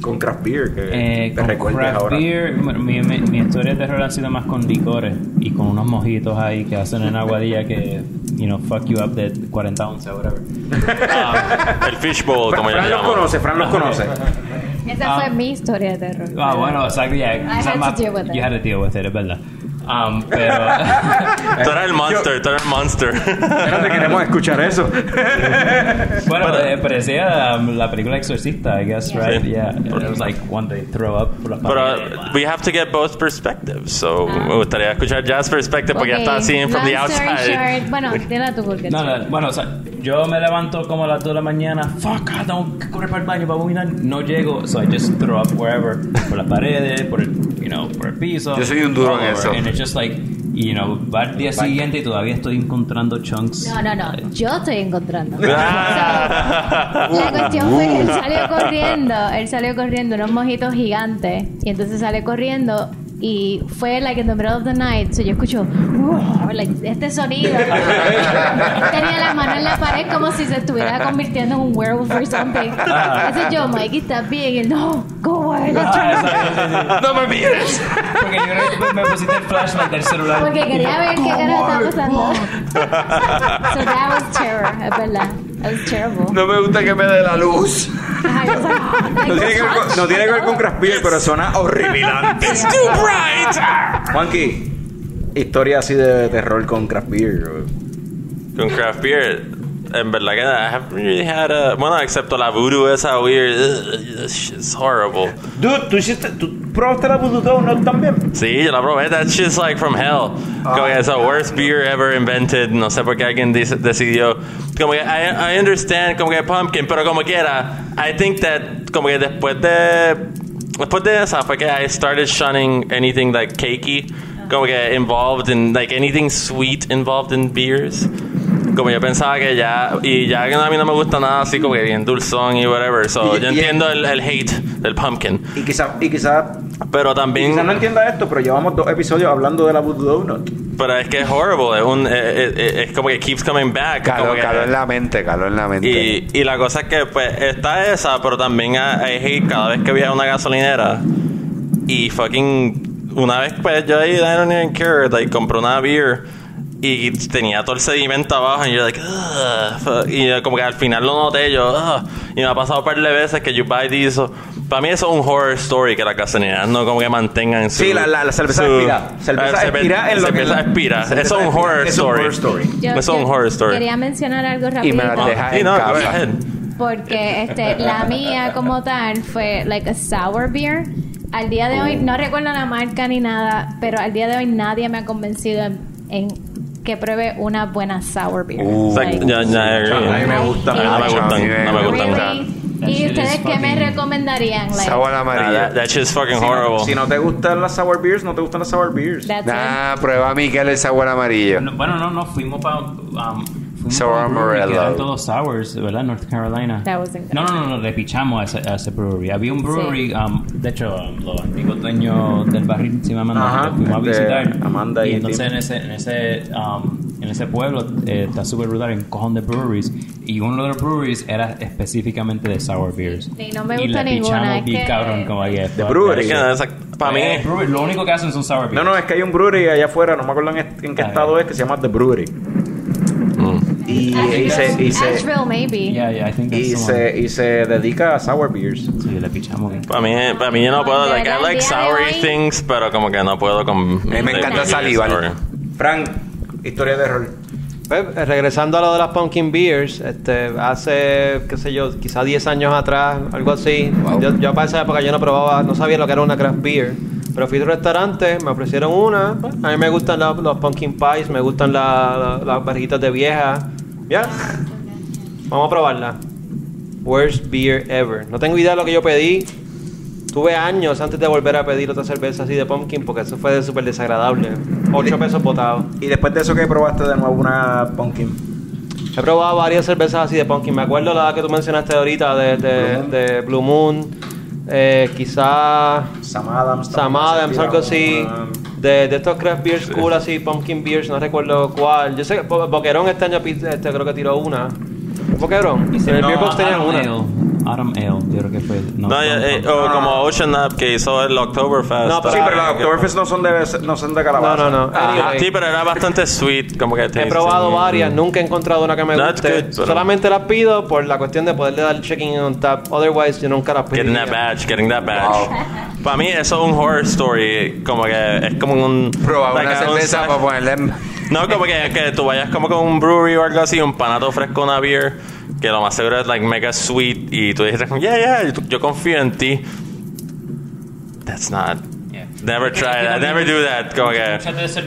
con craft beer que Eh, te craft ahora. beer, mi, mi, mi historia de terror ha sido más con licores y con unos mojitos ahí que hacen en aguadilla que, you know, fuck you up de 40 onzas, whatever. Ah, el fishbowl, como Fran ya los llaman. conoce, Fran los conoce. Esa Ah. fue mi historia de terror. Ah, bueno, exacto, yeah. I had to deal with it. You had to deal with it, es verdad. Um, pero... Tú eres el monster, tú eres el monster. Espérate, queremos escuchar eso. bueno, eh, parecía um, la película Exorcista, I guess, Yeah. right? Sí. Yeah. It was like when they throw up paredes. uh, we have to get both perspectives. So me gustaría escuchar Jazz perspective porque ya Ok, está seeing from the outside. short- bueno, dila tú porque No, no, bueno, o sea, yo me levanto como a las 2 de la mañana, fuck, ah, tengo que correr para el baño para vomitar, no llego, so I just throw up wherever, por las paredes, por el, you know, por el piso. Yo soy un duro en eso. Just like, you know, va al día siguiente y todavía estoy encontrando chunks. No, no, no. Yo estoy encontrando. So, la cuestión fue que él salió corriendo. Él salió corriendo unos mojitos gigantes. Y entonces sale corriendo. Y fue like in the middle of the night. So yo escucho like, este sonido. Tenía la mano en la pared como si se estuviera convirtiendo en un werewolf or something. Entonces yo, Mikey, ¿estás bien? Y él, no, go away. let's turn Ah, it off". exacto, sí, sí. ¡No me mires! Porque yo que me pusiste el flashlight del celular. Porque quería ver qué cara estaba pasando. so that was terror, es verdad. No me gusta que me dé la luz. No tiene, que ver con, no tiene que ver con craft beer, pero suena horripilante. It's too bright. Juanqui, historia así de terror con craft beer. Con craft beer, en verdad que I haven't really had a... Bueno, excepto la voodoo esa weird. Shit's horrible. Dude, ¿tú, hiciste, ¿tú probaste la Voodoo Donut también? Sí, yo la probé. That shit's like from hell. Ah. Como que es the worst beer ever invented. No sé por qué alguien decidió. Como que I, I understand como que pumpkin, pero como quiera, I think that como que después de después de esa fue que I started shunning anything like cakey, como que involved in like anything sweet involved in beers. Como yo pensaba que ya y ya que a mí no me gusta nada así como que bien dulzón y whatever. So Y- yo y- entiendo el, el hate del pumpkin, Y quizás y quizá, pero también quizá no entienda esto, pero llevamos dos episodios hablando de la Voodoo Donut. Pero es que es horrible, es, un, eh, eh, eh, es como que keeps coming back. como Calor, que- calor en la mente, calor en la mente. y, y la cosa es que pues está esa, pero también hay hate cada vez que voy a una gasolinera. Y fucking una vez pues yo ahí, I don't even care, like compré una beer y tenía todo el sedimento abajo y yo like, y yo como que al final lo noté yo, "Ugh". y me ha pasado un par de veces que you buy these. so- Para mí eso es un horror story que las gasolineras no como que mantengan su Sí, la- la- la cerveza su- expira. Cerveza la cerve- expira en lo que- cerveza expira. cerveza Eso es un horror Es un story. horror story. Yo- Eso es un horror story. Quería mencionar algo Y me las deja en casa. Porque este, la mía como tal fue like a sour beer. Al día de hoy, no recuerdo la marca ni nada, pero al día de hoy nadie me ha convencido en, en que pruebe una buena sour beer. Sea, Like, ya- ya, A mí me gusta. No me gustan, no me gustan. really. ¿Y ustedes qué me recomendarían? Like, Sabor Nah, amarillo. that, that shit's fucking Si no, horrible. si no te gustan las sour beers, no te gustan las sour beers. that's it. Nah, prueba Miguel el sabor amarillo. No, bueno, no, no, fuimos para. Um, fuimos Sour que Amarillo. eran todos sours, ¿verdad? North Carolina. That was no, no, no, no, le pichamos a ese, a ese brewery. Había un brewery, um, de hecho, um, los antiguos dueños del barril se me mandaron Ajá, que fuimos a visitar. Amanda y entonces Tim. en ese, en ese, um, en ese pueblo eh, está súper brutal, en cojón de breweries. Y uno de los breweries era específicamente de sour beers. Sí, no me y gusta le ninguna, pichamos es bien que- cabrón como ahí. De brewery. Like, para mí, Eh, brewery, lo único que hacen son sour beers. No, no, es que hay un brewery allá afuera, no me acuerdo en, en qué Ah, estado es, que se llama The Brewery. Y, y se, y, se, Asheville, maybe. Yeah, yeah, I think that's y, se, y se dedica a sour beers. Sí, le pichamos para mí, para mí yo no puedo, like, I like sour things, pero como que no puedo con... Mí me encanta salivar. Frank, historia de terror. Pues, regresando a lo de las pumpkin beers, este, hace, qué sé yo, quizá 10 años atrás, algo así. Yo, yo para esa época yo no probaba, no sabía lo que era una craft beer. Pero fui a un restaurante, me ofrecieron una. pues, A mí me gustan la- los pumpkin pies, me gustan la- la- las barritas de vieja. Ya. Vamos a probarla. Worst beer ever. No tengo idea de lo que yo pedí. Tuve años antes de volver a pedir otra cerveza así de pumpkin porque eso fue súper desagradable. 8 pesos botados. Y después de eso que probaste de nuevo una pumpkin. He probado varias cervezas así de pumpkin. Me acuerdo la que tú mencionaste ahorita de, de, Blue Moon. de Blue Moon. Eh, quizá Sam Adams. Sam Adams, algo así. una- De, de estos craft beers cool así, pumpkin beers, no recuerdo cuál. Yo sé que Bo- Boquerón este año pi- este, creo que tiró una. Boquerón. En el No, Beer Box tenían Autumn una. Autumn Ale, yo creo que fue. No, No, ya, eh, o como Ocean Up que hizo el Oktoberfest. No, pero- Sí, pero Ah, Oktoberfest no son de, no son de No, calabaza. no, no. Ah, Anyway. sí, pero era bastante sweet, como que He probado varias, nunca he encontrado una que me That's guste. good, Solamente las pido por la cuestión de poderle dar checking on tap. Otherwise, yo nunca las pido. Getting that badge, getting that badge. Para mí eso es un horror story, como que es como un... Probar like una un cerveza para ponerle. No, como que, que tú vayas como con un brewery o algo así, un panato ofrezca una beer, que lo más seguro es like mega sweet y tú dices, yeah, yeah, yo, yo confío en ti. That's not... Yeah. Never try that, never do that, como que...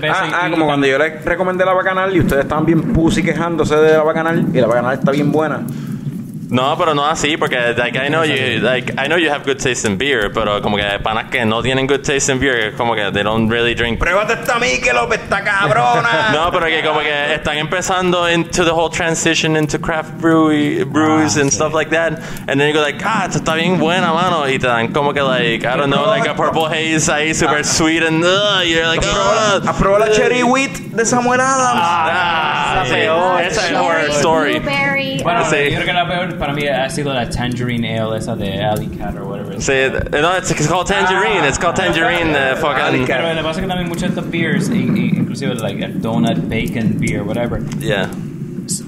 Ah, ah, como cuando yo les recomendé la bacanal y ustedes estaban bien pussy quejándose de la bacanal y la bacanal está bien buena. No, pero no así, porque like, I know you, like, I know you have good taste in beer, pero como que panas que no tienen good taste in beer, como que they don't really drink. Pruébate esta Michelob, esta cabrona. No, pero que como que están empezando into the whole transition into craft brewery, brews Ah, and sí. stuff like that, and then you go like, ah, esto está bien buena, mano, y te dan como que like, I don't know, like a purple haze ahí super sweet and uh, you're like, ah, ¿Has probado la Cherry Wheat de Samuel Adams? ah, Esa sí, peor. esa es horror story. Bueno, Sí. yo creo que la peor para mí ha sido la Tangerine Ale, esa de Alley Cat o whatever. Sí, no, it's, it's called tangerine, it's called tangerine, uh, fucking, Pero lo que pasa es que también muchos de estos beers, inclusive like a donut, bacon beer, whatever, yeah.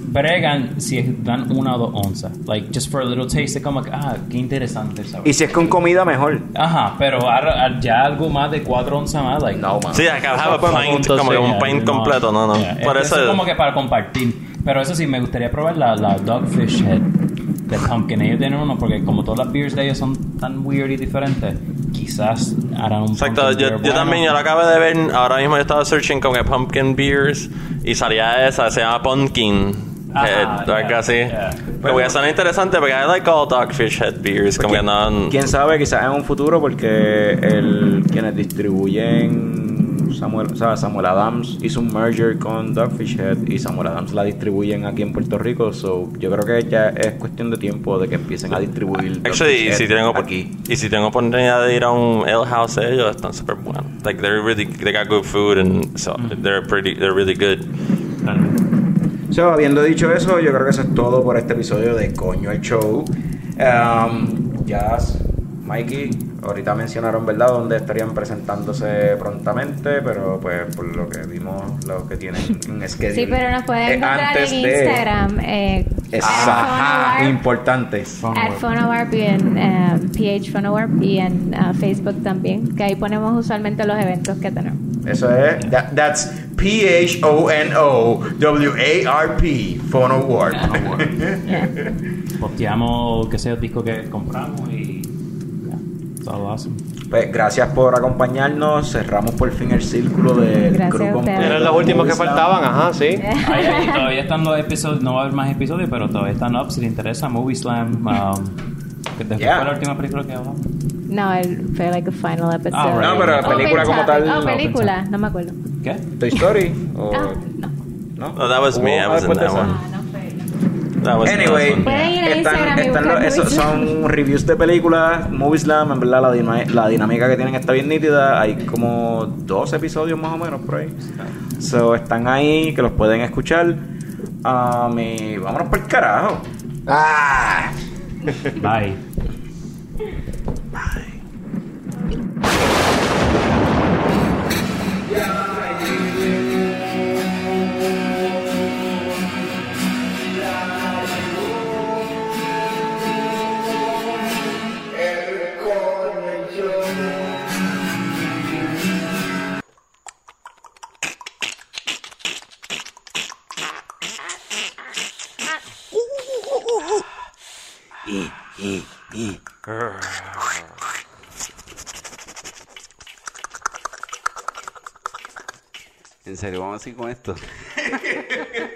bregan si es- dan una o dos onzas. Like, just for a little taste, es como que, ah, qué interesante el sabor. Y si es con comida, mejor. Ajá, pero ah, ya algo más de cuatro onzas más, like, No, man. Sí, can have a fue pint, como que un pint completo, no, no. Yeah, Por eso eso, es como que para compartir. Pero eso sí, me gustaría probar la, la Dogfish Head de Pumpkin. Ellos tienen uno porque como todas las beers de ellos son tan weird y diferentes, quizás harán un Exacto, yo, beer yo bueno. también, yo lo acabo de ver, ahora mismo yo estaba searching como que pumpkin beers y salía esa, se llama pumpkin Ajá, head, o algo yeah, así. yeah. Pero porque son interesantes porque I like all dogfish head beers, como que no... Quién sabe, quizás en un futuro, porque el, quienes distribuyen Samuel, o sea, Samuel Adams hizo un merger con Dogfish Head y Samuel Adams la distribuyen aquí en Puerto Rico. So, yo creo que ya es cuestión de tiempo de que empiecen a distribuir. Actually, y si, tengo, aquí. y si tengo oportunidad de ir a un ale house ellos, están súper buenos. Like, they're really, they got good food and so they're pretty, they're really good. So, habiendo dicho eso, yo creo que eso es todo por este episodio de Coño el Show. Um, Jazz, Mikey, ahorita mencionaron, ¿verdad?, dónde estarían presentándose prontamente, pero pues por lo que vimos, lo que tienen en schedule. Sí, pero nos pueden eh, encontrar en de- Instagram. Eh, Ajá, at importante. At Phonowarp y en eh, PH Phonowarp y en eh, Facebook también, que ahí ponemos usualmente los eventos que tenemos. Eso es, that- that's P-H-O-N-O-W-A-R-P, Phono Warp. Posteamos, qué sé yo, disco que compramos y... Awesome. Pues gracias por acompañarnos, cerramos por fin el círculo del Gracias completo. Eran los últimos que faltaban, ajá, sí. Ahí, ahí, todavía están los episodios, no va a haber más episodios, pero todavía están up si te interesa. Movie Slam. Um, después Yeah. fue la última película que hablamos. No, el, fue like a final episode. Ah, right. No, pero la Open película como topic. tal. Oh, película, no me acuerdo. ¿Qué? Toy Story. o- Ah, no. ¿no? No, that was me, I ¿Hubo was in después de that one. Ah, no fue. no. That was Anyway, a están, están los- esos son reviews de películas, Movie Slam, en verdad la, dinámica que tienen está bien nítida, hay como dos episodios más o menos por ahí. So, están ahí, que los pueden escuchar. Um, y vámonos por el carajo. ¡Ah! Bye. ¿En serio vamos así con esto?